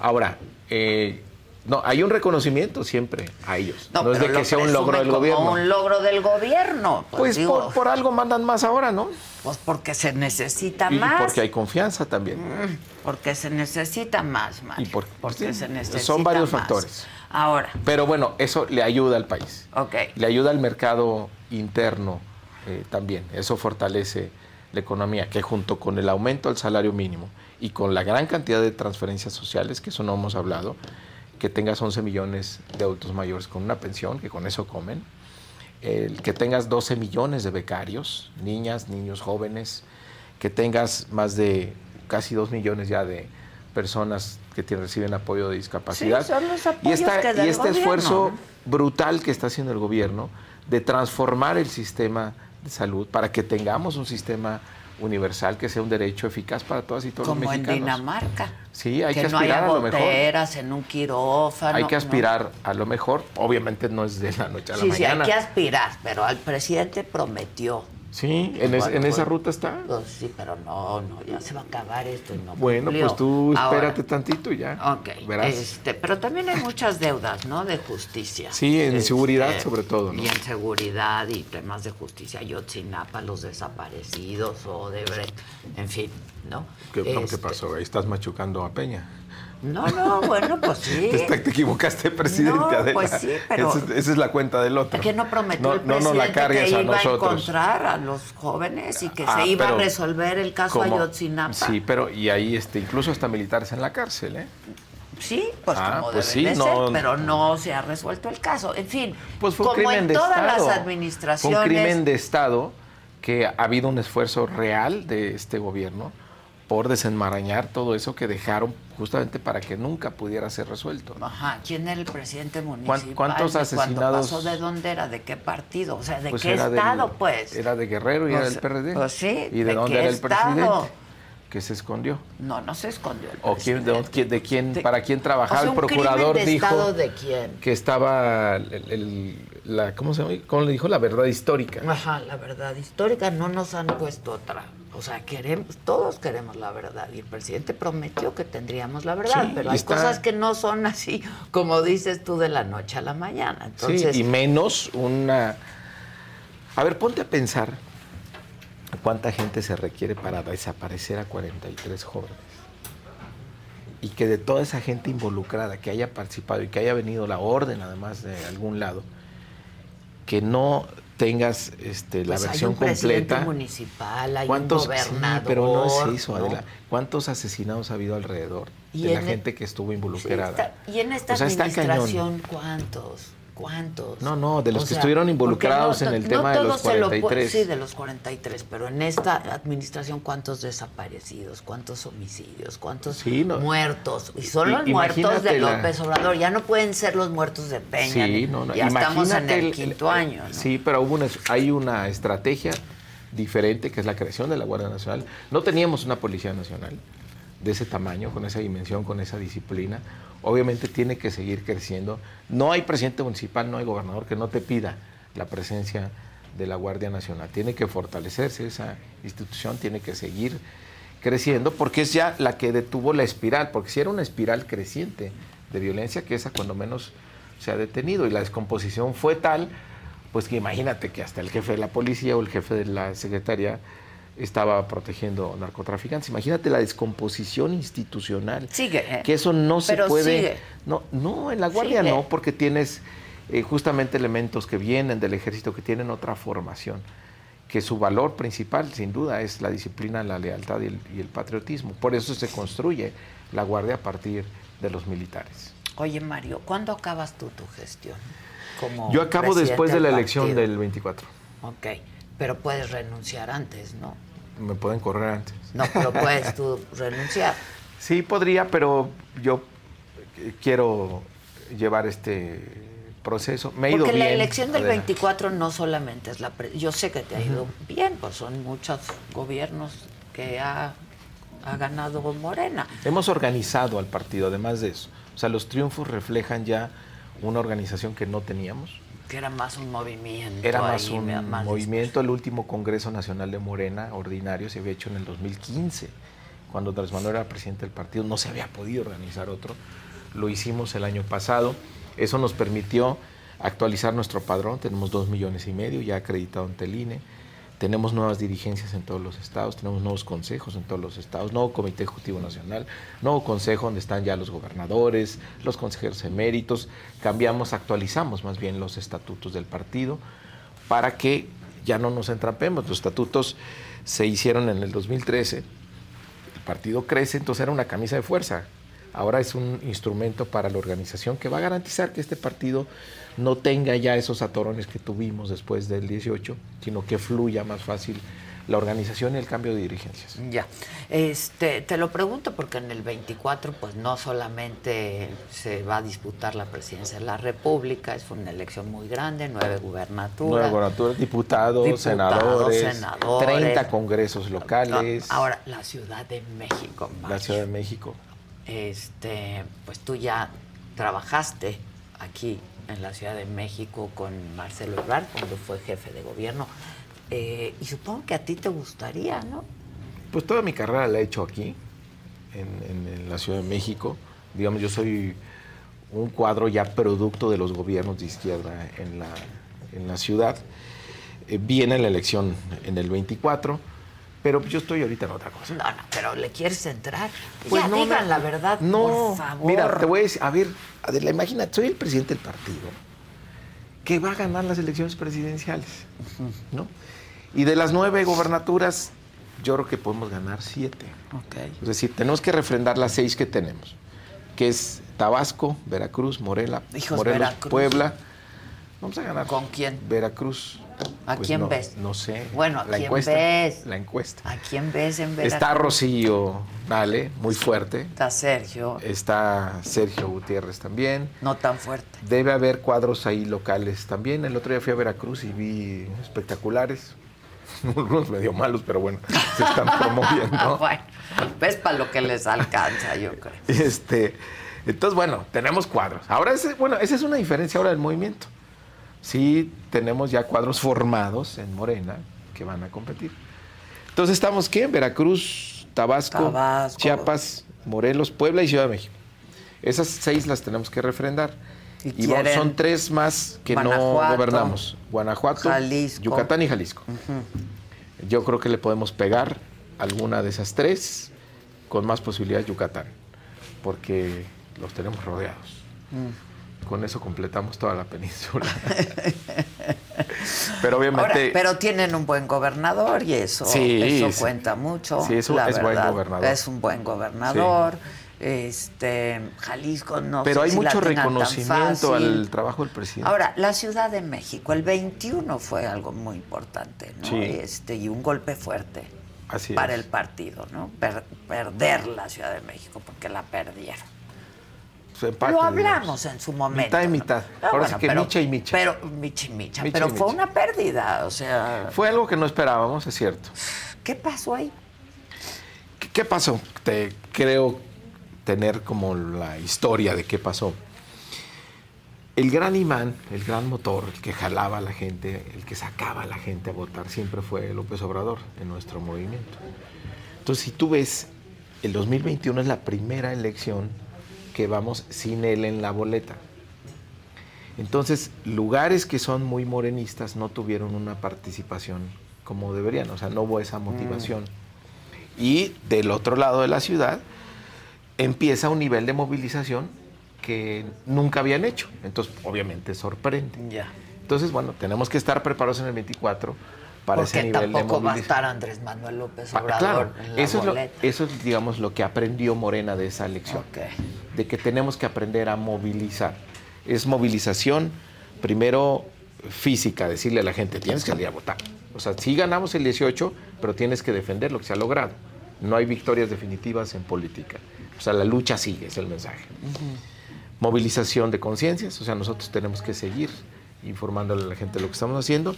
Ahora, eh, no, hay un reconocimiento siempre a ellos. No, es pero de que sea un logro del como gobierno. un logro del gobierno. Pues, Pues digo, por, por algo mandan más ahora, ¿no? pues porque se necesita Y más. porque hay confianza también. Porque se necesita más, Mario. Y por- porque sí, se necesita son varios más. factores. Ahora, Pero bueno, eso le ayuda al país. ok. Le ayuda al mercado interno eh, también. Eso fortalece la economía, que junto con el aumento del salario mínimo y con la gran cantidad de transferencias sociales, que eso no hemos hablado, que tengas 11 millones de adultos mayores con una pensión, que con eso comen, el que tengas 12 millones de becarios, niñas, niños, jóvenes, que tengas más de casi 2 millones ya de personas que te reciben apoyo de discapacidad. Sí, son los y, esta- que y este gobierno, esfuerzo brutal que está haciendo el gobierno de transformar el sistema de salud para que tengamos un sistema universal que sea un derecho eficaz para todas y todos como los en mexicanos. Dinamarca. Sí, hay que, que no aspirar haya a lo mejor. en un quirófano. Hay que ¿no? aspirar a lo mejor. Obviamente no es de la noche a la Sí, sí, hay mañana. que aspirar, pero al presidente prometió. Sí, en, es- en esa pues, ruta está. pues sí, pero no, no, ya se va a acabar esto y no Bueno, cumplió. pues tú Ahora, espérate tantito y ya. Ok, Verás. este, pero también hay muchas deudas, ¿no? De justicia. Sí, en Este, seguridad sobre todo, ¿no? Y en seguridad y temas de justicia, Yotzinapa, los desaparecidos, Odebrecht, en fin, ¿no? ¿Qué, ¿qué Este, pasó? Ahí estás machucando a Peña. No, no, bueno, pues sí. Te, equivocaste, presidente No, Adela. pues sí, pero- Esa, es- esa es la cuenta del otro. que no prometió No- el no presidente nos la cargues que a iba a encontrar a los jóvenes y que Ah, se iba pero a resolver el caso ¿cómo? Ayotzinapa. Sí, pero y ahí este, incluso hasta militares en la cárcel, ¿eh? Sí, pues Ah, como pues debe sí, de no- ser, pero no se ha resuelto el caso. En fin, Pues fue un como crimen en de todas Estado. las Fue administraciones, un crimen de Estado que ha habido un esfuerzo real de este gobierno por desenmarañar todo eso que dejaron justamente para que nunca pudiera ser resuelto. ¿no? Ajá, ¿quién era el presidente municipal? cuántos ¿De asesinados? ¿Cuándo pasó? ¿De dónde era? ¿De qué partido? O sea, ¿de Pues qué del- estado, pues? Era de Guerrero y Pues, era del PRD. pues sí, ¿Y de, ¿de dónde qué era el estado? presidente? Que se escondió. No, no se escondió. el ¿O quién, de, quién- de para quién trabajaba? O sea, el procurador de dijo estado de quién? que estaba el- el- la, ¿cómo se llama? ¿Cómo le dijo? La verdad histórica. Ajá, la verdad histórica no nos han puesto otra. O sea, queremos, todos queremos la verdad. Y el presidente prometió que tendríamos la verdad, Sí, pero hay está- cosas que no son así, como dices tú, de la noche a la mañana. Entonces, sí, y menos una... A ver, ponte a pensar cuánta gente se requiere para desaparecer a 43 jóvenes. Y que de toda esa gente involucrada, que haya participado y que haya venido la orden además de algún lado, que no tengas este, la pues hay versión un presidente completa. municipal, hay un ¿Cuántos, sí, gobernador. pero no ¿no? Adela. ¿Cuántos asesinados ha habido alrededor Y de la en- gente que estuvo Sí, involucrada? y en esta O sea, administración, ¿cuántos? ¿Cuántos? No, no, de los O que sea, estuvieron involucrados no- en el no tema de los todos se lo pu- 43. sí, de los 43, pero en esta administración, ¿cuántos desaparecidos? ¿Cuántos homicidios? ¿Cuántos Sí, no. muertos? Y son los muertos de López Obrador. Ya no pueden ser los muertos de Peña. Sí, no, no. Ya estamos en el quinto año. Sí, pero hubo una, hay una estrategia diferente que es la creación de la Guardia Nacional. No teníamos una Policía Nacional de ese tamaño, con esa dimensión, con esa disciplina. Obviamente tiene que seguir creciendo. No hay presidente municipal, no hay gobernador que no te pida la presencia de la Guardia Nacional. Tiene que fortalecerse esa institución, tiene que seguir creciendo, porque es ya la que detuvo la espiral, porque si era una espiral creciente de violencia, que esa cuando menos se ha detenido, y la descomposición fue tal, pues que imagínate que hasta el jefe de la policía o el jefe de la secretaría estaba protegiendo narcotraficantes. Imagínate la descomposición institucional. Sigue, ¿eh? Que eso no se puede... sigue. No, no, en la Guardia Sigue. no, porque tienes eh, justamente elementos que vienen del ejército, que tienen otra formación, que su valor principal, sin duda, es la disciplina, la lealtad y el, y el patriotismo. Por eso se construye la Guardia a partir de los militares. Oye, Mario, ¿cuándo acabas tú tu gestión? Como Yo acabo después de la elección del 24. Ok, pero puedes renunciar antes, ¿no? Me pueden correr antes. No, pero puedes tú renunciar. Sí, podría, pero yo quiero llevar este proceso. Me ha ido Porque bien. la elección del Adela. 24 no solamente es la... pre- Yo sé que te ha ido bien, pues son muchos gobiernos que ha, ha ganado Morena. Hemos organizado al partido, además de eso. O sea, los triunfos reflejan ya una organización que no teníamos. Que era más un movimiento. Era más ahí, un más movimiento. El último Congreso Nacional de Morena, ordinario, se había hecho en el 2015, cuando Andrés Manuel era presidente del partido. No se había podido organizar otro. Lo hicimos el año pasado. Eso nos permitió actualizar nuestro padrón. Tenemos dos millones y medio ya acreditado ante el INE. Tenemos nuevas dirigencias en todos los estados, tenemos nuevos consejos en todos los estados, nuevo Comité Ejecutivo Nacional, nuevo consejo donde están ya los gobernadores, los consejeros eméritos. Cambiamos, actualizamos más bien los estatutos del partido para que ya no nos entrampemos. Los estatutos se hicieron en el 2013, el partido crece, entonces era una camisa de fuerza. Ahora es un instrumento para la organización que va a garantizar que este partido no tenga ya esos atorones que tuvimos después del 18, sino que fluya más fácil la organización y el cambio de dirigencias. Ya. Este, te lo pregunto porque en el 24 pues no solamente se va a disputar la presidencia de la República, es una elección muy grande, nueve gubernaturas. Nueva gobernaturas, diputados, Diputados, senadores, senadores. 30 congresos locales, Ahora, la Ciudad de México. la Mario. Ciudad de México. Este, pues tú ya trabajaste aquí en la Ciudad de México con Marcelo Ebrard cuando fue jefe de gobierno. Eh, y supongo que a ti te gustaría, ¿no? Pues toda mi carrera la he hecho aquí, en, en- la Ciudad de México. Digamos, yo soy un cuadro ya producto de los gobiernos de izquierda en la, en la ciudad. Eh, viene la elección en el 24, pero yo estoy ahorita en otra cosa. No, no, pero le quieres entrar. Pues ya no, digan no, la verdad, No, por favor. mira, te voy a decir, a ver, Adela, imagínate, soy el presidente del partido que va a ganar las elecciones presidenciales, ¿no? Y de las nueve gobernaturas, yo creo que podemos ganar siete. Es decir, tenemos que refrendar las seis que tenemos, que es Tabasco, Veracruz, Morela, Hijos, Morelos, Veracruz. Puebla. Vamos a ganar. ¿Con quién? Veracruz. ¿A Pues quién no, ves? No sé. Bueno, ¿a la quién encuesta, ves? La encuesta. ¿A quién ves en Veracruz? Está Rocío Dale, muy fuerte. Está Sergio. Está Sergio Gutiérrez también. No tan fuerte. Debe haber cuadros ahí locales también. El otro día fui a Veracruz y vi espectaculares. Algunos medio malos, pero bueno, se están promoviendo. bueno, ves para lo que les alcanza, yo creo. Este, entonces, bueno, tenemos cuadros. Ahora, ese, bueno, esa es una diferencia ahora del movimiento. Sí, tenemos ya cuadros formados en Morena que van a competir. Entonces, estamos, ¿qué? Veracruz, Tabasco, Tabasco. Chiapas, Morelos, Puebla y Ciudad de México. Esas seis las tenemos que refrendar. Y Y, vamos- quieren son tres más que Guanajuato, no gobernamos. Guanajuato, Jalisco. Yucatán y Jalisco. Yo creo que le podemos pegar alguna de esas tres con más posibilidades Yucatán, porque los tenemos rodeados. Con eso completamos toda la península. pero obviamente... Ahora, pero tienen un buen gobernador y eso, Sí, eso sí. cuenta mucho. Sí, es la es buen verdad. gobernador. Es un buen gobernador. Este, Jalisco no pero sé hay si mucho reconocimiento al trabajo del presidente. Ahora, la Ciudad de México, el 21 fue algo muy importante, ¿no? Sí. Este, y un golpe fuerte Así para es. el partido, ¿no? Per- perder la Ciudad de México, porque la perdieron. Empate, Lo digamos. hablamos en su momento. Mitad y mitad. Ah, Ahora bueno, sí que pero- micha y micha. Pero micha y micha. Micha pero y fue micha. una pérdida, o sea, Fue algo que no esperábamos, es cierto. ¿qué pasó ahí? ¿Qué, qué pasó? Te creo tener como la historia de qué pasó. El gran imán, el gran motor, el que jalaba a la gente, el que sacaba a la gente a votar, siempre fue López Obrador en nuestro movimiento. Entonces, si tú ves, el 2021 es la primera elección que vamos sin él en la boleta. Entonces, lugares que son muy morenistas no tuvieron una participación como deberían, o sea, no hubo esa motivación. Y del otro lado de la ciudad empieza un nivel de movilización que nunca habían hecho. Entonces, obviamente, sorprende. Ya. Entonces, bueno, tenemos que estar preparados en el 24 para Porque ese nivel de tampoco va a estar Andrés Manuel López Ah, Obrador claro, en la eso es, lo, boleta. eso es, digamos, lo que aprendió Morena de esa elección. De que tenemos que aprender a movilizar. Es movilización, primero física, decirle a la gente, tienes que salir a votar. O sea, sí ganamos el 18, pero tienes que defender lo que se ha logrado. No hay victorias definitivas en política. O sea, la lucha sigue, es el mensaje. Movilización de conciencias, o sea, nosotros tenemos que seguir informándole a la gente lo que estamos haciendo.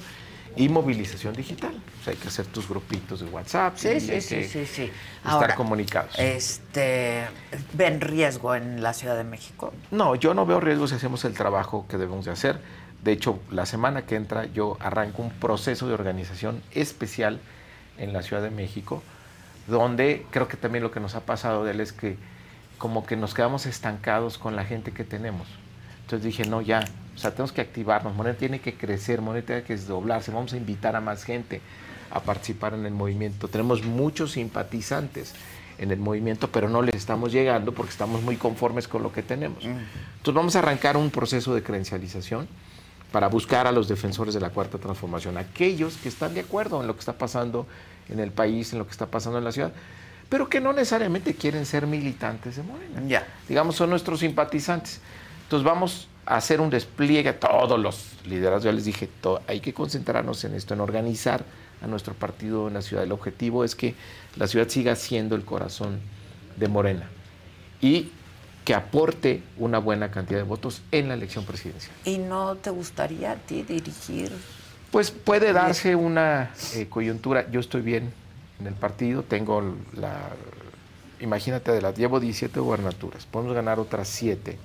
Y movilización digital. O sea, hay que hacer tus grupitos de WhatsApp. Sí, y sí, hay sí, que sí, sí. Estar Ahora, comunicados. Este, ¿ven riesgo en la Ciudad de México? No, yo no veo riesgos si hacemos el trabajo que debemos de hacer. De hecho, la semana que entra yo arranco un proceso de organización especial en la Ciudad de México, donde creo que también lo que nos ha pasado de él es que como que nos quedamos estancados con la gente que tenemos. Entonces dije, no, ya, sea, tenemos que activarnos, Morena tiene que crecer, Morena tiene que desdoblarse, vamos a invitar a más gente a participar en el movimiento. Tenemos muchos simpatizantes en el movimiento, pero no les estamos llegando porque estamos muy conformes con lo que tenemos. Entonces vamos a arrancar un proceso de credencialización para buscar a los defensores de la cuarta transformación, aquellos que están de acuerdo en lo que está pasando en el país, en lo que está pasando en la ciudad, pero que no necesariamente quieren ser militantes de Morena. Ya. Digamos, son nuestros simpatizantes. Entonces vamos hacer un despliegue a todos los liderazgos. Ya les dije, hay que concentrarnos en esto, en organizar a nuestro partido en la ciudad. El objetivo es que la ciudad siga siendo el corazón de Morena y que aporte una buena cantidad de votos en la elección presidencial. ¿Y no te gustaría a ti dirigir? Pues puede darse una eh, coyuntura. Yo estoy bien en el partido, tengo la. Imagínate, de las llevo 17 gubernaturas, podemos ganar otras 7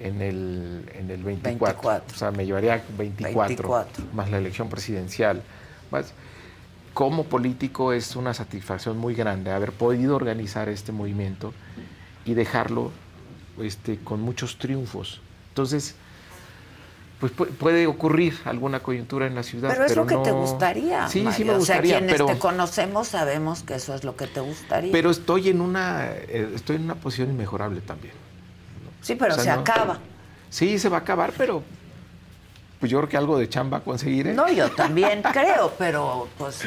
en el, en el 24. 24. O sea, me llevaría 24, 24. más la elección presidencial. Más, como político es una satisfacción muy grande haber podido organizar este movimiento y dejarlo este, con muchos triunfos. Entonces, pues pu- puede ocurrir alguna coyuntura en la ciudad. Pero es lo que te gustaría. Sí, sí O sea, quienes pero, te conocemos sabemos que eso es lo que te gustaría. pero estoy en una eh, estoy en una posición inmejorable también. Sí, pero o sea, se no- acaba. Sí, se va a acabar, pero pues yo creo que algo de chamba conseguiré. No, yo también creo, pero pues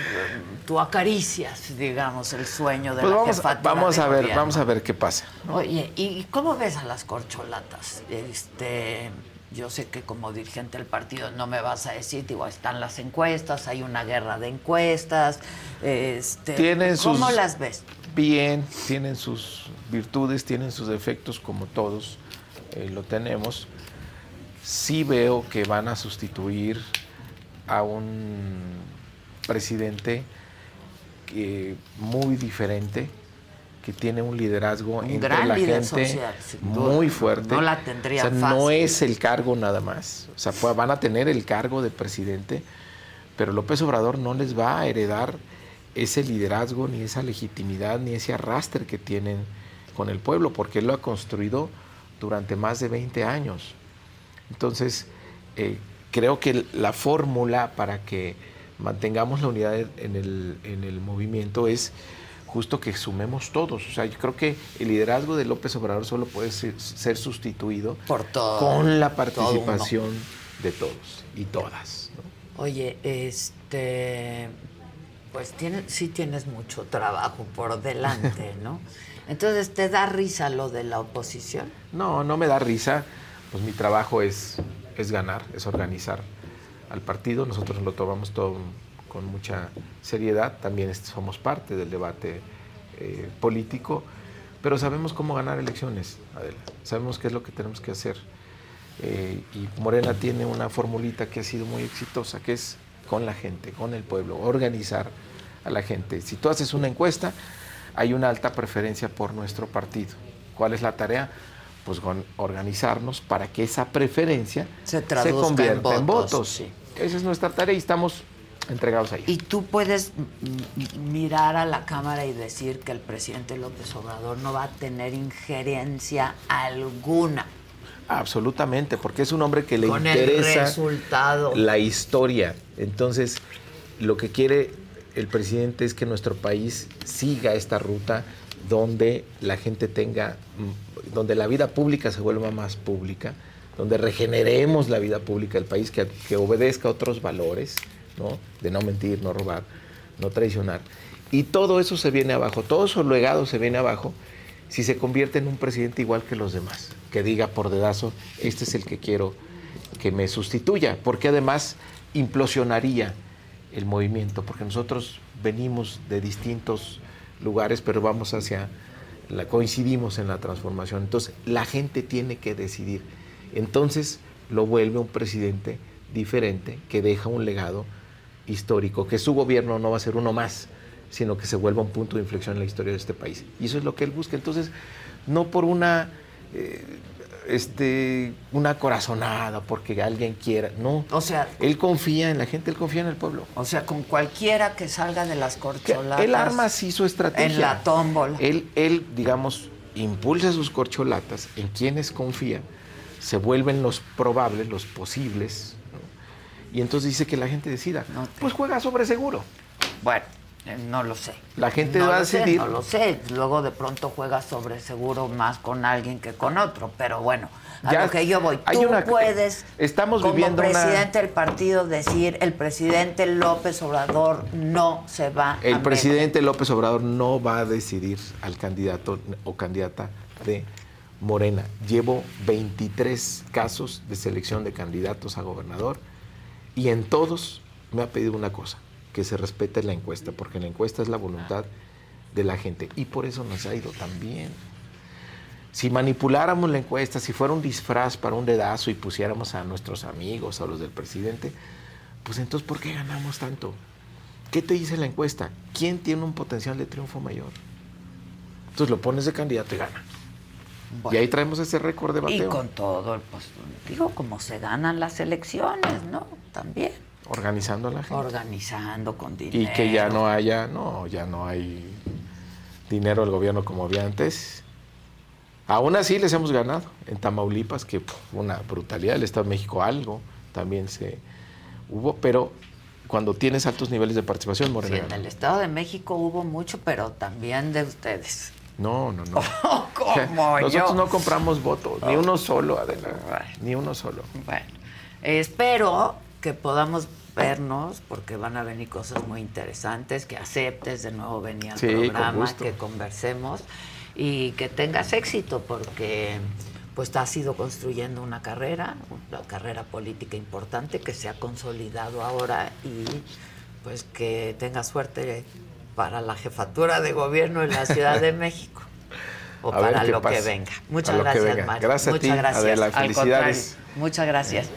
tú acaricias, digamos, el sueño de Pues la vamos, jefatura vamos de a ver, gobierno. vamos a ver qué pasa. Oye, ¿y cómo ves a las corcholatas? Este, yo sé que como dirigente del partido no me vas a decir, digo, están las encuestas, hay una guerra de encuestas, este, Tienen ¿cómo sus- las ves? Bien, tienen sus virtudes, tienen sus defectos, como todos eh, lo tenemos. Sí veo que van a sustituir a un presidente que- muy diferente, que tiene un liderazgo Un entre gran la gente social, muy fuerte. No la tendría O sea, No fácil. es el cargo nada más. O sea, pues, van a tener el cargo de presidente, pero López Obrador no les va a heredar ese liderazgo, ni esa legitimidad, ni ese arrastre que tienen con el pueblo, porque él lo ha construido durante más de 20 años. Entonces, eh, creo que la fórmula para que mantengamos la unidad en el, en el movimiento es justo que sumemos todos. O sea, yo creo que el liderazgo de López Obrador solo puede ser, ser sustituido Por todo. con la todo participación de todos y todas. ¿no? Oye, este, pues tienes, sí tienes mucho trabajo por delante, ¿no? Entonces, ¿te da risa lo de la oposición? No, no me da risa. Pues mi trabajo es, es ganar, es organizar al partido. Nosotros lo tomamos todo con mucha seriedad. También somos parte del debate eh, político, pero sabemos cómo ganar elecciones, Adela. Sabemos qué es lo que tenemos que hacer. Eh, y Morena tiene una formulita que ha sido muy exitosa, que es con la gente, con el pueblo, organizar a la gente. Si tú haces una encuesta, hay una alta preferencia por nuestro partido. ¿Cuál es la tarea? Pues organizarnos para que esa preferencia Se en convierta en votos, votos. sí. Esa es nuestra tarea y estamos entregados ahí. Y tú puedes mirar a la Cámara y decir que el presidente López Obrador no va a tener injerencia alguna Absolutamente, porque es un hombre que le con el interesa resultado. la historia. Entonces, lo que quiere el presidente es que nuestro país siga esta ruta donde la gente tenga, mm, donde la vida pública se vuelva más pública, donde regeneremos la vida pública del país, que, que obedezca a otros valores, ¿no? De no mentir, no robar, no traicionar. Y todo eso se viene abajo, todo su legado se viene abajo si se convierte en un presidente igual que los demás, que diga por dedazo, este es el que quiero que me sustituya, porque además implosionaría el movimiento, porque nosotros venimos de distintos lugares, pero vamos hacia, la, coincidimos en la transformación. Entonces, la gente tiene que decidir. Entonces, lo vuelve un presidente diferente, que deja un legado histórico, que su gobierno no va a ser uno más, sino que se vuelva un punto de inflexión en la historia de este país. Y eso es lo que él busca. Entonces, no por una, eh, este, una corazonada, porque alguien quiera, no. O sea, él confía en la gente, él confía en el pueblo. O sea, con cualquiera que salga de las corcholatas. Él arma así su estrategia. En la tómbola. Él, él, digamos, impulsa sus corcholatas en quienes confía, se vuelven los probables, los posibles, ¿no? y entonces dice que la gente decida. Pues juega sobre seguro. Bueno, no lo sé. La gente no va a sé, decidir. no lo sé. Luego de pronto juega sobre seguro más con alguien que con otro. Pero bueno, a Ya lo que yo voy. hay Tú una- puedes, Estamos como viviendo una- presidente del partido, decir el presidente López Obrador no se va El a presidente López Obrador no va a decidir al candidato o candidata de Morena. Llevo 23 casos de selección de candidatos a gobernador y en todos me ha pedido una cosa, que se respete la encuesta, porque la encuesta es la voluntad de la gente y por eso nos ha ido tan bien. Si manipuláramos la encuesta, si fuera un disfraz para un dedazo y pusiéramos a nuestros amigos, a los del presidente, pues entonces ¿por qué ganamos tanto? ¿Qué te dice la encuesta? ¿Quién tiene un potencial de triunfo mayor? Entonces lo pones de candidato y gana. Y ahí traemos ese récord de Y bateo. con todo, pues digo, como se ganan las elecciones, ¿no? También. Organizando a la gente. Organizando con dinero. Y que ya no haya, no, ya no hay dinero del gobierno como había antes. Aún así les hemos ganado. En Tamaulipas, que puf, una brutalidad, el Estado de México algo también se hubo, pero cuando tienes altos niveles de participación, Sí, Morena en gana. el Estado de México hubo mucho, pero también de ustedes. No, no, no. Como Nosotros yo. no compramos votos, ni uno solo, Adela. Ni uno solo. Bueno, espero que podamos vernos porque van a venir cosas muy interesantes, que aceptes de nuevo venir al Sí, programa, que conversemos y que tengas éxito porque pues has ido construyendo una carrera, una carrera política importante que se ha consolidado ahora y pues que tengas suerte para la jefatura de gobierno en la Ciudad de México o A para lo que venga. A Muchas gracias. Mario. Gracias a Muchas ti, gracias. Adela. Al Felicidades. contrario, Muchas gracias.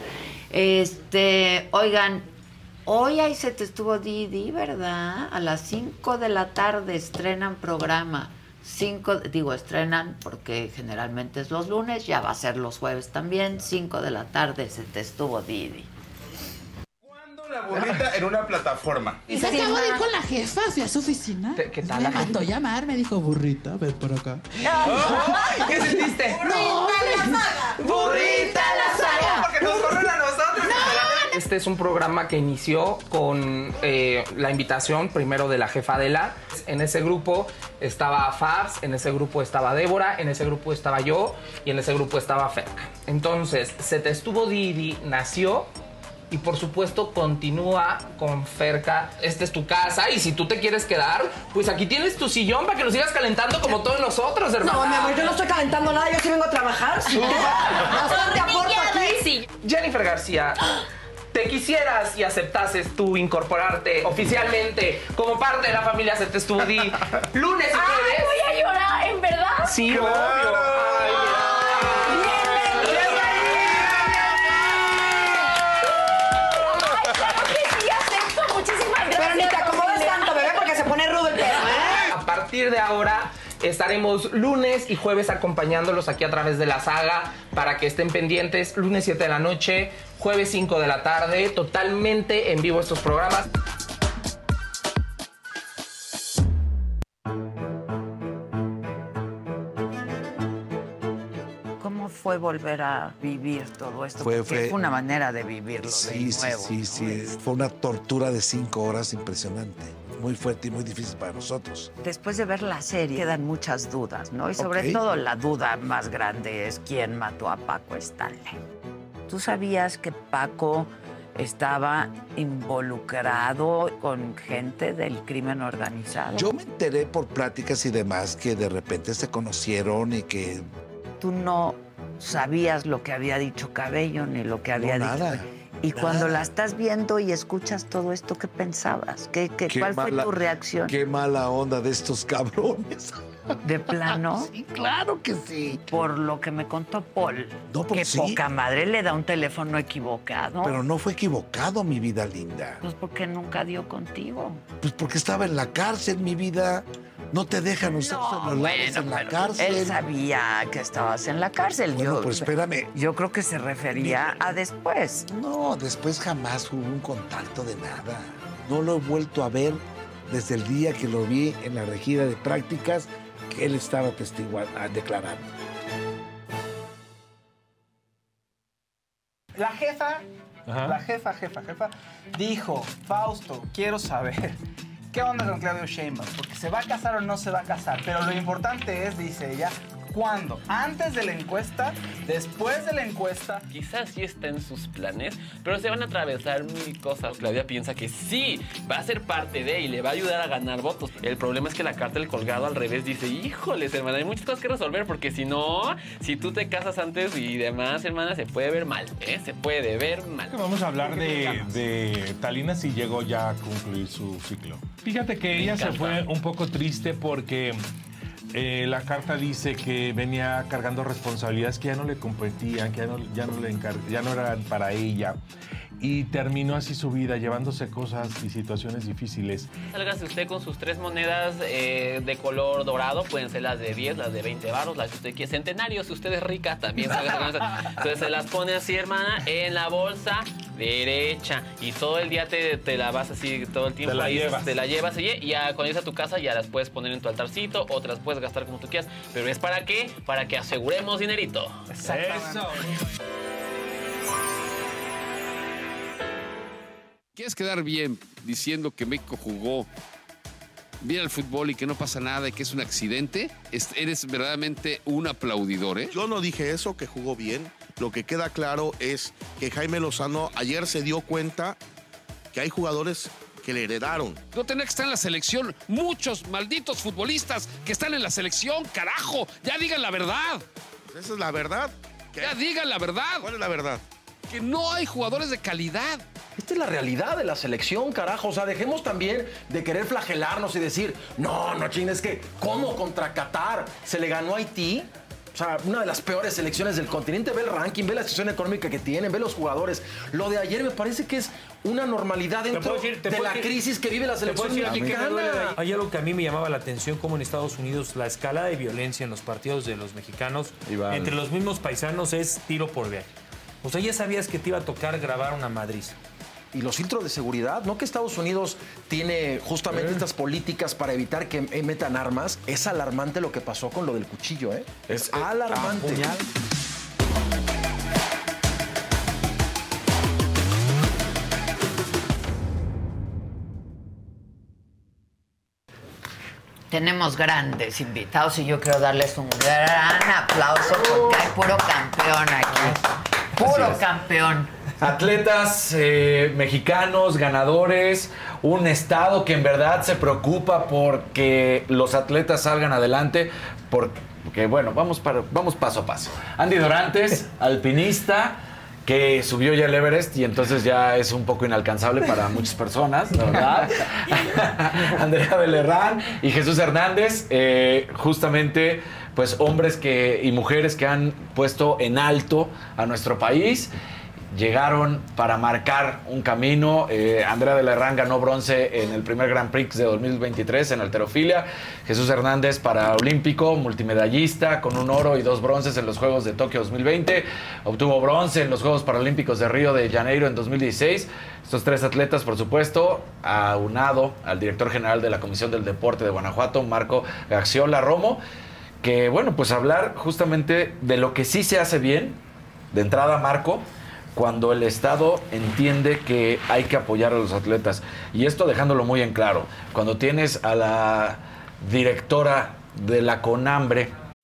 Este, oigan, hoy ahí se te estuvo Didi, ¿verdad? A las 5 de la tarde estrenan programa. Cinco, digo, estrenan porque generalmente es los lunes, ya va a ser los jueves también. 5 de la tarde se te estuvo Didi. La burrita en una plataforma. Y se acabó de ir con la jefa, fui a su oficina. ¿Qué tal, Me la mandó llamar, me dijo, burrita, ven por acá. ¡Ay! ¿Qué sentiste? ¡Burrita en la saga! ¡Burrita la saga! Porque nos corren a nosotros. Este es un programa que inició con eh, la invitación primero de la jefa Adela. En ese grupo estaba Fabs, en ese grupo estaba Débora, en ese grupo estaba yo y en ese grupo estaba Ferca. Entonces, Se te estuvo Didi nació y por supuesto continúa con Ferca. Esta es tu casa y si tú te quieres quedar, pues aquí tienes tu sillón para que lo sigas calentando como todos nosotros, hermano. No, mi amor, yo no estoy calentando nada, yo sí vengo a trabajar. Sí. No te aporto aquí. Jennifer García, te quisieras y aceptases tú incorporarte oficialmente como parte de la familia Se te estuvo Di lunes y Ay, jueves. voy a llorar, ¿en verdad? Sí, Claro. obvio. Ay, Ay, partir de ahora estaremos lunes y jueves acompañándolos aquí a través de la saga para que estén pendientes. Lunes 7 de la noche, jueves 5 de la tarde, totalmente en vivo estos programas. ¿Cómo fue volver a vivir todo esto? Fue- Porque fue- una manera de vivirlo Sí, de sí, nuevo. sí, ¿no? sí. Fue una tortura de cinco horas impresionante. Muy fuerte y muy difícil para nosotros. Después de ver la serie quedan muchas dudas, ¿no? Y sobre todo la duda más grande es quién mató a Paco Stanley. ¿Tú sabías que Paco estaba involucrado con gente del crimen organizado? Yo me enteré por pláticas y demás que de repente se conocieron y que Tú no sabías lo que había dicho Cabello ni lo que había No, dicho. nada, Y cuando la estás viendo y escuchas todo esto, ¿qué pensabas? ¿Qué, qué- Qué cuál fue tu reacción? Qué mala onda de estos cabrones. ¿De plano? Sí, claro que sí. Por lo que me contó Paul. No, porque que sí. poca madre le da un teléfono equivocado. Pero no fue equivocado, mi vida linda. Pues porque nunca dio contigo. Pues porque estaba en la cárcel, mi vida. No te dejan usar celulares en la cárcel. Él sabía que estabas en la cárcel. Bueno, yo, pues espérame. Yo creo que se refería a después. No, después jamás hubo un contacto de nada. No lo he vuelto a ver desde el día que lo vi en la regida de prácticas que él estaba ah, declarando. La jefa, Ajá. la jefa, jefa, jefa, dijo, Fausto, quiero saber, ¿qué onda con Claudio Sheinbaum? Porque se va a casar o no se va a casar. Pero lo importante es, dice ella, ¿cuándo? ¿Antes de la encuesta? ¿Después de la encuesta? Quizás sí está en sus planes, pero se van a atravesar mil cosas. Claudia piensa que sí, va a ser parte de y le va a ayudar a ganar votos. El problema es que la carta del colgado al revés dice, híjoles, hermana, hay muchas cosas que resolver porque si no, si tú te casas antes y demás, hermana, se puede ver mal, ¿eh? Se puede ver mal. Vamos a hablar de, de Talina si llegó ya a concluir su ciclo. Fíjate que Me ella se fue un poco triste porque eh, la carta dice que venía cargando responsabilidades que ya no le competían, que ya no, ya no, le ya no eran para ella. Y terminó así su vida, llevándose cosas y situaciones difíciles. Sálgase usted con sus tres monedas eh, de color dorado, pueden ser las de 10, las de 20 baros, las que usted quiere. Centenario, si usted es rica, también sálgase con esas. Entonces se las pone así, hermana, en la bolsa derecha. Y todo el día te, te la vas así, todo el tiempo la ahí, llevas. te la llevas y ya cuando llegas a tu casa ya las puedes poner en tu altarcito o te las puedes gastar como tú quieras. Pero es para qué? Para que aseguremos dinerito. Eso. ¿Quieres quedar bien diciendo que México jugó bien al fútbol y que no pasa nada y que es un accidente? Es- Eres verdaderamente un aplaudidor, ¿eh? Yo no dije eso, que jugó bien. Lo que queda claro es que Jaime Lozano ayer se dio cuenta que hay jugadores que le heredaron. No tenía que estar en la selección. Muchos malditos futbolistas que están en la selección, carajo. Ya digan la verdad. Esa es la verdad. Ya digan la verdad. ¿Cuál es la verdad? Que no hay jugadores de calidad. Esta es la realidad de la selección, carajo. O sea, dejemos también de querer flagelarnos y decir, no, no chingues, es que, ¿cómo contra Qatar se le ganó a Haití? O sea, una de las peores selecciones del continente. Ve el ranking, ve la situación económica que tienen, ve los jugadores. Lo de ayer me parece que es una normalidad dentro decir- de la decir- crisis que vive la selección me mexicana. Hay algo que a mí me llamaba la atención, como en Estados Unidos la escala de violencia en los partidos de los mexicanos Iván. entre los mismos paisanos es tiro por viaje. O sea, ya sabías que te iba a tocar grabar una madriz. Y los filtros de seguridad, ¿no que Estados Unidos tiene justamente estas políticas para evitar que eh, metan armas? Es alarmante lo que pasó con lo del cuchillo, ¿eh? Es alarmante. Tenemos grandes invitados y yo quiero darles un gran aplauso porque hay puro campeón aquí. Puro campeón. Atletas eh, mexicanos, ganadores, un estado que en verdad se preocupa porque los atletas salgan adelante, porque bueno, vamos, para, vamos paso a paso. Andy Dorantes, alpinista, que subió ya el Everest y entonces ya es un poco inalcanzable para muchas personas, la ¿verdad? Andrea Belerrán y Jesús Hernández, eh, justamente pues hombres que, y mujeres que han puesto en alto a nuestro país llegaron para marcar un camino. Eh, Andrea de la Herrán ganó bronce en el primer Grand Prix de 2023 en alterofilia. Jesús Hernández para olímpico, multimedallista, con un oro y dos bronces en los Juegos de Tokio 2020. Obtuvo bronce en los Juegos Paralímpicos de Río de Janeiro en 2016. Estos tres atletas, por supuesto, aunado al director general de la Comisión del Deporte de Guanajuato, Marco Gaxiola Romo, que, bueno, pues hablar justamente de lo que sí se hace bien. De entrada, Marco, cuando el Estado entiende que hay que apoyar a los atletas. Y esto dejándolo muy en claro. Cuando tienes a la directora de la CONAMBRE,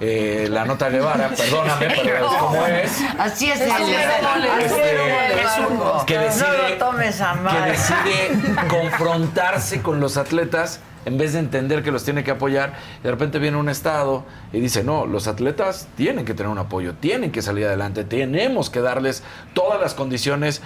Eh, la nota Guevara, perdóname, pero es como es. Así es, el- es, Este, es un- que decide, No lo tomes a mal. que decide confrontarse con los atletas en vez de entender que los tiene que apoyar. Y de repente viene un Estado y dice, no, los atletas tienen que tener un apoyo, tienen que salir adelante, tenemos que darles todas las condiciones.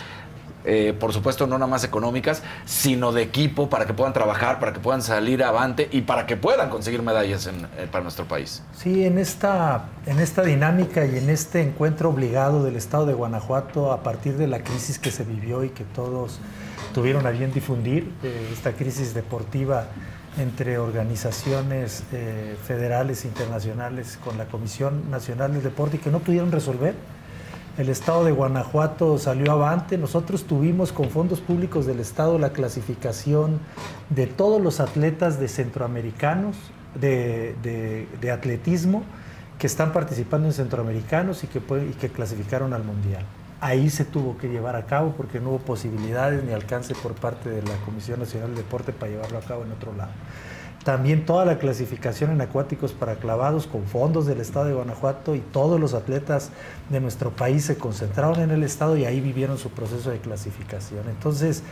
Eh, por supuesto, no nada más económicas, sino de equipo para que puedan trabajar, para que puedan salir avante y para que puedan conseguir medallas eh, para nuestro país. Sí, en esta, en esta dinámica y en este encuentro obligado del Estado de Guanajuato a partir de la crisis que se vivió y que todos tuvieron a bien difundir, eh, esta crisis deportiva entre organizaciones federales internacionales con la Comisión Nacional del Deporte y que no pudieron resolver. El Estado de Guanajuato salió avante. Nosotros tuvimos con fondos públicos del Estado la clasificación de todos los atletas de centroamericanos de, de- de atletismo que están participando en centroamericanos y que, y que clasificaron al Mundial. Ahí se tuvo que llevar a cabo porque no hubo posibilidades ni alcance por parte de la Comisión Nacional del Deporte para llevarlo a cabo en otro lado. También toda la clasificación en acuáticos para clavados con fondos del estado de Guanajuato y todos los atletas de nuestro país se concentraron en el estado y ahí vivieron su proceso de clasificación. Entonces,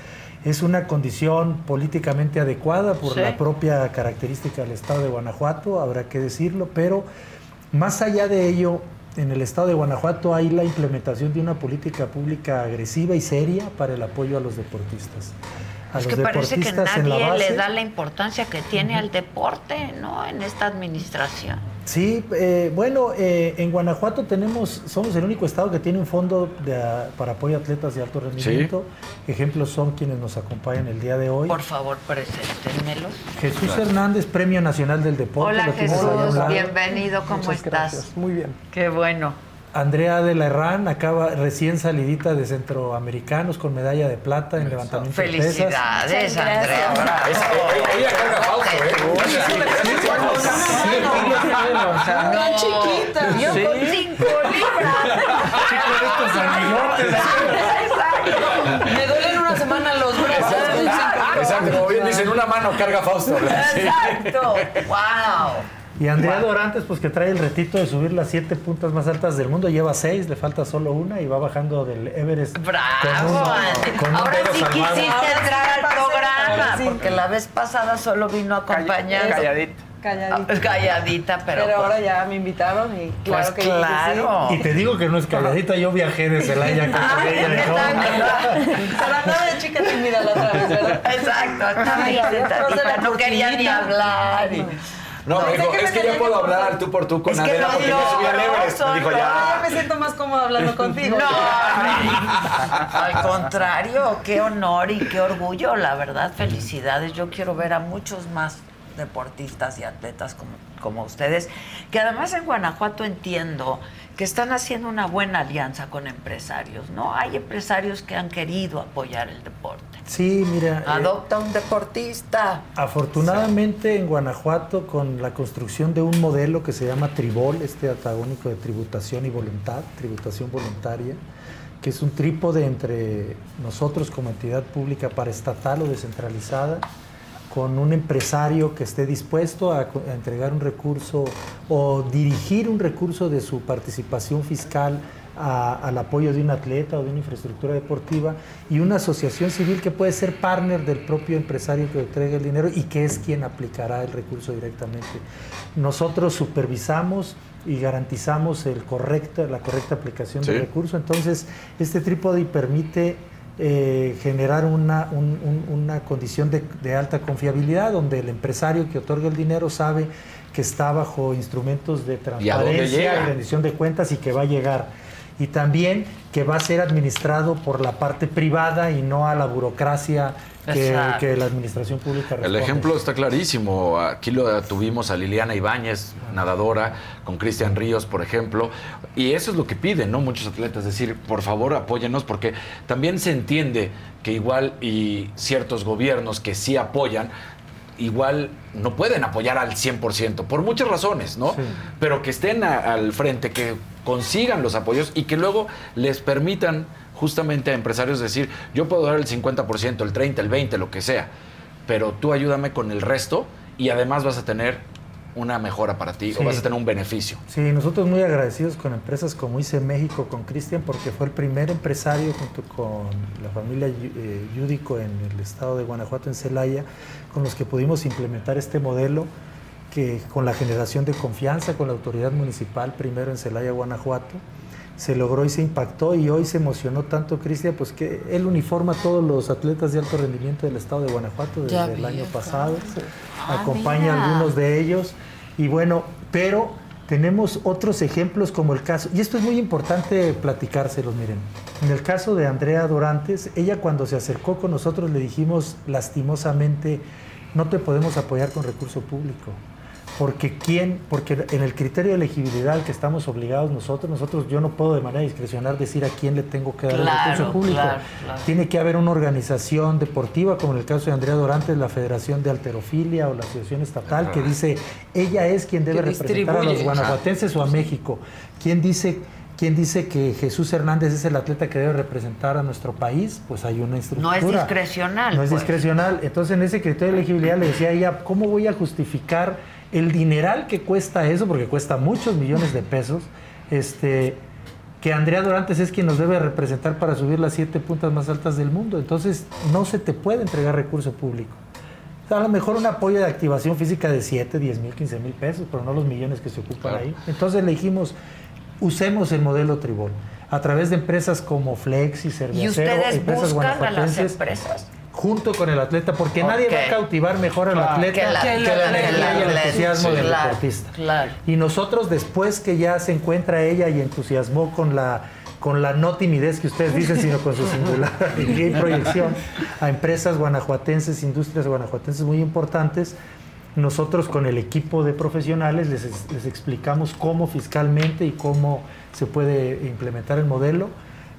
es una condición políticamente adecuada por Sí. la propia característica del estado de Guanajuato, habrá que decirlo, pero más allá de ello, en el estado de Guanajuato hay la implementación de una política pública agresiva y seria para el apoyo a los deportistas. A Es los que parece que nadie le da la importancia que tiene al deporte, ¿no? En esta administración. Sí, eh, bueno, eh, en Guanajuato tenemos, somos el único estado que tiene un fondo de, ah, para apoyo a atletas de alto rendimiento. Ejemplos son quienes nos acompañan el día de hoy. Por favor, preséntenmelos. Jesús Hernández, Premio Nacional del Deporte. Hola Jesús, bienvenido, ¿cómo Muchas estás? gracias, Muy bien. Qué bueno. Andrea de la Herrán acaba recién salidita de centroamericanos con medalla de plata en levantamiento de pesas. Felicidades, Andrea. bravo. Ella carga pausa, Una chiquita. Yo Sí. con cinco libras. Me duelen una semana los brazos. Exacto, como bien dicen, una mano carga Fausto. Exacto. Wow. Y Andrea Dorantes, pues que trae el retito de subir las siete puntas más altas del mundo, lleva seis, le falta solo una y va bajando del Everest. Bravo, Andy. con un Ahora sí salvado. quisiste entrar al programa, sí. porque la vez pasada solo vino acompañando. Calladito. Calladita. Calladita, pero. Pero pues, ahora ya me invitaron y claro Pues que claro. Y te digo que no es calladita, yo viajé de Celaya con ella. de Roma. sí. Pero andaba de chica tímida la otra vez, ¿verdad? Exacto, estaba no quería ni hablar. y- No, me dijo, es que yo tenía puedo hablar al tú por tú con Es que Adela no porque yo subí al Everest. Me dijo. Ya ya. me siento más cómoda hablando contigo. No, al contrario, qué honor y qué orgullo, la verdad, felicidades. Yo quiero ver a muchos más deportistas y atletas como, como ustedes, que además en Guanajuato entiendo que están haciendo una buena alianza con empresarios, ¿no? Hay empresarios que han querido apoyar el deporte. Sí, mira. eh, Adopta un deportista. Afortunadamente en Guanajuato con la construcción de un modelo que se llama Tribol, este antagónico de tributación y voluntad, tributación voluntaria, que es un trípode entre nosotros como entidad pública paraestatal o descentralizada, con un empresario que esté dispuesto a, entregar un recurso o dirigir un recurso de su participación fiscal a- al apoyo de un atleta o de una infraestructura deportiva y una asociación civil que puede ser partner del propio empresario que entrega el dinero y que es quien aplicará el recurso directamente. Nosotros supervisamos y garantizamos el correcta, la correcta aplicación del recurso. Entonces, este trípode permite eh, generar una, un- un- una condición de, de alta confiabilidad donde el empresario que otorga el dinero sabe que está bajo instrumentos de ¿Y a dónde transparencia y rendición de cuentas y que va a llegar. Y también que va a ser administrado por la parte privada y no a la burocracia que, la administración pública El responde. ejemplo está clarísimo. Aquí lo tuvimos a Liliana Ibáñez, nadadora, con Cristian Ríos, por ejemplo. Y eso es lo que piden, ¿no? Muchos atletas, decir, por favor, apóyenos, porque también se entiende que igual y ciertos gobiernos que sí apoyan, igual no pueden apoyar al 100%, por muchas razones, ¿no? Pero que estén a- al frente, que consigan los apoyos y que luego les permitan justamente a empresarios decir, yo puedo dar el 50%, el 30%, el 20%, lo que sea, pero tú ayúdame con el resto y además vas a tener una mejora para ti Sí. o vas a tener un beneficio. Sí, nosotros muy agradecidos con empresas como ICE México, con Cristian, porque fue el primer empresario junto con la familia eh, Yudico en el estado de Guanajuato, en Celaya, con los que pudimos implementar este modelo que con la generación de confianza con la autoridad municipal, primero en Celaya, Guanajuato, se logró y se impactó y hoy se emocionó tanto Cristian, pues que él uniforma a todos los atletas de alto rendimiento del estado de Guanajuato desde Ya el año pasado, Ah, acompaña mira. a algunos de ellos y bueno, pero tenemos otros ejemplos como el caso, y esto es muy importante platicárselos, miren. En el caso de Andrea Dorantes, ella cuando se acercó con nosotros le dijimos lastimosamente, no te podemos apoyar con recurso público. Porque quién, porque en el criterio de elegibilidad al que estamos obligados nosotros, nosotros yo no puedo de manera discrecional decir a quién le tengo que dar el recurso público. claro, claro. Tiene que haber una organización deportiva, como en el caso de Andrea Dorantes, la Federación de Alterofilia o la Asociación Estatal, que dice, ella es quien debe representar a los guanajuatenses o a México. ¿Quién dice, ¿Quién dice que Jesús Hernández es el atleta que debe representar a nuestro país? Pues hay una estructura. No es discrecional. No es pues. discrecional. Entonces, en ese criterio de elegibilidad le decía a ella, ¿cómo voy a justificar el dineral que cuesta eso? Porque cuesta muchos millones de pesos. Este, que Andrea Dorantes es quien nos debe representar para subir las siete puntas más altas del mundo. Entonces, no se te puede entregar recurso público. O sea, a lo mejor un apoyo de activación física de 7, 10 mil, 15 mil pesos, pero no los millones que se ocupan Claro. ahí. Entonces le dijimos, usemos el modelo Tribol a través de empresas como Flex y Y Serviacero, ustedes empresas buscan a las guanajuatenses, empresas. Junto con el atleta, porque nadie va a cautivar mejor al Claro. atleta Que la- que que la, la- energía y el entusiasmo Sí, del claro, deportista. claro. Y nosotros después que ya se encuentra ella y entusiasmó con la con la no timidez que ustedes dicen, sino con su singular y proyección a empresas guanajuatenses, industrias guanajuatenses muy importantes, nosotros con el equipo de profesionales les, les explicamos cómo fiscalmente y cómo se puede implementar el modelo,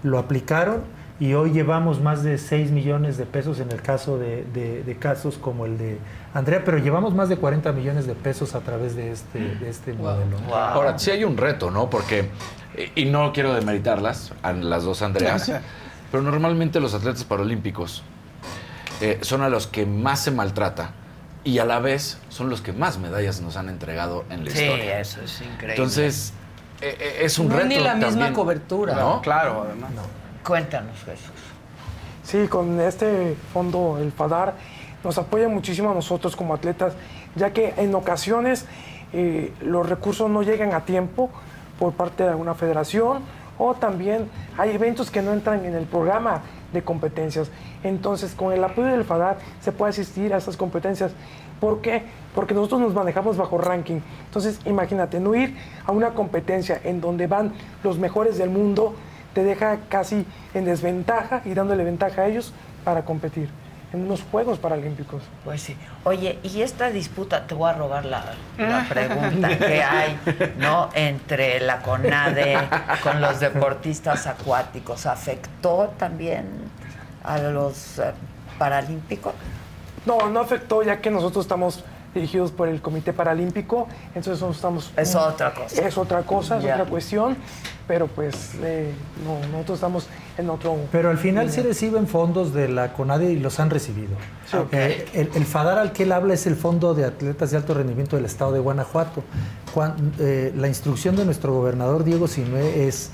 lo aplicaron y hoy llevamos más de 6 millones de pesos en el caso de, de- de casos como el de Andrea, pero llevamos más de 40 millones de pesos a través de este, de este modelo. Ahora, sí hay un reto, ¿no? Porque, y y no quiero demeritarlas, a las dos Andreas, pero normalmente los atletas paralímpicos eh, son a los que más se maltrata y a la vez son los que más medallas nos han entregado en la Sí, historia. eso es increíble. Entonces, eh, eh, es un No reto. ni la misma también, cobertura. ¿no? Claro, además. Cuéntanos, Jesús. Sí, con este fondo, el FADAR, nos apoya muchísimo a nosotros como atletas, ya que en ocasiones eh, los recursos no llegan a tiempo por parte de alguna federación o también hay eventos que no entran en el programa de competencias. Entonces, con el apoyo del FADAR se puede asistir a estas competencias. ¿Por qué? Porque nosotros nos manejamos bajo ranking. Entonces, imagínate, no ir a una competencia en donde van los mejores del mundo te deja casi en desventaja y dándole ventaja a ellos para competir en unos Juegos Paralímpicos. Pues sí. Oye, y esta disputa, te voy a robar la, la pregunta que hay, ¿no? Entre la CONADE con los deportistas acuáticos, ¿afectó también a los eh, paralímpicos? No, no afectó ya que nosotros estamos dirigidos por el Comité Paralímpico, entonces nosotros estamos... Es otra cosa. Es otra cosa, es otra cuestión, pero pues eh, no, nosotros estamos en otro... Pero al final sí reciben fondos de la CONADE y los han recibido. Sí. Eh, el, el FADAR al que él habla es el Fondo de Atletas de Alto Rendimiento del Estado de Guanajuato. Cuan- eh, la instrucción de nuestro gobernador Diego Sinué es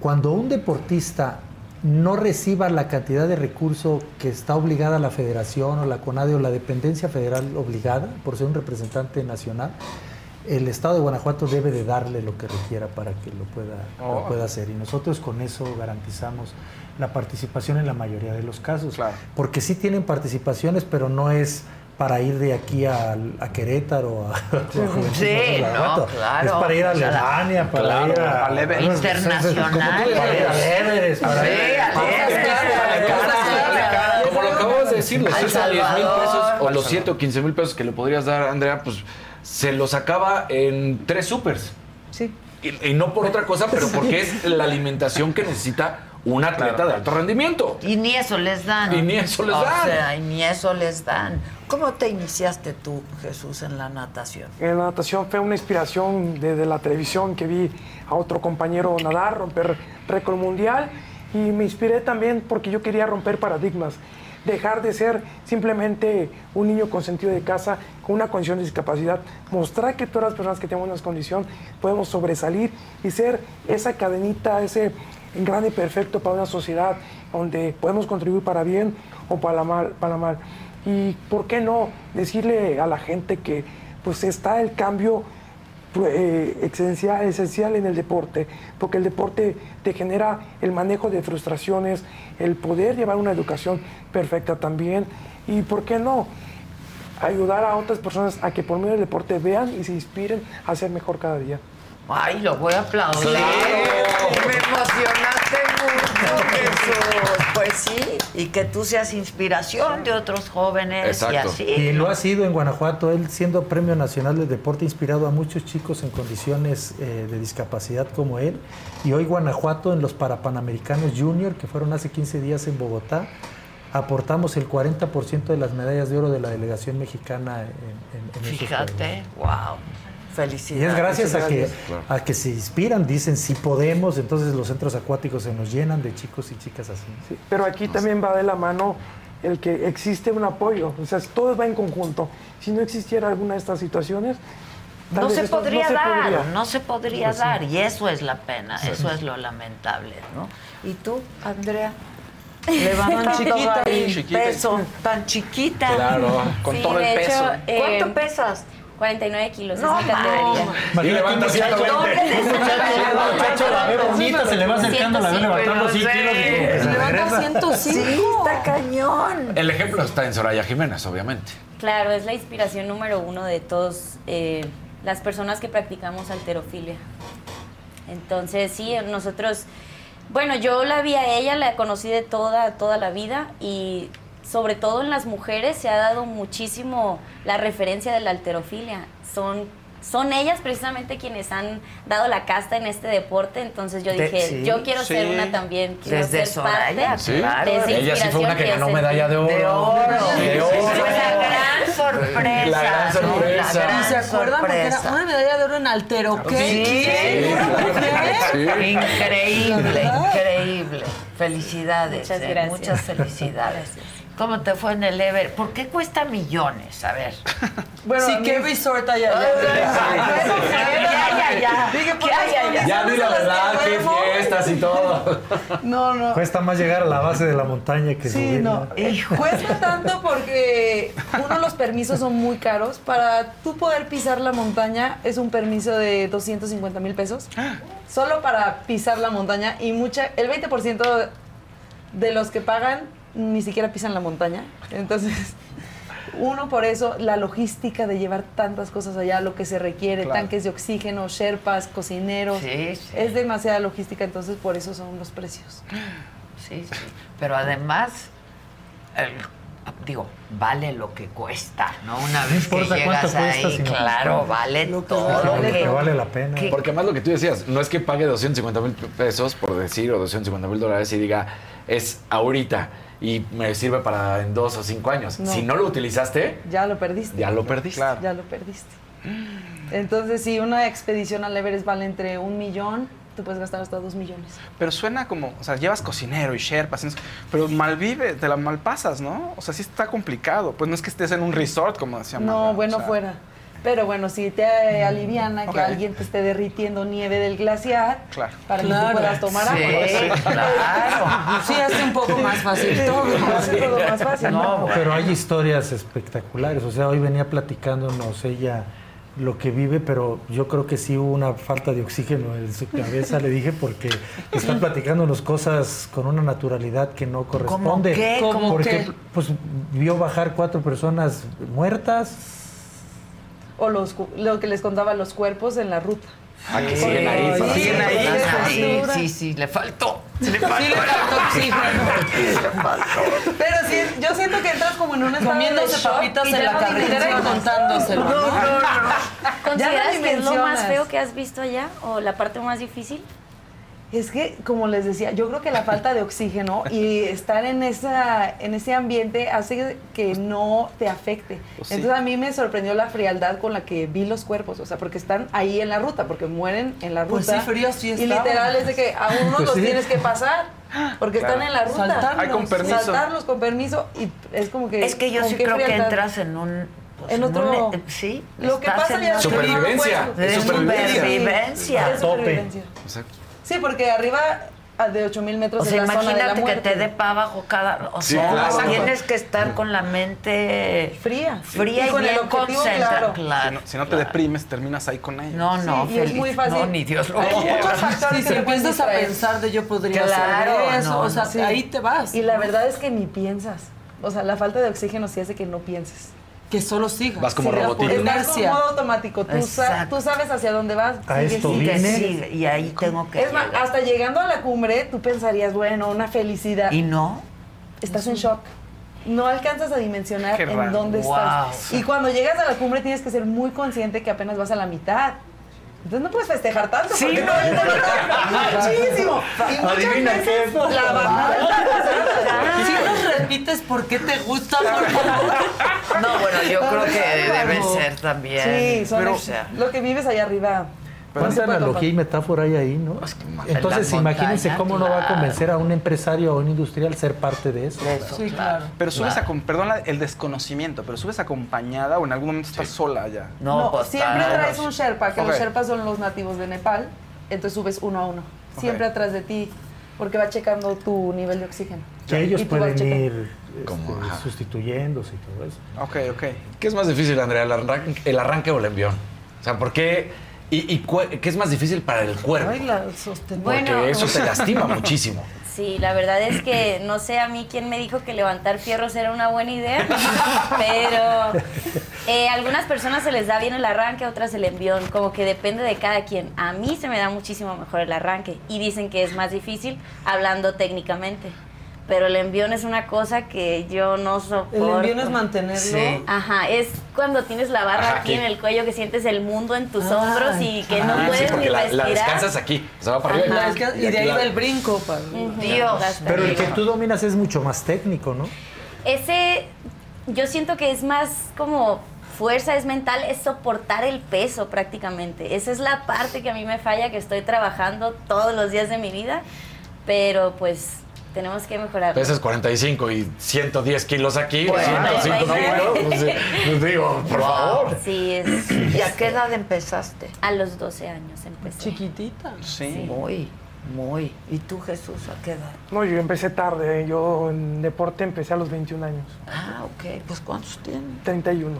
cuando un deportista no reciba la cantidad de recurso que está obligada la federación o la CONADE o la dependencia federal obligada por ser un representante nacional, el Estado de Guanajuato debe de darle lo que requiera para que lo pueda, lo Oh. pueda hacer. Y nosotros con eso garantizamos la participación en la mayoría de los casos. Porque sí tienen participaciones, pero no es para ir de aquí a, a Querétaro, a, a Juventud Sí, no, claro. Es para ir a Alemania, para claro, ir a... al Everest. Internacionales. Para ir a Everest, para Sí, ir Everest. Como lo acabamos de decir, los Al 100 o 10 mil pesos o los 7 o 15 mil pesos que le podrías dar, Andrea, pues se los acaba en tres supers. Sí. Y, y no por otra cosa, pero porque es la alimentación que necesita un atleta de alto rendimiento. Y ni eso les dan. Y ni eso les o dan. sea, y ni eso les dan. ¿Cómo te iniciaste tú, Jesús, en la natación? En la natación fue una inspiración desde la televisión que vi a otro compañero nadar, romper récord mundial y me inspiré también porque yo quería romper paradigmas, dejar de ser simplemente un niño con sentido de casa, con una condición de discapacidad, mostrar que todas las personas que tenemos una condición podemos sobresalir y ser esa cadenita, ese grande perfecto para una sociedad donde podemos contribuir para bien o para mal. Para mal. Y por qué no decirle a la gente que pues está el cambio eh, esencial, esencial en el deporte, porque el deporte te genera el manejo de frustraciones, el poder llevar una educación perfecta también, y por qué no ayudar a otras personas a que por medio del deporte vean y se inspiren a ser mejor cada día. Ay, lo voy a aplaudir. Me emocionaste mucho, Jesús. Pues sí, y que tú seas inspiración de otros jóvenes y así. Y lo ha sido en Guanajuato, él siendo Premio Nacional de Deporte, inspirado a muchos chicos en condiciones eh, de discapacidad como él. Y hoy Guanajuato en los Parapanamericanos Junior, que fueron hace 15 días en Bogotá, aportamos el 40% de las medallas de oro de la delegación mexicana en, en- en esos Fíjate, wow. Y Felicidades. es gracias a que, a que se inspiran, dicen si podemos, entonces los centros acuáticos se nos llenan de chicos y chicas así. Pero aquí también va de la mano el que existe un apoyo, o sea, todo va en conjunto. Si no existiera alguna de estas situaciones, No se esto podría se dar, podría. no se podría Pues sí. dar, y eso es la pena, Sí. eso es lo lamentable, ¿no? ¿Y tú, Andrea? Tan Levantando chiquita. ahí Chiquita. peso, tan chiquita. Claro, con Sí, todo el hecho, peso. ¿Cuánto eh, pesas? 49 kilos, No, es mi categoría. Un levanta muchacho, 120. un muchacho, la ve bonita, se le va acercando, la ve levantando 100 kilos se Levanta regresa. 105. Sí, está cañón. El ejemplo está en Soraya Jiménez, obviamente. Claro, es la inspiración número uno de todos eh, las personas que practicamos alterofilia. Entonces, sí, nosotros, bueno, yo la vi a ella, la conocí de toda, toda la vida y sobre todo en las mujeres se ha dado muchísimo la referencia de la alterofilia. Son, son ellas precisamente quienes han dado la casta en este deporte, entonces yo De- dije, sí, yo quiero ser sí. una también. Quiero Desde ser Soraya, parte Sí. claro. de Ella sí fue una que inspiración ganó medalla de oro. De oro. De oro. Fue la gran sorpresa. La gran sorpresa. La gran ¿Y se acuerdan? Porque era una medalla de oro en altero. ¿Qué? Sí, ¿Qué? Sí. Increíble, increíble. Felicidades. Muchas eh, gracias. Muchas felicidades. ¿Cómo te fue en el Ever? ¿Por qué cuesta millones? A ver. Bueno, sí, ¿qué resort hay allá? Ya, ya, ya. Dije, por Ya, las ya, ya. Ya di la verdad, qué fiestas y todo. No, no. Cuesta más llegar a la base de la montaña que Sí, subir. no. Eh, Cuesta tanto porque uno los permisos son muy caros. Para tú poder pisar la montaña es un permiso de 250 mil pesos. Solo para pisar la montaña y mucha, el 20% de los que pagan ni siquiera pisan la montaña. Entonces, uno por eso, la logística de llevar tantas cosas allá, lo que se requiere, Claro. tanques de oxígeno, sherpas, cocineros, Sí, sí. es demasiada logística, entonces por eso son los precios. Sí, sí. Pero además, el- digo, vale lo que cuesta, ¿no? Una No vez que importa cuánto llegas cuesta, ahí, claro, vale Lo que todo. vale. que- Que vale la pena. ¿Qué? Porque más lo que tú decías, no es que pague 250 mil pesos, por decir, o 250 mil dólares y diga, es ahorita y me sirve para en dos o cinco años. No. Si no lo utilizaste, Ya lo perdiste. ya lo perdiste. Ya lo perdiste. Entonces, si una expedición al Everest vale entre un millón, tú puedes gastar hasta dos millones. Pero suena como, o sea, llevas cocinero y sé, pero malvive, te la malpasas, ¿no? O sea, sí está complicado. Pues no es que estés en un resort, como decía No, bueno o sea, fuera. Pero bueno, si te eh, aliviana que alguien te esté derritiendo nieve del glaciar Claro. para que tú puedas tomar Sí, agua. claro. Sí, hace un poco más fácil todo. Hace todo más fácil. No, ¿no? pero hay historias espectaculares. O sea, hoy venía platicándonos ella lo que vive, pero yo creo que sí hubo una falta de oxígeno en su cabeza, le dije, porque está platicándonos cosas con una naturalidad que no corresponde. qué? ¿Cómo Por qué? ejemplo, pues vio bajar cuatro personas muertas. O los, cu- lo que les contaba, los cuerpos en la ruta. Ah, que siguen ahí. Ay, para- siguen ahí. Sí, sí, sí, le faltó. Le Sí le faltó oxígeno. Pero sí, yo siento que entras como en un estado Comiéndose papitas en la carretera y contándoselo. No, no, no. ¿Consideras que es lo más feo que has visto allá o la parte más difícil? Es que, como les decía, yo creo que la falta de oxígeno y estar en, esa, en ese ambiente hace que no te afecte. Pues sí. Entonces a mí me sorprendió la frialdad con la que vi los cuerpos, o sea, porque están ahí en la ruta, porque mueren en la ruta. Pues sí, fríos sí Y literal es de que a uno Pues los sí. tienes que pasar, porque Claro. están en la ruta. Saltarlos. Ay, con permiso. Saltarlos con permiso y es como que... Es que yo ¿con sí creo que entras en un... pues, En otro- un- sí. Lo que pasa en ya Supervivencia. no supervivencia. Supervivencia. Es supervivencia. Exacto. Sí, porque arriba de 8000 metros O sea, en la zona de la imagínate que te dé para abajo cada... O Sí, sea, claro. tienes que estar con la mente Fría. fría Y y, con el bien objetivo concentrada. claro. Claro. Si no, si no te deprimes, terminas ahí con ellos. No, no, Sí, y es muy fácil. No, ni Dios lo Hay quiera. muchos factores Si empiezas a pensar de yo podría Claro, hacer eso, no, o sea, no. ahí te vas. Y la verdad es que ni piensas. O sea, la falta de oxígeno sí hace que no pienses. Que solo sigas. Vas como Sí, robotito. Estás modo automático. Tú, sa- tú sabes hacia dónde vas. A esto y ahí tengo que Es más, hasta llegando a la cumbre, tú pensarías, bueno, una felicidad. Y no. Estás en shock. No alcanzas a dimensionar Qué en raro. dónde Wow. estás. Y cuando llegas a la cumbre tienes que ser muy consciente que apenas vas a la mitad. Entonces no puedes festejar tanto. Sí, porque no. muchísimo. Y muchas Adivina veces qué. La bajada. Si nos repites por qué te gusta, por favor. No, bueno, yo creo que debe ser también. Sí, son Pero, lo que vives allá arriba. ¿Cuánta analogía y metáfora hay ahí, no? Entonces, imagínense cómo no va a convencer a un empresario o a un industrial ser parte de eso. Eso, Sí, claro. Pero subes, Claro. acom- perdón el desconocimiento, pero subes acompañada o en algún momento estás sola allá. No, No, pues siempre claro. traes un Sherpa, que los Sherpas son los nativos de Nepal. Entonces subes uno a uno. Siempre atrás de ti, porque va checando tu nivel de oxígeno. Que ellos pueden ir Como, este, ajá. sustituyéndose y todo eso. Ok, ok. ¿Qué es más difícil, Andrea, el arranque, el arranque o el envión? O sea, ¿por qué? ¿Y, y qué es más difícil para el cuerpo? Ay, la sostengo. Porque Bueno. eso te lastima muchísimo. Sí, la verdad es que no sé a mí quién me dijo que levantar fierros era una buena idea, pero eh, a algunas personas se les da bien el arranque, a otras el envión, como que depende de cada quien. A mí se me da muchísimo mejor el arranque y dicen que es más difícil hablando técnicamente. Pero el envión es una cosa que yo no soporto. El envión es mantenerlo. Sí. Ajá, es cuando tienes la barra Ajá, aquí aquí. en el cuello que sientes el mundo en tus Ay. hombros y que no Ah, sí, puedes porque ni la, respirar. la descansas aquí. O sea, va para arriba. Y de ahí va el brinco. Para... Dios. Pero el que tú dominas es mucho más técnico, ¿no? Ese, yo siento que es más como fuerza, es mental, es soportar el peso prácticamente. Esa es la parte que a mí me falla, que estoy trabajando todos los días de mi vida, pero pues tenemos que mejorar. Pesas 45 y 110 kilos aquí, Bueno, 105 ahí va. kilos. Pues, sí, pues digo, por favor. Sí, es. ¿Y a qué edad empezaste? A los 12 años empecé. Chiquitita. Sí. Muy, muy. ¿Y tú, Jesús, a qué edad? No, yo empecé tarde. Yo en deporte empecé a los 21 años. Ah, ok. Pues ¿cuántos tienes? 31.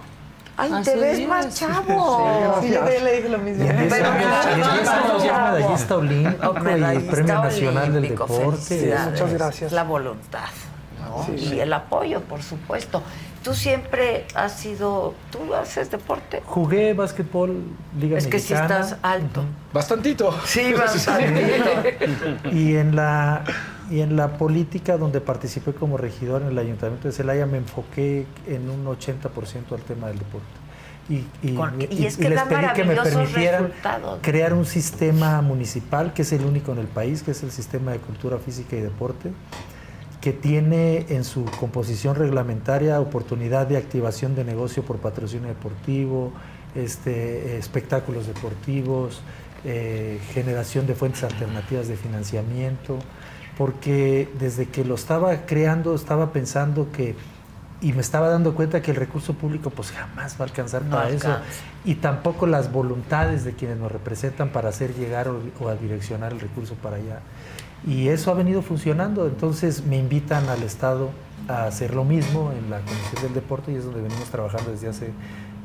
Ay, te ves más sí. chavo. Sí, le dije lo mismo. Y en 10 Pero años, no, en no, 10 no, años ya no. medallista olímpico y Medallista premio nacional del deporte. Muchas gracias. La voluntad. ¿no? Sí. Y el apoyo, por supuesto. Tú siempre has sido. ¿Tú haces deporte? Jugué básquetbol, Liga Es que si estás alto. Bastantito. Sí, bastante. Y en la y en la política donde participé como regidor en el Ayuntamiento de Celaya me enfoqué en un 80% al tema del deporte. Y, y- Con- y y- es y que les pedí que me permitieran resultados. crear un sistema municipal que es el único en el país, que es el sistema de cultura física y deporte, que tiene en su composición reglamentaria oportunidad de activación de negocio por patrocinio deportivo, este, espectáculos deportivos, eh, generación de fuentes alternativas de financiamiento, porque desde que lo estaba creando estaba pensando que, y me estaba dando cuenta que el recurso público pues jamás va a alcanzar No para eso, y tampoco las voluntades de quienes nos representan para hacer llegar o, o a direccionar el recurso para allá. Y eso ha venido funcionando, entonces me invitan al Estado a hacer lo mismo en la Comisión del Deporte y es donde venimos trabajando desde hace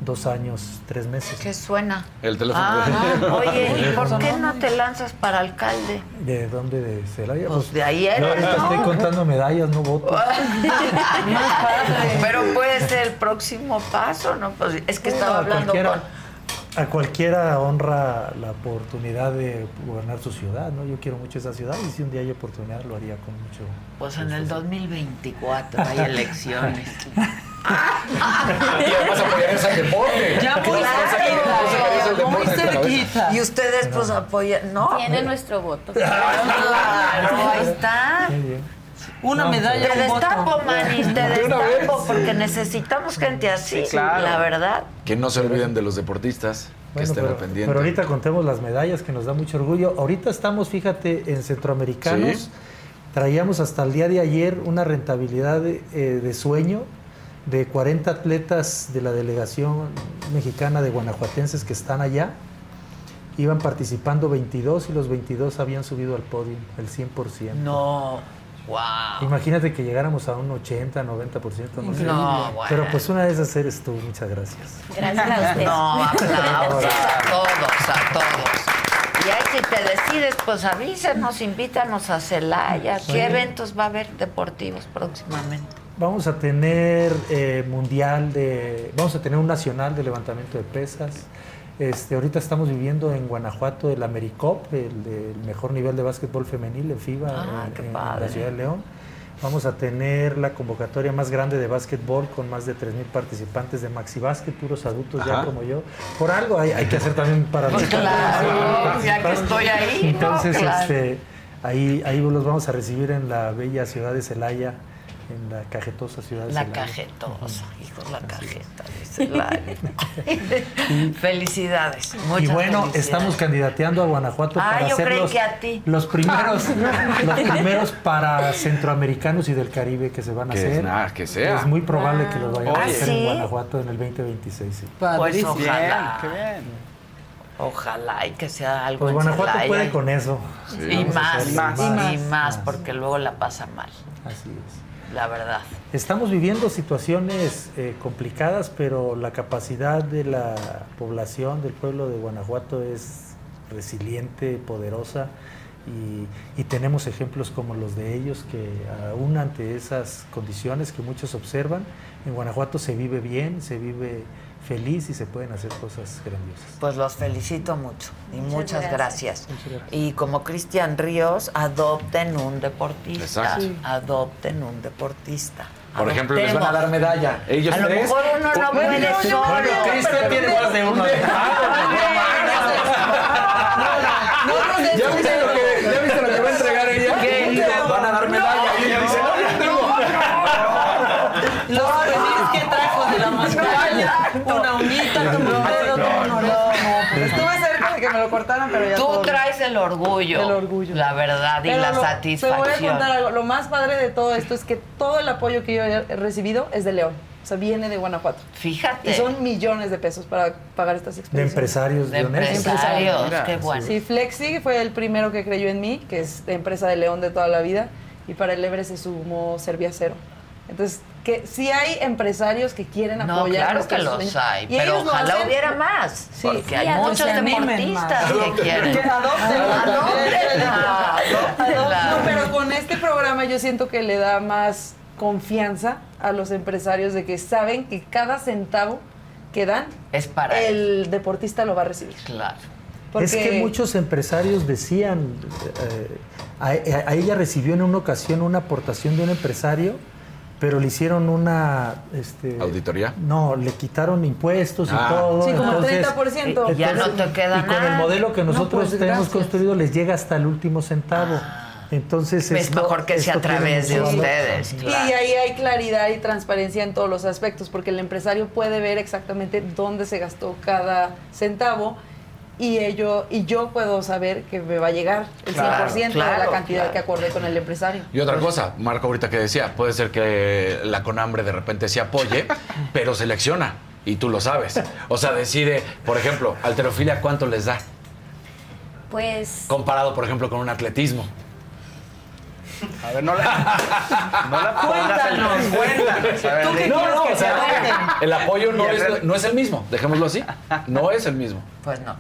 dos años, tres meses. ¿Qué suena? El teléfono. Ah, oye, ¿y por qué no te lanzas para alcalde? ¿De dónde? ¿De Celaya? Pues de ahí eres, ahorita ¿no? estoy contando medallas, no votos. Pero puede ser el próximo paso, ¿no? Pues es que estaba hablando cualquiera, con... a cualquiera honra la oportunidad de gobernar su ciudad, ¿no? Yo quiero mucho esa ciudad y si un día hay oportunidad lo haría con mucho. Pues en el 2024 hay elecciones. Y además apoyarías al deporte. Ya muy cerquita, muy cerquita. Y ustedes pues apoyan, ¿no? Tiene nuestro voto. Claro, ahí está. Una No, medalla, Te destapo, Manny, te destapo, porque necesitamos gente así, claro. la verdad. Que no se olviden de los deportistas, que Bueno, estén pero, al pendiente. pero ahorita contemos las medallas que nos da mucho orgullo. Ahorita estamos, fíjate, en centroamericanos. Sí. Traíamos hasta el día de ayer una rentabilidad de, eh, de sueño de 40 atletas de la delegación mexicana de guanajuatenses que están allá. Iban participando 22 y los 22 habían subido al podio, el 100%. No, wow. Imagínate que llegáramos a un 80, 90%. No, sé. No, bueno. Pero pues una de esas eres tú, muchas gracias. Gracias a usted. No, aplausos a todos, a todos. Y ahí si te decides, pues avísenos, invítanos a Celaya. ¿Qué Sí. eventos va a haber deportivos próximamente? Vamos a tener eh, mundial de, vamos a tener un nacional de levantamiento de pesas. Este, ahorita estamos viviendo en Guanajuato el Americop, el, del mejor nivel de básquetbol femenil en FIBA Ah, en, la ciudad de León. Vamos a tener la convocatoria más grande de básquetbol con más de 3.000 participantes de Maxi Básquet, puros adultos ya como yo. Por algo hay, hay que hacer también para los Pues claro, ya que estoy ahí, ¿no? Entonces, Claro. este, ahí, ahí los vamos a recibir en la bella ciudad de Celaya, en la cajetosa ciudad de La Celaya. cajetosa, hijo, la cajeta de Celaya. Felicidades. Muchas y bueno, felicidades. estamos candidateando a Guanajuato Ah, para yo ser los, que a ti. los primeros, los primeros para centroamericanos y del Caribe que se van a Que- hacer. ah, que sea. Es muy probable que los vayamos a hacer ¿Ah, en sí? Guanajuato en el 2026. sí. Pues ojalá. Qué bien. Ojalá y que sea algo Pues en Guanajuato Celaya. puede con eso. Y más, y más, más, porque luego la pasa mal. Así es. La verdad. Estamos viviendo situaciones eh, complicadas, pero la capacidad de la población del pueblo de Guanajuato es resiliente, poderosa y, y tenemos ejemplos como los de ellos que aún ante esas condiciones que muchos observan, en Guanajuato se vive bien, se vive feliz y se pueden hacer cosas grandiosas. Pues los felicito mucho y muchas, Muchas gracias. gracias. Muchas gracias. Y como Cristian Ríos, adopten un deportista. Sí. Adopten un deportista. Por ejemplo, les van a dar medalla. Ellos a lo tres. mejor uno no puede solo. bueno, Cristian tiene más de uno. ¿Ya viste lo que- ya viste lo que va a entregar ella? ¿Qué? Van a dar medalla. Y ella dice, no, ya tengo. Los souvenirs que trajo de la montaña. Una uñita, un dedo, un oreja. Estuve cerca de que me lo cortaran, pero ya Tú todo bien. traes el orgullo. El orgullo. La verdad y Pero la lo- Te voy a satisfacción. contar algo. Lo más padre de todo esto es que todo el apoyo que yo he recibido es de León. O sea, viene de Guanajuato. Fíjate. Y son millones de pesos para pagar estas De experiencias. empresarios De leoneses. empresarios, Mira, qué bueno. Sí, Flexi fue el primero que creyó en mí, que es de empresa de León de toda la vida, y para el Everest se sumó Serviacero. Entonces, que sí hay empresarios que quieren No, apoyar. claro que los sueños. hay, Y pero ojalá hacen- hubiera más, Sí, porque sí, hay muchos deportistas que quieren. Que. No, pero con este programa yo siento que le da más confianza a los empresarios de que saben que cada centavo que dan es para el deportista lo va a recibir. Claro. Es que muchos empresarios decían, eh, a, a ella recibió en una ocasión una aportación de un empresario, pero le hicieron una... Este, ¿Auditoría? No, le quitaron impuestos Ah. y todo. Sí, como entonces- 30%. Ya no te queda Y con el modelo que No, nosotros pues, tenemos gracias. construido les llega hasta el último centavo. Entonces Es esto- mejor que sea a través de ustedes. Y ahí hay claridad y transparencia en todos los aspectos, porque el empresario puede ver exactamente dónde se gastó cada centavo y ello, y yo puedo saber que me va a llegar el Claro, 100% de claro, la cantidad claro. que acordé con el empresario. Y otra cosa, Marco ahorita que decía, puede ser que la Conambre de repente se apoye, pero selecciona. Y tú lo sabes. O sea, decide, por ejemplo, alterofilia, ¿cuánto les da? Pues Comparado, por ejemplo, con un atletismo. A ver, no la, no la pongas en Cuéntanos. cuéntanos. A ver, ¿Tú qué No, no, o sea, el apoyo no es, no es el mismo, dejémoslo así. No es el mismo. Pues no.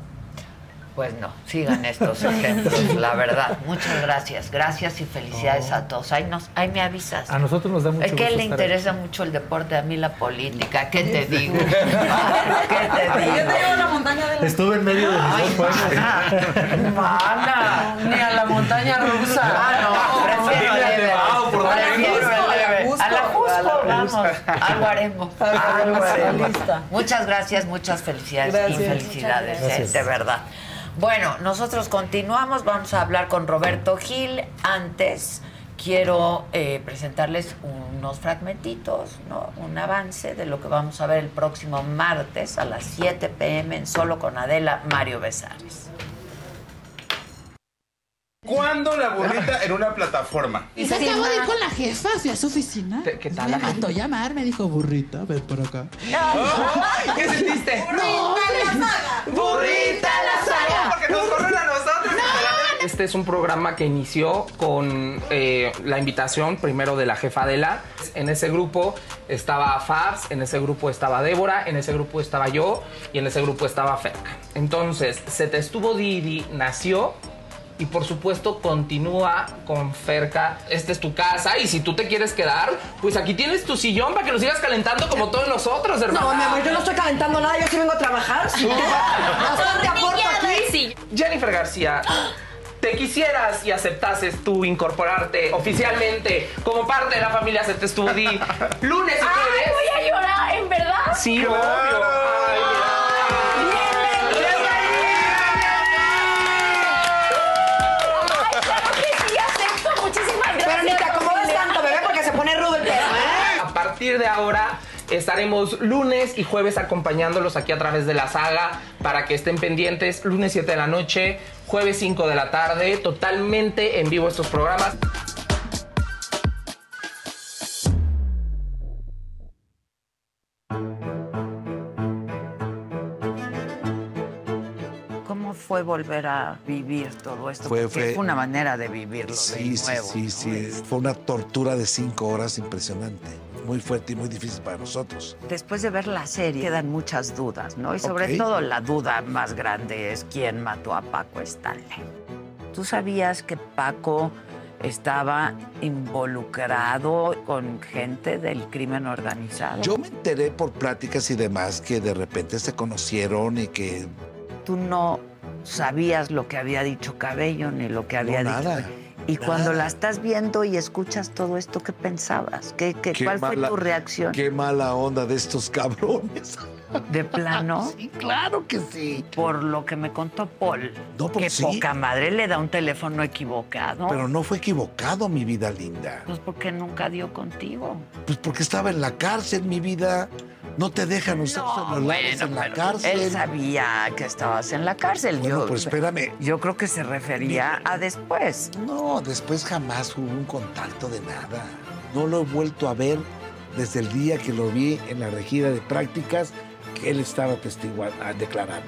Pues no, sigan estos ejemplos, la verdad. Muchas gracias. Gracias y felicidades a todos. Ahí, nos, ahí me avisas. A nosotros nos da mucho Es que gusto le interesa mucho el deporte, a mí la política. ¿Qué te digo? ¿Qué te Yo digo? te llevo a la montaña de la... Estuve en medio de mis Ay, dos mana, mana. Ni a la montaña rusa. Ah, no, prefiero el donde Prefiero el Everest. A la Jusco, vamos. Algo haremos. Algo haremos. Lista. Muchas gracias, muchas felicidades y felicidades, eh, de verdad. Bueno, nosotros continuamos, vamos a hablar con Roberto Gil. Antes quiero eh, presentarles unos fragmentitos, ¿no? un avance de lo que vamos a ver el próximo martes a las 7 pm en Solo con Adela Mario Besares. ¿Cuándo la burrita en una plataforma? Y se acabó de ir con la jefa, fui a su oficina. ¿Qué tal? Me mandó llamar, me dijo, burrita, ven por acá. ¡Ay! ¿Qué sentiste? ¡Burrita la saga! Porque nos corren a nosotros. Este es un programa que inició con eh, la invitación primero de la jefa Adela. En ese grupo estaba Fabs, en ese grupo estaba Débora, en ese grupo estaba yo y en ese grupo estaba Ferca. Entonces, Se te estuvo Didi nació y por supuesto continúa con Ferca. Esta es tu casa y si tú te quieres quedar, pues aquí tienes tu sillón para que lo sigas calentando como todos nosotros, hermano. No, mi amor, yo no estoy calentando nada, yo sí vengo a trabajar. Sí. Aporto aquí. Jennifer García, te quisieras y aceptases tú incorporarte oficialmente como parte de la familia Se te estuvo Di lunes y jueves. voy a llorar, ¿en verdad? Sí, obvio. Ay, partir de ahora estaremos lunes y jueves acompañándolos aquí a través de la saga para que estén pendientes. Lunes 7 de la noche, jueves 5 de la tarde, totalmente en vivo estos programas. Como fue volver a vivir todo esto? Fue- fue- es una manera de vivirlo Sí, de sí, sí, sí. Fue una tortura de cinco horas impresionante. Muy fuerte y muy difícil para nosotros. Después de ver la serie quedan muchas dudas, ¿no? Y sobre Ok. todo la duda más grande es quién mató a Paco Stanley. ¿Tú sabías que Paco estaba involucrado con gente del crimen organizado? Yo me enteré por pláticas y demás que de repente se conocieron y que Tú no sabías lo que había dicho Cabello ni lo que había No, dicho. nada, Y cuando la estás viendo y escuchas todo esto, ¿qué pensabas? ¿Qué, qué- Qué cuál fue tu reacción? Qué mala onda de estos cabrones. ¿De plano? Sí, claro que sí. Por lo que me contó Paul, No, pues que sí. poca madre le da un teléfono equivocado. Pero no fue equivocado, mi vida linda. Pues porque nunca dio contigo. Pues porque estaba en la cárcel, mi vida. No te dejan usar celulares en la cárcel. Él sabía que estabas en la cárcel. Bueno, yo, pues espérame. Yo creo que se refería a después. No, después jamás hubo un contacto de nada. No lo he vuelto a ver desde el día que lo vi en la regida de prácticas que él estaba testigua- ah, declarando.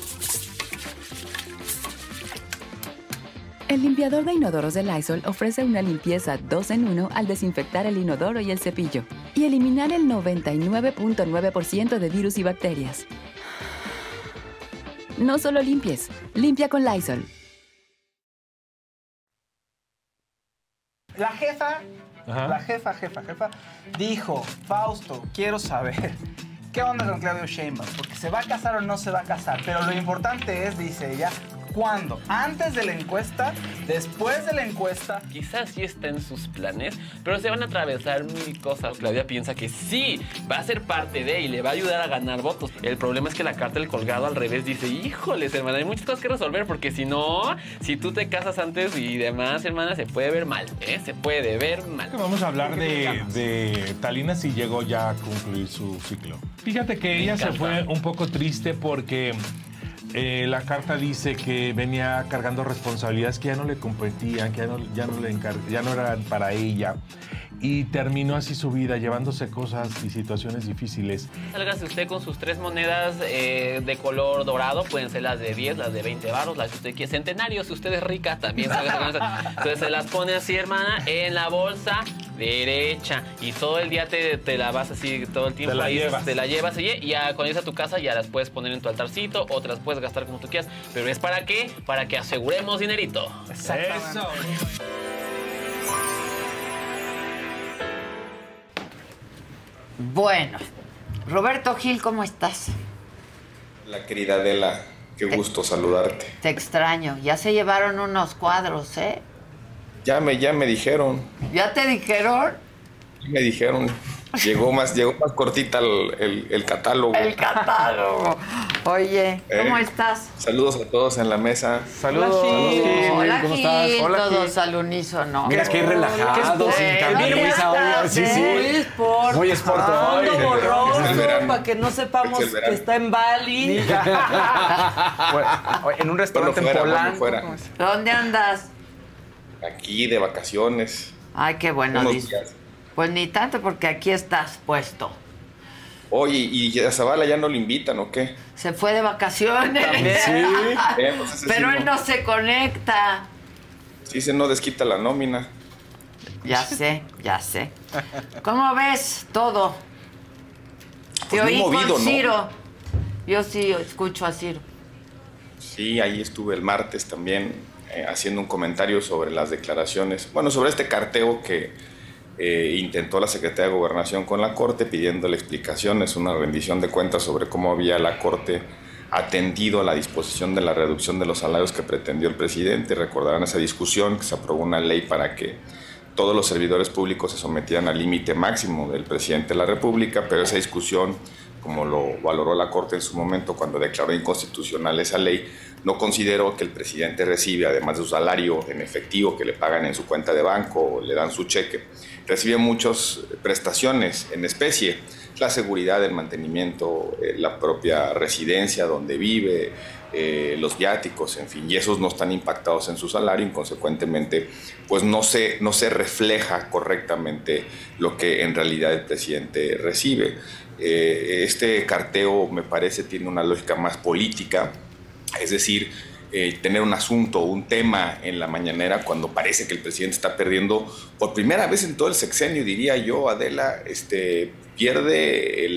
El limpiador de inodoros de Lysol ofrece una limpieza 2 en 1 al desinfectar el inodoro y el cepillo y eliminar el 99.9% de virus y bacterias. No solo limpies, limpia con Lysol. La jefa, Ajá. la jefa, jefa, jefa, dijo, Fausto, quiero saber, ¿qué onda con Claudio Sheinbaum? Porque se va a casar o no se va a casar, pero lo importante es, dice ella, ¿cuándo? ¿Antes de la encuesta? ¿Después de la encuesta? Quizás sí está en sus planes, pero se van a atravesar mil cosas. Claudia piensa que sí, va a ser parte de y le va a ayudar a ganar votos. El problema es que la carta del colgado al revés dice, híjoles, hermana, hay muchas cosas que resolver porque si no, si tú te casas antes y demás, hermana, se puede ver mal, ¿eh? Se puede ver mal. Vamos a hablar de, de Talina si llegó ya a concluir su ciclo. Fíjate que ella se fue un poco triste porque eh, la carta dice que venía cargando responsabilidades que ya no le competían, que ya no, ya no, le ya no eran para ella. Y terminó así su vida, llevándose cosas y situaciones difíciles. Sálgase usted con sus tres monedas eh, de color dorado, pueden ser las de 10, las de 20 baros, las que usted quiere. Centenario, si usted es rica, también sálgase con esas. Entonces se las pone así, hermana, en la bolsa derecha. Y todo el día te, te la vas así, todo el tiempo la ahí, llevas. te la llevas y ya cuando llegas a tu casa ya las puedes poner en tu altarcito o te las puedes gastar como tú quieras. Pero ¿es para qué? Para que aseguremos dinerito. Exactamente. Bueno, Roberto Gil, ¿cómo estás? La querida Adela, qué gusto saludarte. Te extraño. Ya se llevaron unos cuadros, ¿eh? Ya me, ya me dijeron, ¿Ya te dijeron? ya me dijeron. Llegó más, llegó más cortita el, el- el catálogo. El catálogo. Oye, ¿cómo Eh. estás? Saludos a todos en la mesa. Saludos. Hola, ¿cómo Gil. estás? Hola, Todos Gil. al unísono. Mira, qué relajado, sin camisa hoy, sí, sí. Muy sport. Muy sport. Fondo Es borroso verano. para que no sepamos Es que está en Bali. en un restaurante Bueno, fuera, en bueno, Polanco. fuera. ¿cómo es? ¿Dónde andas? Aquí de vacaciones. Ay, qué bueno. Unos dice. días. Pues ni tanto porque aquí estás puesto. Oye, ¿y a Zavala ya no le invitan o qué? Se fue de vacaciones. También. Sí. Eh, pues Pero sí él no. no se conecta. Sí, se no desquita la nómina. Ya sé, ya sé. ¿Cómo ves todo? Te Pues oí movido, con ¿no? Ciro. Yo sí escucho a Ciro. Sí, ahí estuve el martes también eh, haciendo un comentario sobre las declaraciones, bueno, sobre este carteo que eh, intentó la Secretaría de Gobernación con la Corte pidiéndole explicaciones, una rendición de cuentas sobre cómo había la Corte atendido a la disposición de la reducción de los salarios que pretendió el presidente. Recordarán esa discusión que se aprobó una ley para que todos los servidores públicos se sometieran al límite máximo del presidente de la República, pero esa discusión, como lo valoró la Corte en su momento cuando declaró inconstitucional esa ley, no consideró que el presidente recibe, además de su salario en efectivo que le pagan en su cuenta de banco o le dan su cheque, recibe muchas prestaciones en especie, la seguridad, el mantenimiento, eh, la propia residencia donde vive, eh, los viáticos, en fin, y esos no están impactados en su salario y consecuentemente pues no se, no se refleja correctamente lo que en realidad el presidente recibe. Eh, este carteo me parece tiene una lógica más política, es decir, eh, tener un asunto, un tema en la mañanera cuando parece que el presidente está perdiendo por primera vez en todo el sexenio, diría yo, Adela, este, pierde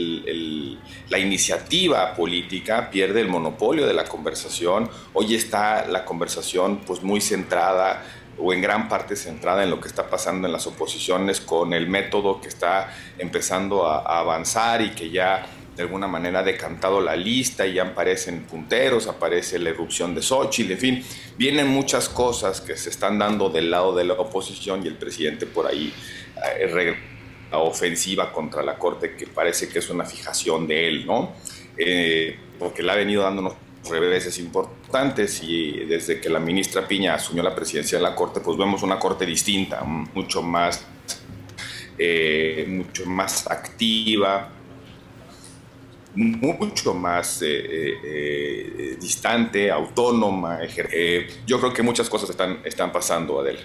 la iniciativa política, pierde el monopolio de la conversación. Hoy está la conversación pues muy centrada o en gran parte centrada en lo que está pasando en las oposiciones con el método que está empezando a avanzar y que ya de alguna manera decantado la lista y ya aparecen punteros, aparece la erupción de Xochitl, en fin, vienen muchas cosas que se están dando del lado de la oposición y el presidente por ahí eh, la ofensiva contra la Corte que parece que es una fijación de él, ¿no? Eh, porque le ha venido dando unos reveses importantes y desde que la ministra Piña asumió la presidencia de la Corte, pues vemos una Corte distinta, mucho más, eh, mucho más activa, mucho más eh, eh, eh, distante, autónoma. eh, yo creo que muchas cosas están, están pasando, Adela.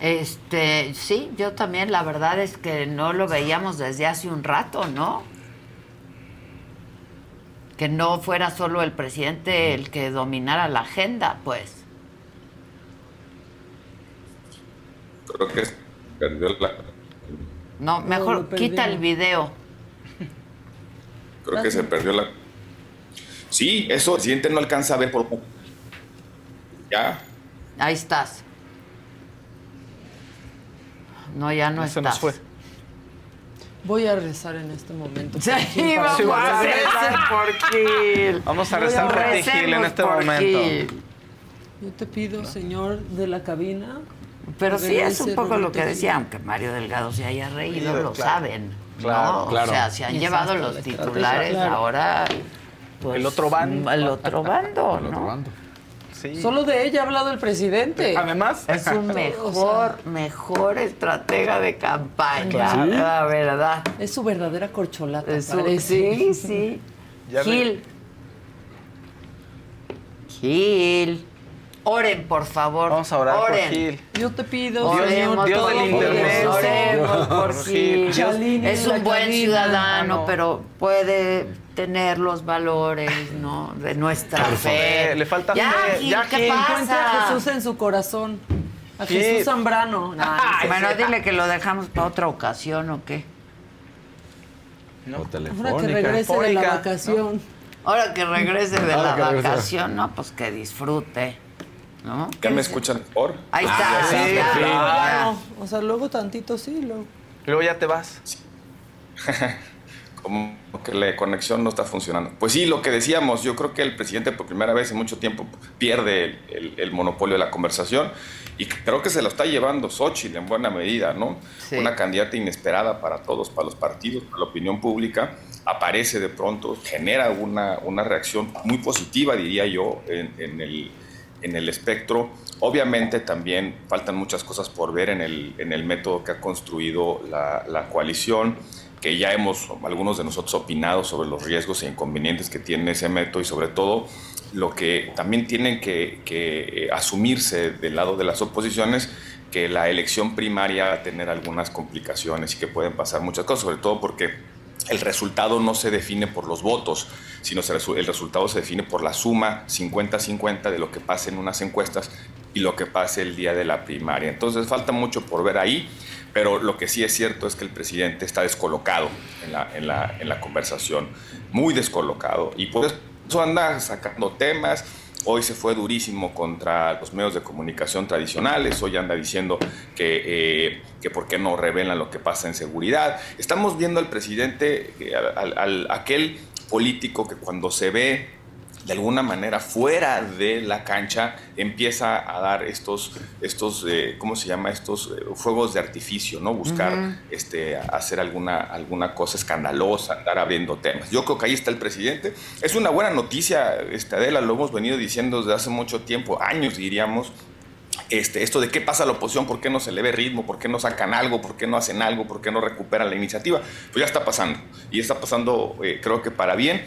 Este, sí, yo también, la verdad es que no lo veíamos desde hace un rato, ¿no? Que no fuera solo el presidente el que dominara la agenda, pues. Creo que perdió la, No, mejor quita el video. Creo que se perdió la. Sí, eso el presidente no alcanza a ver por. Ya. Ahí estás. No, ya no Se estás. nos fue. Voy a rezar en este momento. Sí, vamos a rezar por Gil. Vamos a rezar por Gil, en este momento. Gil. Yo te pido, señor de la cabina. Pero sí es un poco lo que decía, aunque Mario Delgado se haya reído, Sí, lo claro. saben. Claro, ¿no? claro. O sea, se han Exacto, llevado los titulares, claro. ahora pues, El otro bando. El otro bando, ¿no? Sí. Solo de ella ha hablado el presidente. Además, Es un mejor, mejor estratega de campaña, Claro. la verdad. Es su verdadera corcholata. Es parece. sí, sí. Ya ve- Gil. Gil. Oren, por favor. Vamos a orar Oren. por Gil. Yo te pido, Oremos, señor Dios del internet. Oremos por Gil. Chalini Es un buen cabina. ciudadano, no. pero puede tener los valores, ¿no? De nuestra Por fe. Eh, le falta ya, fe. Gil, Ya, ¿qué Gil. Encuentra a? Jesús en su corazón. A Gil. Jesús Zambrano. No, no. Bueno, dile que lo dejamos para otra ocasión, ¿o qué? O Ahora que telefónica. regrese de la vacación. Ahora que regrese de Ahora la vacación, no, pues que disfrute, ¿no? ¿Ya me escuchan mejor? Ahí está, sí, ya, sí. ya. Claro. O sea, luego tantito sí, luego. Luego ya te vas. como que la conexión no está funcionando. Pues sí, lo que decíamos, yo creo que el presidente por primera vez en mucho tiempo pierde el, el- el monopolio de la conversación y creo que se lo está llevando Xochitl en buena medida, ¿no? Sí. Una candidata inesperada para todos, para los partidos, para la opinión pública, aparece de pronto, genera una, una reacción muy positiva, diría yo, en, en el, en el espectro. Obviamente también faltan muchas cosas por ver en el, en el método que ha construido la, coalición que ya hemos algunos de nosotros opinado sobre los riesgos e inconvenientes que tiene ese método y sobre todo lo que también tienen que, que, eh, asumirse del lado de las oposiciones que la elección primaria va a tener algunas complicaciones y que pueden pasar muchas cosas, sobre todo porque el resultado no se define por los votos, sino el resultado se define por la suma 50-50 de lo que pase en unas encuestas y lo que pase el día de la primaria. Entonces falta mucho por ver ahí, pero lo que sí es cierto es que el presidente está descolocado en la, en la, en la conversación, muy descolocado, y por eso anda sacando temas. Hoy se fue durísimo contra los medios de comunicación tradicionales, hoy anda diciendo que, eh, que por qué no revelan lo que pasa en seguridad. Estamos viendo al presidente, eh, al, al- aquel político que cuando se ve de alguna manera fuera de la cancha empieza a dar estos, estos eh, ¿cómo se llama? Estos eh, fuegos de artificio, ¿no? Buscar este, hacer alguna, alguna cosa escandalosa, andar abriendo temas. Yo creo que ahí está el presidente. Es una buena noticia, este, Adela, lo hemos venido diciendo desde hace mucho tiempo, años diríamos, este, esto de qué pasa a la oposición, por qué no se le ve ritmo, por qué no sacan algo, por qué no hacen algo, por qué no recuperan la iniciativa, pues ya está pasando. Y está pasando, eh, creo que para bien.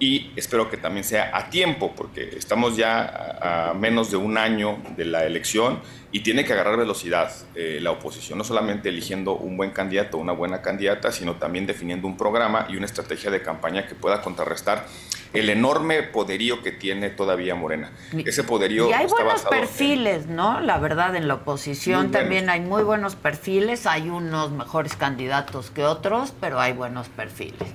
Y espero que también sea a tiempo, porque estamos ya a, a menos de un año de la elección y tiene que agarrar velocidad eh, la oposición, no solamente eligiendo un buen candidato o una buena candidata, sino también definiendo un programa y una estrategia de campaña que pueda contrarrestar el enorme poderío que tiene todavía Morena. Ese poderío Y hay está buenos en- perfiles, ¿no? La verdad, en la oposición también hay muy buenos perfiles. Hay unos mejores candidatos que otros, pero hay buenos perfiles.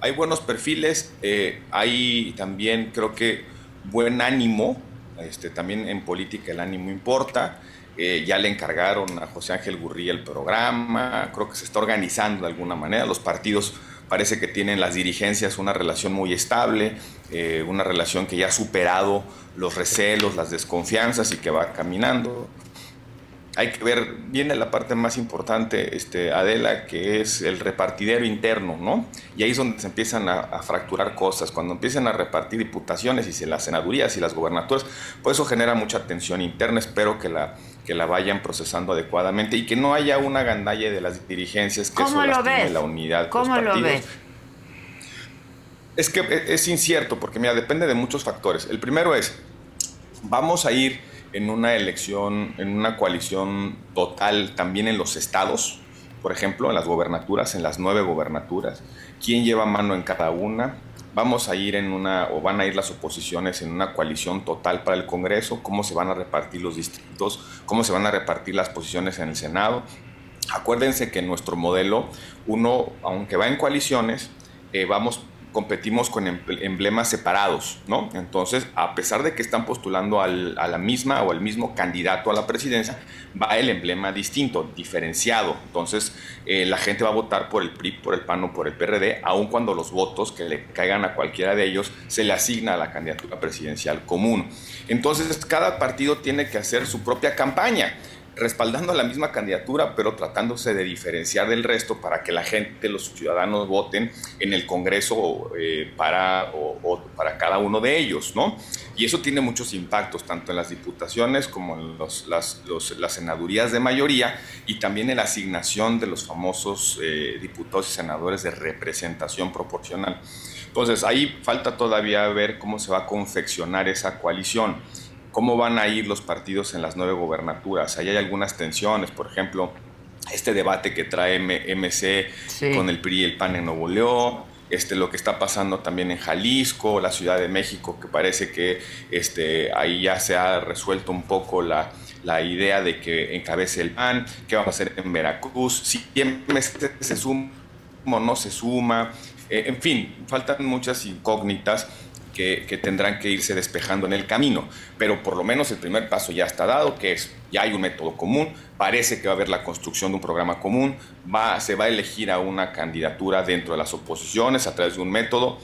Hay buenos perfiles, eh, hay también creo que buen ánimo, este, también en política el ánimo importa. Eh, ya le encargaron a José Ángel Gurría el programa, creo que se está organizando de alguna manera. Los partidos parece que tienen las dirigencias una relación muy estable, eh, una relación que ya ha superado los recelos, las desconfianzas y que va caminando hay que ver, viene la parte más importante, este, Adela, que es el repartidero interno, ¿no? Y ahí es donde se empiezan a, a fracturar cosas. Cuando empiezan a repartir diputaciones y se las senadurías y las gobernaturas, pues eso genera mucha tensión interna. Espero que la, que la vayan procesando adecuadamente y que no haya una gandalla de las dirigencias que ¿Cómo eso lastime la unidad de los ¿Cómo lo partidos. ves? Es que es incierto, porque mira, depende de muchos factores. El primero es, vamos a ir en una elección, en una coalición total también en los estados, por ejemplo, en las gobernaturas, en las nueve gobernaturas. ¿Quién lleva mano en cada una? Vamos a ir en una, o van a ir las oposiciones en una coalición total para el Congreso, cómo se van a repartir los distritos, cómo se van a repartir las posiciones en el Senado. Acuérdense que en nuestro modelo, uno, aunque va en coaliciones, eh, vamos competimos con em- emblemas separados, ¿no? Entonces, a pesar de que están postulando al- a la misma o al mismo candidato a la presidencia, va el emblema distinto, diferenciado. Entonces, eh, la gente va a votar por el PRI, por el PAN o por el PRD, aun cuando los votos que le caigan a cualquiera de ellos se le asigna a la candidatura presidencial común. Entonces, cada partido tiene que hacer su propia campaña respaldando la misma candidatura, pero tratándose de diferenciar del resto para que la gente, los ciudadanos voten en el Congreso eh, para, o- o para cada uno de ellos, ¿no? Y eso tiene muchos impactos, tanto en las diputaciones como en los- las, los- las senadurías de mayoría y también en la asignación de los famosos eh, diputados y senadores de representación proporcional. Entonces, ahí falta todavía ver cómo se va a confeccionar esa coalición cómo van a ir los partidos en las nueve gobernaturas. Ahí hay algunas tensiones, por ejemplo, este debate que trae M- MC con el PRI y el PAN en Nuevo León, este, lo que está pasando también en Jalisco, la Ciudad de México, que parece que este, ahí ya se ha resuelto un poco la, la idea de que encabece el PAN, qué vamos a hacer en Veracruz, si MC se suma o no se suma, Eh, en fin, faltan muchas incógnitas que, tendrán que irse despejando en el camino. Pero por lo menos el primer paso ya está dado, que es ya hay un método común, parece que va a haber la construcción de un programa común, se va a elegir a una candidatura dentro de las oposiciones a través de un método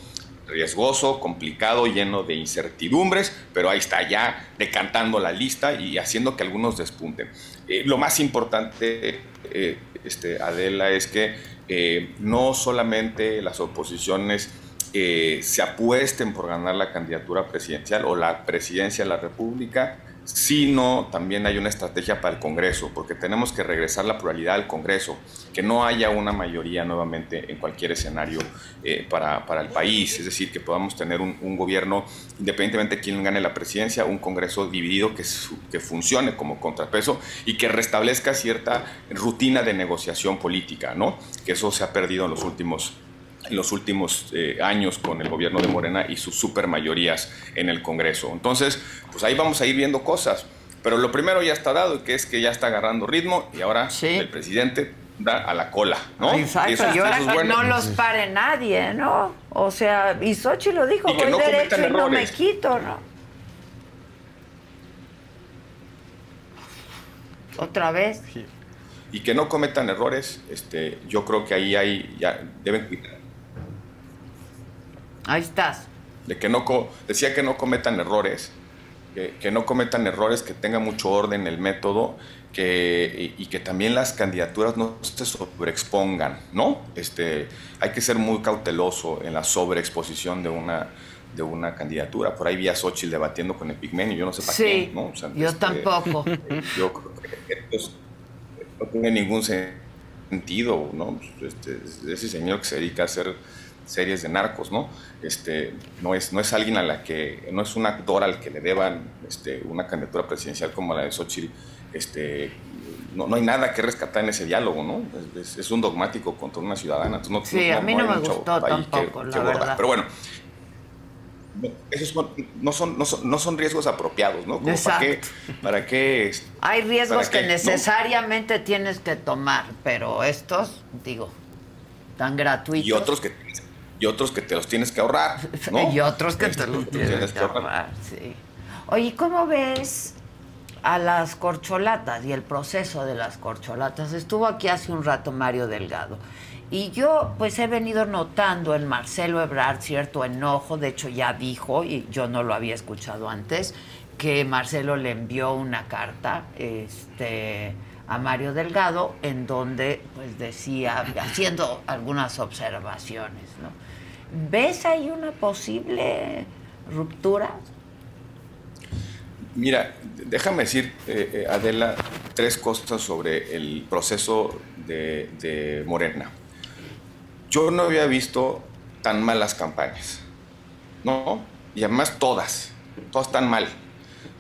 riesgoso, complicado, lleno de incertidumbres, pero ahí está ya decantando la lista y haciendo que algunos despunten. Eh, lo más importante, eh, este, Adela, es que eh, no solamente las oposiciones eh, se apuesten por ganar la candidatura presidencial o la presidencia de la República, sino también hay una estrategia para el Congreso, porque tenemos que regresar la pluralidad al Congreso, que no haya una mayoría nuevamente en cualquier escenario eh, para, para el país, es decir, que podamos tener un, gobierno, independientemente de quién gane la presidencia, un Congreso dividido que, que funcione como contrapeso y que restablezca cierta rutina de negociación política, ¿no? Que eso se ha perdido en los últimos en los últimos eh, años con el gobierno de Morena y sus supermayorías en el Congreso. Entonces, pues ahí vamos a ir viendo cosas. Pero lo primero ya está dado, que es que ya está agarrando ritmo y ahora el presidente da a la cola, ¿no? Y Exacto, eso- y ahora eso es que bueno. no los pare nadie, ¿no? O sea, y Xochitl lo dijo, Y que voy no derecho y no me quito, ¿no? Otra vez. y que no cometan errores, este, yo creo que ahí hay, ya deben quitar. Ahí estás. De que no decía que no cometan errores, que, que no cometan errores, que tenga mucho orden el método, que, y, y que también las candidaturas no se sobreexpongan, ¿no? Este, hay que ser muy cauteloso en la sobreexposición de una, de una candidatura. Por ahí vi a Xochitl debatiendo con el Pigmenio, yo no sé para Sí, qué, ¿no? O sea, yo este, tampoco. Yo creo que esto es- no tiene ningún sentido, ¿no? Este, ese señor que se dedica a hacer series de narcos, ¿no? Este, no es, no es alguien a la que, no es un actor al que le deban este, una candidatura presidencial como la de Xochitl, este, no, no hay nada que rescatar en ese diálogo, ¿no? Es, un dogmático contra una ciudadana. entonces no- Sí, a mí no me gustó tampoco, que la verdad. Pero bueno, no, esos son- no, son, no, son, no son riesgos apropiados, ¿no? Como ¿Para qué? ¿Para qué? Hay riesgos ¿Para que qué? ¿No? necesariamente tienes que tomar, pero estos, digo, tan gratuitos. y otros que y otros que te los tienes que ahorrar, ¿no? Y otros que te Este, los tienes que ahorrar. ahorrar, sí. Oye, ¿cómo ves a las corcholatas y el proceso de las corcholatas? Estuvo aquí hace un rato Mario Delgado. Y yo pues he venido notando en Marcelo Ebrard cierto enojo, de hecho ya dijo, y yo no lo había escuchado antes, que Marcelo le envió una carta este, a Mario Delgado en donde pues decía, haciendo algunas observaciones, ¿no? ¿Ves ahí una posible ruptura? Mira, déjame decir, eh, eh, Adela, tres cosas sobre el proceso de, de Morena. Yo no había visto tan malas campañas, ¿no? Y además todas, todas tan mal.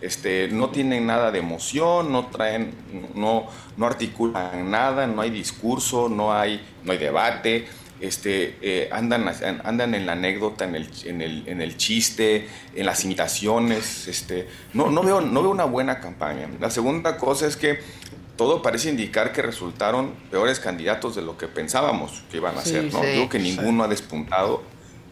Este, no tienen nada de emoción, no traen, no, no articulan nada, no hay discurso, no hay, no hay debate, este, eh, andan, andan en la anécdota, en el, en el, en el chiste, en las imitaciones. Este, no, no, veo, no veo una buena campaña. La segunda cosa es que todo parece indicar que resultaron peores candidatos de lo que pensábamos que iban a Sí, ser. ¿no? sí. Digo que ninguno ha despuntado.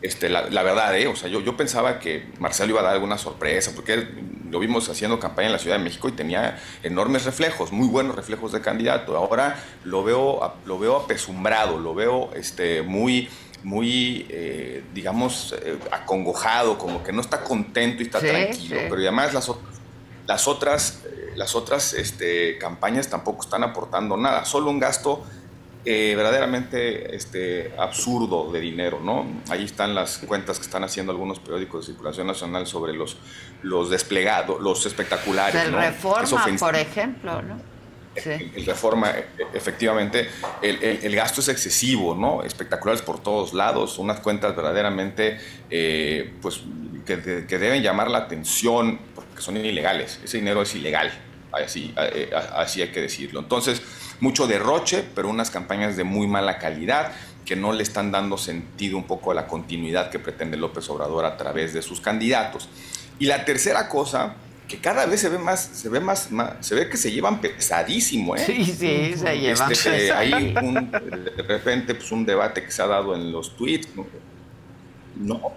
Este, la, la verdad, ¿eh? O sea, yo, yo pensaba que Marcelo iba a dar alguna sorpresa, porque lo vimos haciendo campaña en la Ciudad de México y tenía enormes reflejos, muy buenos reflejos de candidato. Ahora lo veo, lo veo apesumbrado, lo veo este, muy, muy eh, digamos, eh, acongojado, como que no está contento y está Sí, tranquilo. sí. Pero además las, las otras, eh, las otras este, campañas tampoco están aportando nada, solo un gasto eh, verdaderamente este, absurdo de dinero, ¿no? Ahí están las cuentas que están haciendo algunos periódicos de circulación nacional sobre los, los desplegados, los espectaculares. Es Reforma, por ejemplo, ¿no? Sí. El Reforma, e- efectivamente, el, el- el gasto es excesivo, ¿no? Espectaculares por todos lados, unas cuentas verdaderamente, eh, pues, que, que deben llamar la atención porque son ilegales. Ese dinero es ilegal, así, eh, así hay que decirlo. Entonces, mucho derroche, pero unas campañas de muy mala calidad que no le están dando sentido un poco a la continuidad que pretende López Obrador a través de sus candidatos. Y la tercera cosa que cada vez se ve más, se ve más, más- se ve que se llevan pesadísimo, ¿eh? Sí, sí, se llevan Este, Hay un, de repente, pues un debate que se ha dado en los tweets. No. No.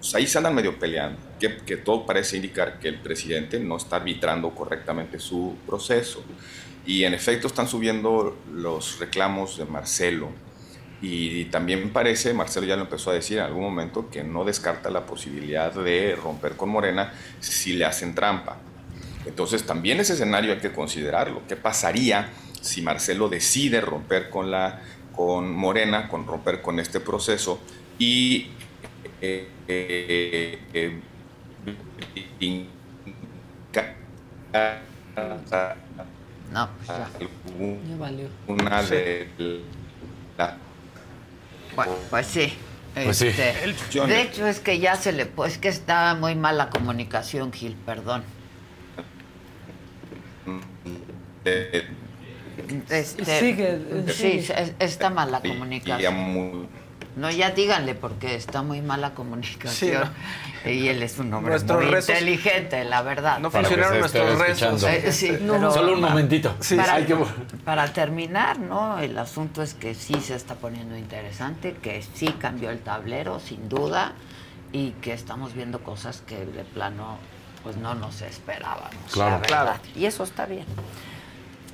Pues ahí se andan medio peleando, que, que todo parece indicar que el presidente no está arbitrando correctamente su proceso. Y en efecto están subiendo los reclamos de Marcelo. Y también parece, Marcelo ya lo empezó a decir en algún momento, que no descarta la posibilidad de romper con Morena si le hacen trampa. Entonces también ese escenario hay que considerarlo. ¿Qué pasaría si Marcelo decide romper con, la, con Morena, con romper con este proceso y eh, eh, eh, No, Ya valió. una de la- Bueno, pues sí. Pues sí. Este, de hecho, es que ya se le... Pues que está muy mala comunicación, Gil, perdón. de- Este, Sigue, sí, sigue. es- está mala comunicación. No, ya díganle porque está muy mala comunicación. Y él es un hombre Nuestros muy rezos- inteligente, la verdad. No funcionaron nuestros rezos. Eh, sí, No. pero- Solo un momentito. Sí, para, Hay que- para terminar, ¿no? El asunto es que sí se está poniendo interesante, que sí cambió el tablero, sin duda, y que estamos viendo cosas que de plano pues no nos esperábamos. Claro. la verdad. Claro. Y eso está bien.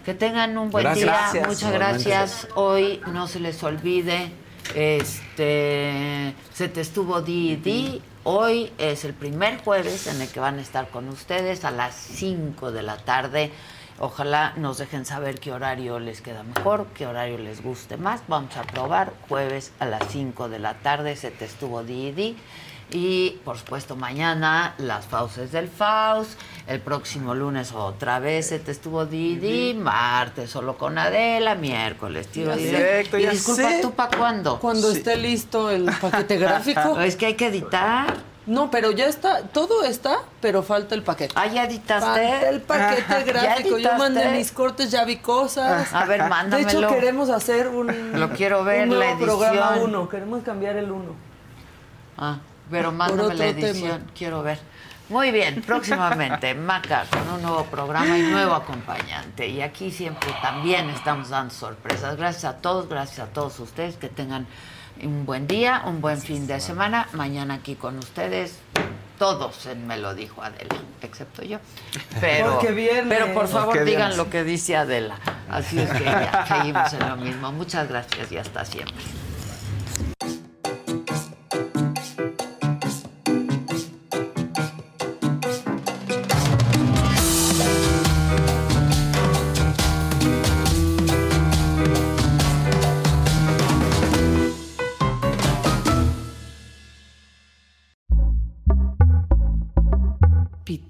Que tengan un buen Gracias. día. Gracias. Muchas gracias. Hoy no se les olvide Este, se te estuvo di. Hoy es el primer jueves en el que van a estar con ustedes a las 5 de la tarde. Ojalá nos dejen saber qué horario les queda mejor, qué horario les guste más. Vamos a probar jueves a las 5 de la tarde. Se te estuvo di y por supuesto mañana las fauces del Faust, el próximo lunes otra vez se te estuvo Didi, martes solo con Adela, miércoles tiro directo. Y disculpa, sé. ¿tú para cuándo? Cuando esté listo el paquete gráfico. Es que hay que editar. No, pero ya está, todo está, pero falta el paquete. Ah, ya editaste. Falta el paquete ¿Ya gráfico. Yo mandé mis cortes, ya vi cosas. A ver, De mándamelo. hecho, queremos hacer un. Lo quiero ver, un la nuevo programa edición. uno. Queremos cambiar el uno. Ah, pero mándame la edición, tema. quiero ver. Muy bien, próximamente Maca con un nuevo programa y nuevo acompañante. Y aquí siempre también estamos dando sorpresas. Gracias a todos, gracias a todos ustedes que tengan un buen día, un buen fin de semana. Mañana aquí con ustedes, todos Me lo dijo Adela, excepto yo. Pero, pero por favor digan lo que dice Adela. Así es que ya seguimos en lo mismo. Muchas gracias y hasta siempre.